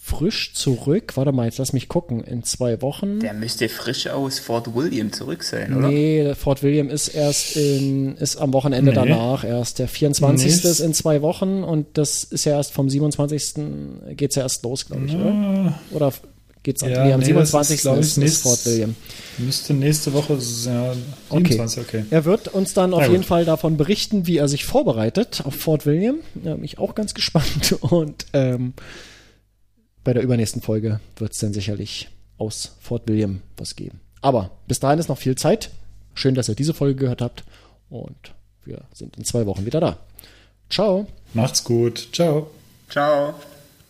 Frisch zurück. Warte mal, jetzt lass mich gucken. In zwei Wochen. Der müsste frisch aus Fort William zurück sein, oder? Nee, Fort William ist erst in, ist am Wochenende nee. danach erst. Der 24. Nee. ist in zwei Wochen und das ist ja erst vom 27. geht's ja erst los, glaube ich, ja. oder? Oder geht's ja, nee, am nee, 27. Ist, ist, ist Fort William. Müsste nächste Woche, ja, 27, okay. okay. Er wird uns dann auf jeden Fall davon berichten, wie er sich vorbereitet auf Fort William. Da bin ich auch ganz gespannt. Und ähm, bei der übernächsten Folge wird es dann sicherlich aus Fort William was geben. Aber bis dahin ist noch viel Zeit. Schön, dass ihr diese Folge gehört habt. Und wir sind in zwei Wochen wieder da. Ciao. Macht's gut. Ciao. Ciao.